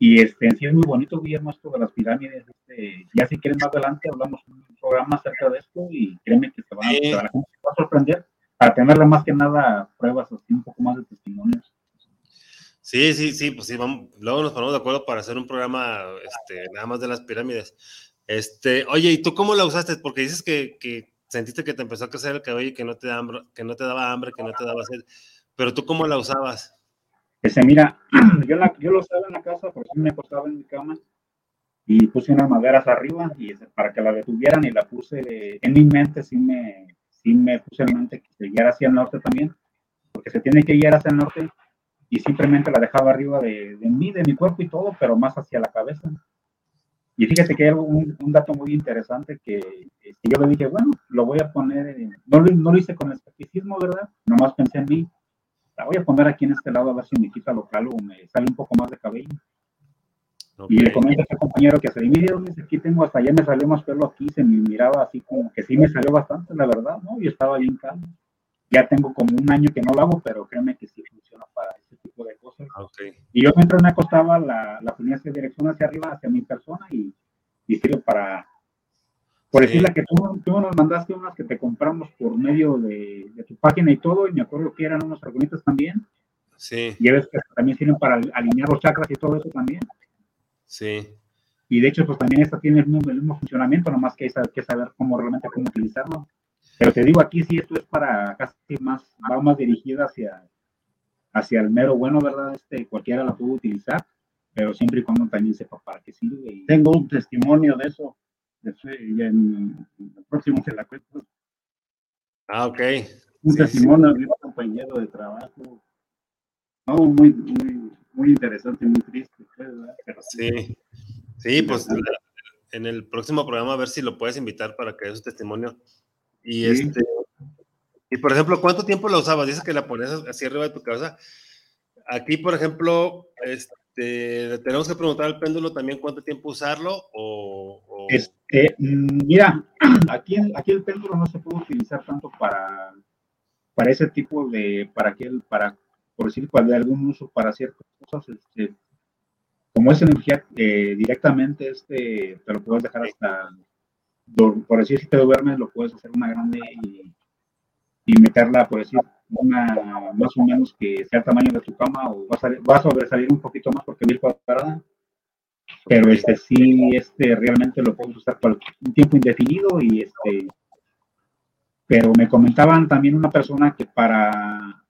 Y este, en sí es muy bonito, Guillermo, esto de las pirámides. Este, ya si quieren más adelante, hablamos un programa acerca de esto y créeme que van a, Sí. se va a sorprender para tenerle más que nada pruebas, así un poco más de testimonios. Sí, sí, sí, pues sí, vamos, luego nos ponemos de acuerdo para hacer un programa, este, nada más de las pirámides. Este, oye, ¿y tú cómo la usaste? Porque dices que, que sentiste que te empezó a crecer el cabello y que no te da hambre, que no te daba hambre, que no te daba sed. Pero tú cómo la usabas? Ese, mira, [CLEARS THROAT] yo, la, yo lo usaba en la casa porque sí me acostaba en mi cama y puse unas maderas arriba y para que la detuvieran y la puse en mi mente, sí me, sí me puse en mente que se hacia el norte también, porque se tiene que guiar hacia el norte y simplemente la dejaba arriba de, de mí, de mi cuerpo y todo, pero más hacia la cabeza. Y fíjate que hay un, un dato muy interesante que, que yo le dije, bueno, lo voy a poner, en- no, lo- no lo hice con escepticismo, ¿verdad? Nomás pensé en mí, la voy a poner aquí en este lado a ver si me quita local o me sale un poco más de cabello. Ok. Y le comento a este compañero que se mire, dice, aquí tengo hasta allá me salió más pelo aquí, se me miraba así como que sí me salió bastante, la verdad, ¿no? Y estaba bien calmo. Ya tengo como un año que no lo hago, pero créeme que sí funciona para ese tipo de cosas. Ok. Y yo mientras me acostaba, la, la ponía hacia dirección hacia arriba, hacia mi persona, y, y sirve para, por Sí. decirle que tú, tú nos mandaste unas que te compramos por medio de, de tu página y todo, y me acuerdo que eran unos argumentos también, Sí, y ves que también sirven para alinear los chakras y todo eso también. sí. Y de hecho, pues también esta tiene el mismo, funcionamiento, nomás que hay que saber cómo realmente cómo utilizarlo. Pero te digo, aquí sí esto es para casi más, va más dirigida hacia, hacia el mero bueno, ¿verdad? Este, cualquiera la puede utilizar, pero siempre y cuando también sepa para qué sirve. Tengo un testimonio de eso, de en, el próximo se la cuento. Ah, ok. Un testimonio de un compañero de trabajo. No, muy, muy, muy interesante, muy triste. Pero sí, sí, pues en el próximo programa a ver si lo puedes invitar para que dé su testimonio. Y este, y por ejemplo, ¿cuánto tiempo la usabas? Dices que la ponías así arriba de tu cabeza. Aquí, por ejemplo, este, tenemos que preguntar al péndulo también cuánto tiempo usarlo o... Este, mm, mira, [CLEARS THROAT] aquí, aquí el péndulo no se puede utilizar tanto para, para ese tipo de, para que para, por decir, para de algún uso para ciertas cosas, este, como es energía eh, directamente, este, te lo puedes dejar hasta, por decir, si te duermes, lo puedes hacer una grande y y meterla, por decir, una más o menos que sea el tamaño de tu cama o va a, salir, va a sobresalir un poquito más porque mil cuadrada. Pero este sí, este realmente lo puedo usar por un tiempo indefinido y este. Pero me comentaban también una persona que para,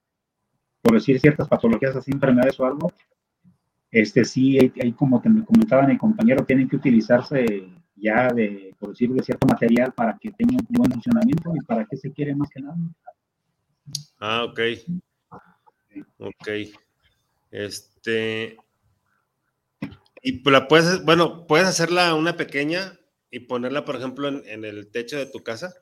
por decir ciertas patologías así, enfermedades o algo, este sí, hay, como que me comentaban mi compañero, tienen que utilizarse ya de, por decir, de cierto material para que tenga un buen funcionamiento y para qué se quiere más que nada. Ah, ok. Ok. Este. Y la puedes, bueno, puedes hacerla una pequeña y ponerla, por ejemplo, en, el techo de tu casa.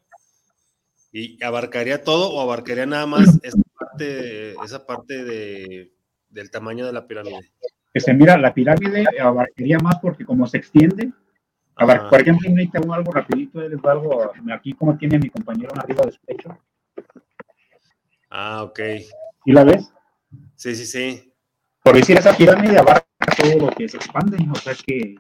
¿Y abarcaría todo o abarcaría nada más esa parte, esa parte de, del tamaño de la pirámide? se mira, la pirámide abarcaría más porque como se extiende, por ejemplo, tengo algo rapidito, algo aquí como tiene mi compañero arriba del pecho. Ah, ok. ¿Y la ves? Sí, sí, sí. Por decir, esa pirámide abarca todo lo que se expande, o sea que...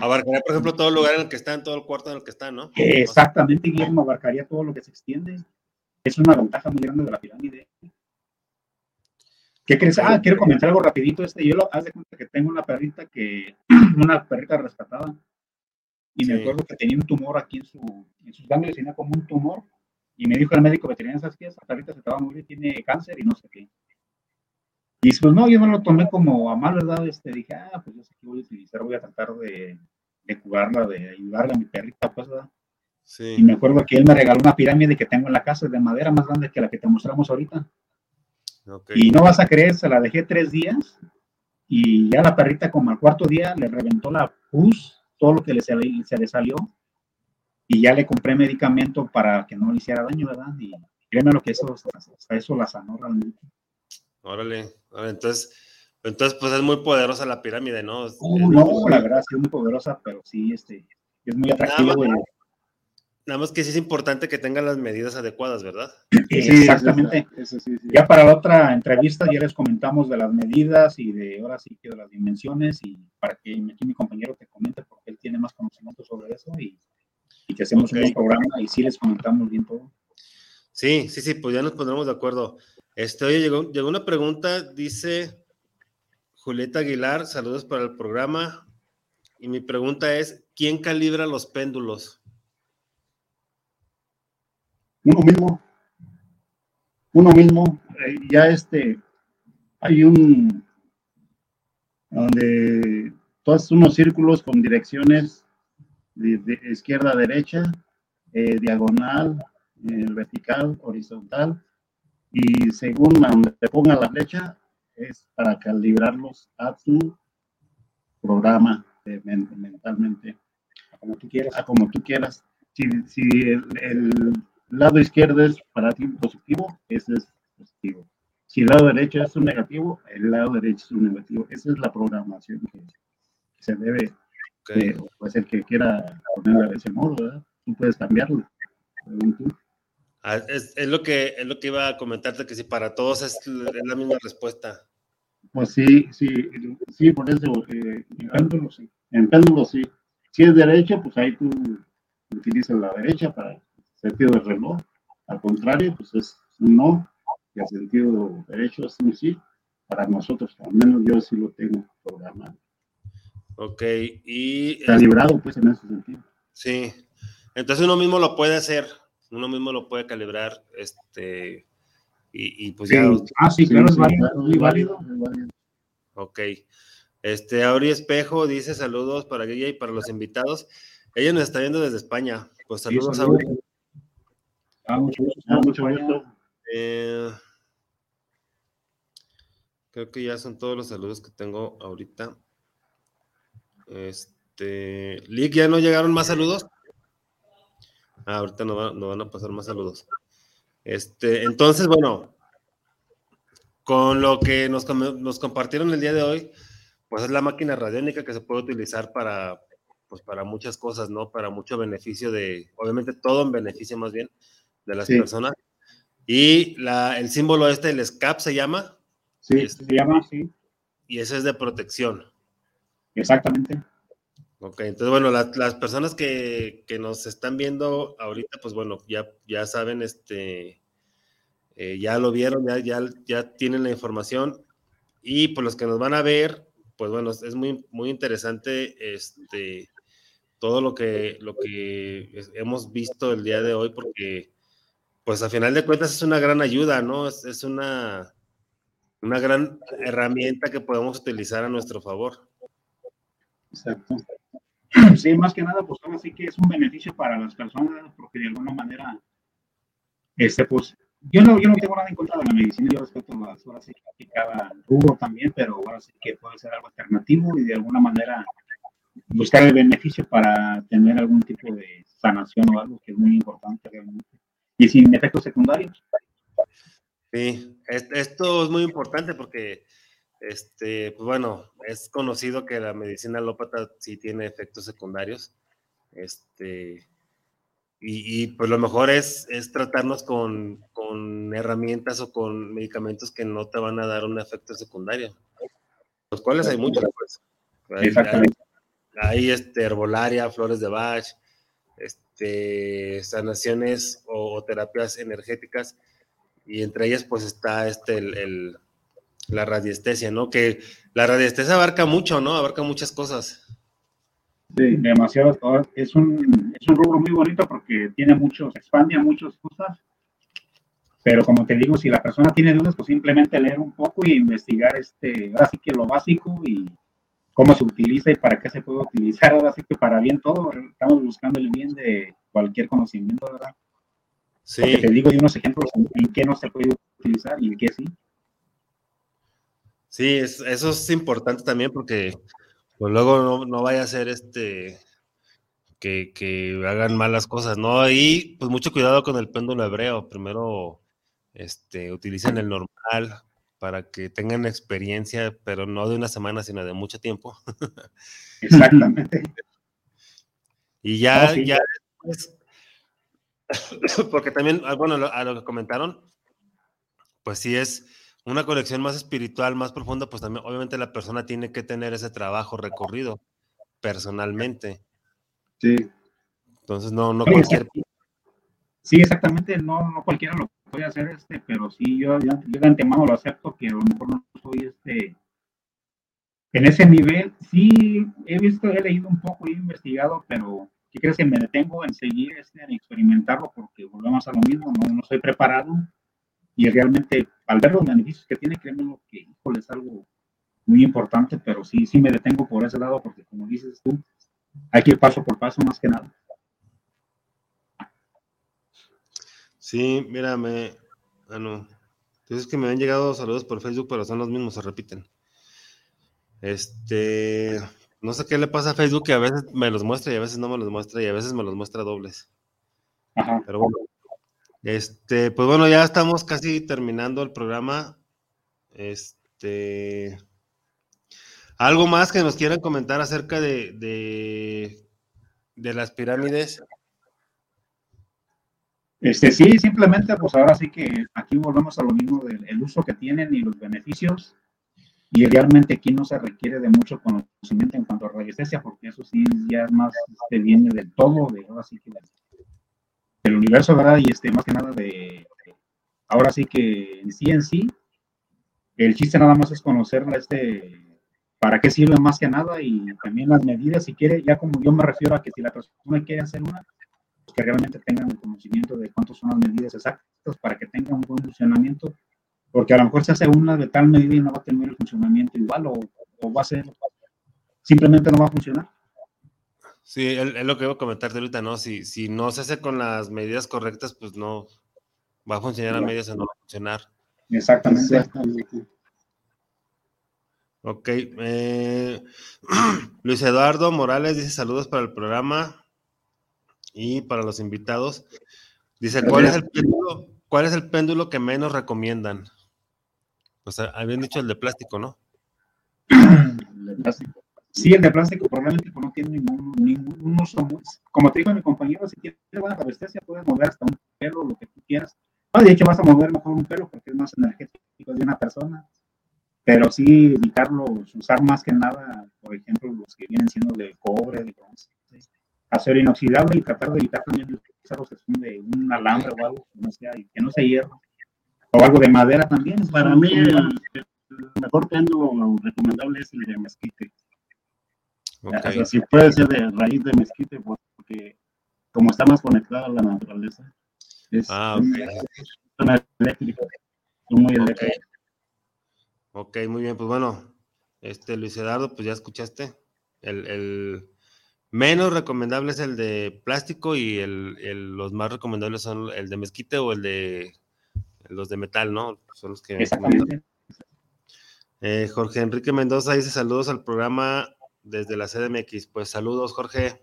Abarcaría, por ejemplo, todo el lugar en el que está, en todo el cuarto en el que está, ¿no? Exactamente, Guillermo, abarcaría todo lo que se extiende. Es una ventaja muy grande de la pirámide. ¿Qué crees? Ah, quiero comentar algo rapidito. Este, yo lo haz de cuenta que tengo una perrita que, [CLEARS THROAT] una perrita rescatada, y me acuerdo que tenía un tumor aquí en, su, en sus ganglios, tenía como un tumor, y me dijo el médico veterinario, ¿sabes qué? Esa perrita se estaba muy tiene cáncer y no sé qué. Y pues no, yo no lo tomé como a mal, ¿verdad? Este, dije, ah, pues yo sé que voy a utilizar, voy a tratar de, de curarla, de ayudarla a mi perrita, pues, ¿verdad? Sí. Y me acuerdo que él me regaló una pirámide que tengo en la casa de madera más grande que la que te mostramos ahorita. Y no vas a creer, se la dejé tres días y ya la perrita como al cuarto día le reventó la pus, todo lo que le, se, le salió y ya le compré medicamento para que no le hiciera daño, ¿verdad? Y créeme lo que eso, hasta eso la sanó realmente. Órale, entonces, entonces pues es muy poderosa la pirámide, ¿no? Uh, no, la verdad sí es muy poderosa, pero sí, este, es muy atractivo. Nada más que sí es importante que tengan las medidas adecuadas, ¿verdad? [CLEARS THROAT] exactamente. ya para la otra entrevista ya les comentamos de las medidas y de ahora sí que de las dimensiones y para que aquí mi compañero te comente porque él tiene más conocimiento sobre eso y, y que hacemos un programa y sí les comentamos bien todo. Sí, sí, sí, pues ya nos pondremos de acuerdo. Este, oye, llegó, llegó una pregunta, dice Julieta Aguilar, saludos para el programa. Y mi pregunta es, ¿quién calibra los péndulos? uno mismo, uno mismo, eh, ya este, hay un, donde todos unos círculos con direcciones de, izquierda a derecha, eh, diagonal, eh, vertical, horizontal, y según donde te ponga la flecha, es para calibrarlos a tu programa mentalmente, a como tú quieras. A como tú quieras. Si, si el lado izquierdo es para ti positivo, ese es positivo. Si el lado derecho es un negativo, el lado derecho es un negativo. Esa es la programación que, se debe, pues el que quiera ponerla de ese modo, ¿verdad? Tú puedes cambiarlo. Ah, es, es, lo que, es lo que iba a comentarte, que si para todos es, la misma respuesta. Pues sí, sí, sí, por eso, eh, en péndulo sí. En péndulo sí. Si es derecho, pues ahí tú utilizas la derecha para sentido del reloj. Al contrario, pues es un no, y al sentido derecho es un sí. Para nosotros, al menos yo sí lo tengo programado. Ok, y... Está librado, pues, en ese sentido. Sí, entonces uno mismo lo puede hacer, uno mismo lo puede calibrar, este, y, y pues ya... Ah, sí, claro, es válido, muy válido. Ok. Este, Auri Espejo dice saludos para ella y para los invitados. Ella nos está viendo desde España. Pues saludos, sí, Auri. Ah, mucho gusto. Ah, mucho gusto. Eh, creo que ya son todos los saludos que tengo ahorita. Este, Lick, ¿ya no llegaron más saludos? Ah, ahorita no, va, no, van a pasar más saludos. Este, entonces, bueno, con lo que nos, nos, compartieron el día de hoy, pues es la máquina radiónica que se puede utilizar para, pues para muchas cosas, ¿no? Para mucho beneficio de, obviamente todo en beneficio más bien de las sí. personas. Y la, el símbolo este, el SCAP se llama. Sí, este, se llama, sí. Y ese es de protección. Exactamente. Ok, entonces bueno, la, las personas que, que, nos están viendo ahorita, pues bueno, ya, ya saben, este, eh, ya lo vieron, ya, ya, ya tienen la información. Y pues los que nos van a ver, pues bueno, es muy, muy interesante este, todo lo que, lo que hemos visto el día de hoy, porque pues a final de cuentas es una gran ayuda, ¿no? Es, es una, una gran herramienta que podemos utilizar a nuestro favor. Exacto. Sí, más que nada, pues ahora sí que es un beneficio para las personas, porque de alguna manera, este, pues, yo no, yo no tengo nada en contra de la medicina, yo respeto las horas que cada rubro también, pero ahora sí que puede ser algo alternativo y de alguna manera buscar el beneficio para tener algún tipo de sanación o algo que es muy importante realmente. Y sin efectos secundarios. Sí, esto es muy importante porque este, pues bueno, es conocido que la medicina alópata sí tiene efectos secundarios. Este, y, y pues lo mejor es, es tratarnos con, con, herramientas o con medicamentos que no te van a dar un efecto secundario. Los cuales hay muchos, pues. Hay, Exactamente. Hay, hay, este, herbolaria, flores de Bach, este, sanaciones o, o, terapias energéticas. Y entre ellas, pues está este, el, el la radiestesia, ¿no? Que la radiestesia abarca mucho, ¿no? Abarca muchas cosas. Sí, demasiado. Es un, es un rubro muy bonito porque tiene muchos, expande a muchas cosas. Pero como te digo, si la persona tiene dudas, pues simplemente leer un poco y investigar este, así que lo básico y cómo se utiliza y para qué se puede utilizar. Ahora sí que para bien todo, estamos buscando el bien de cualquier conocimiento, ¿verdad? Sí. Porque te digo de unos ejemplos en, en qué no se puede utilizar y en qué sí. Sí, es, eso es importante también porque pues luego no, no vaya a ser este que, que, hagan malas cosas, ¿no? Y pues mucho cuidado con el péndulo hebreo. Primero este, utilicen el normal para que tengan experiencia, pero no de una semana, sino de mucho tiempo. [LAUGHS] Exactamente. y ya, sí. ya después, [COUGHS] porque también, ah, bueno, a lo que comentaron, pues sí es una conexión más espiritual, más profunda, pues también obviamente la persona tiene que tener ese trabajo recorrido personalmente. Sí. Entonces no, no cualquier... Sí, exactamente, no, no cualquiera lo puede hacer, este, pero sí, yo, yo, yo de antemano lo acepto, que a lo mejor no soy este, en ese nivel, sí he visto, he leído un poco, he investigado, pero ¿qué crees que me detengo en seguir, este, en experimentarlo? Porque volvemos a lo mismo, no, no estoy preparado, y realmente al ver los beneficios que tiene, créeme que híjole, es algo muy importante, pero sí, sí me detengo por ese lado porque como dices tú, hay que ir paso por paso más que nada. Sí, mírame, ah, no. Entonces que me han llegado saludos por Facebook, pero son los mismos, se repiten. Este, no sé qué le pasa a Facebook, que a veces me los muestra y a veces no me los muestra y a veces me los muestra dobles. Ajá. Pero bueno, este, pues bueno, ya estamos casi terminando el programa. Este, algo más que nos quieran comentar acerca de, de, de las pirámides. Este, sí, simplemente, pues ahora sí que aquí volvemos a lo mismo del el uso que tienen y los beneficios. Y realmente aquí no se requiere de mucho conocimiento en cuanto a radiestesia, porque eso sí ya más, este, viene del todo, de ahora sí que del universo, ¿verdad? Y este, más que nada de, ahora sí que en sí en sí, el chiste nada más es conocer este, para qué sirve más que nada y también las medidas, si quiere, ya como yo me refiero a que si la persona quiere hacer una, pues que realmente tengan el conocimiento de cuántas son las medidas exactas para que tenga un buen funcionamiento, porque a lo mejor se hace una de tal medida y no va a tener el funcionamiento igual o, va a ser, simplemente no va a funcionar. Sí, es lo que iba a comentarte ahorita, ¿no? Si, si no se hace con las medidas correctas, pues no va a funcionar a medias o no va a funcionar. Exactamente. Ok. Eh, [CLEARS THROAT] Luis Eduardo Morales dice saludos para el programa y para los invitados. Dice, ¿cuál es el péndulo, cuál es el péndulo que menos recomiendan? O sea, habían dicho el de plástico, ¿no? El de plástico. Sí, el de plástico probablemente no tiene ningún, ningún uso. Como te digo mi compañero, si tienes buena resistencia, puedes mover hasta un pelo, lo que tú quieras. No, de hecho, vas a mover mejor un pelo porque es más energético de una persona. Pero sí, evitarlos, usar más que nada, por ejemplo, los que vienen siendo de cobre, de bronce, acero inoxidable y tratar de evitar también usar los que son de un alambre o algo que no sea, que no sea hierro. O algo de madera también. Para mí, el, mejor péndulo recomendable es el de mezquite Okay. si puede ser de raíz de mezquite, porque como está más conectada a la naturaleza, es ah, okay. eléctrica, muy eléctrica. ok, muy bien, pues bueno, este Luis Eduardo, pues ya escuchaste, el, el menos recomendable es el de plástico y el, el, los más recomendables son el de mezquite o el de los de metal, ¿no? Son los que... Eh, Jorge Enrique Mendoza dice saludos al programa desde la CDMX. Pues saludos, Jorge.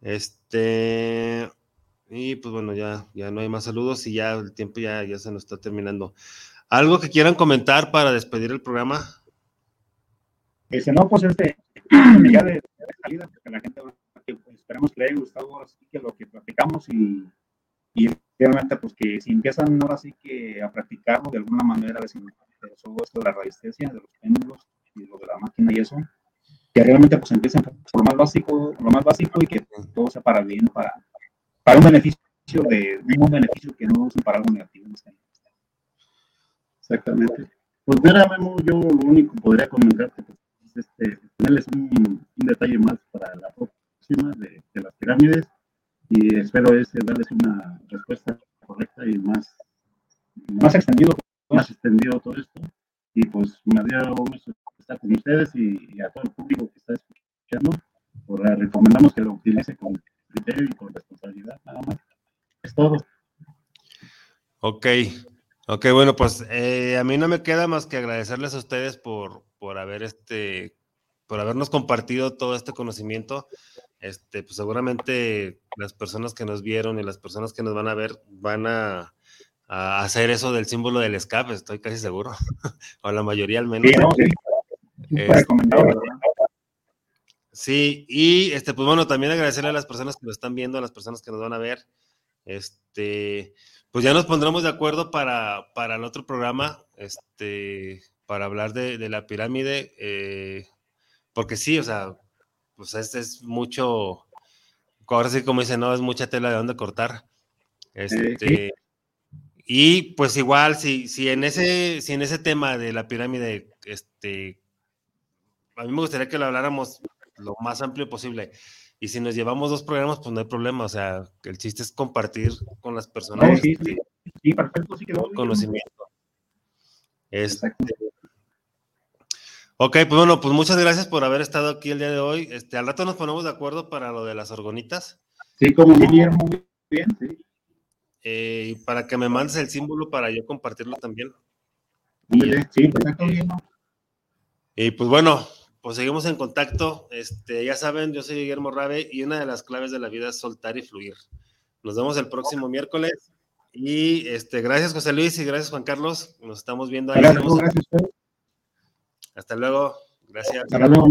Este, y pues bueno, ya, ya no hay más saludos y ya el tiempo ya, ya se nos está terminando. ¿Algo que quieran comentar para despedir el programa? Ese no, pues este, [CLEARS THROAT] ya de, salida, porque la gente, pues, esperemos que le haya gustado así que lo que platicamos y, y realmente pues que si empiezan ahora sí que a practicarlo de alguna manera, de esto de la resistencia, de los péndulos, y lo de la máquina y eso, que realmente pues empiecen por lo más básico, lo más básico y que todo sea para bien, para, para un beneficio de un beneficio que no usen para algo negativo. Exactamente. Pues mira, Memo, yo lo único que podría comentarte pues, es este, tenerles un, un, detalle más para la próxima de, de las pirámides y espero ese darles una respuesta correcta y más, más extendido, más extendido todo esto. Y pues dio gusto estar con ustedes y, a todo el público que está escuchando. Pues, recomendamos que lo utilice con criterio y con responsabilidad, nada más. Es todo. Ok, ok, bueno, pues eh, a mí no me queda más que agradecerles a ustedes por, por haber este, por habernos compartido todo este conocimiento. Este, pues seguramente las personas que nos vieron y las personas que nos van a ver van a, a hacer eso del símbolo del escape, estoy casi seguro, [LAUGHS] o la mayoría al menos. Este, sí, y este, pues bueno, también agradecerle a las personas que nos están viendo, a las personas que nos van a ver. Este, pues ya nos pondremos de acuerdo para, para el otro programa, este, para hablar de, de la pirámide, eh, porque sí, o sea, pues este es mucho, ahora sí como dicen, no, es mucha tela de dónde cortar. Este, y pues igual, si, si, en ese, si en ese tema de la pirámide, este, a mí me gustaría que lo habláramos lo más amplio posible. Y si nos llevamos dos programas, pues no hay problema. O sea, el chiste es compartir con las personas. sí, sí, perfecto, sí conocimiento. Este, ok, pues bueno, pues muchas gracias por haber estado aquí el día de hoy. Este, al rato nos ponemos de acuerdo para lo de las orgonitas. Sí, como Guillermo, muy bien, sí. Eh, para que me mandes el símbolo para yo compartirlo también. Sí, perfecto. Y pues bueno, pues seguimos en contacto. Este, ya saben, yo soy Guillermo Rabe y una de las claves de la vida es soltar y fluir. Nos vemos el próximo miércoles. Y este, gracias José Luis y gracias Juan Carlos. Nos estamos viendo ahí. Gracias, gracias. Hasta luego. Gracias. Hasta luego.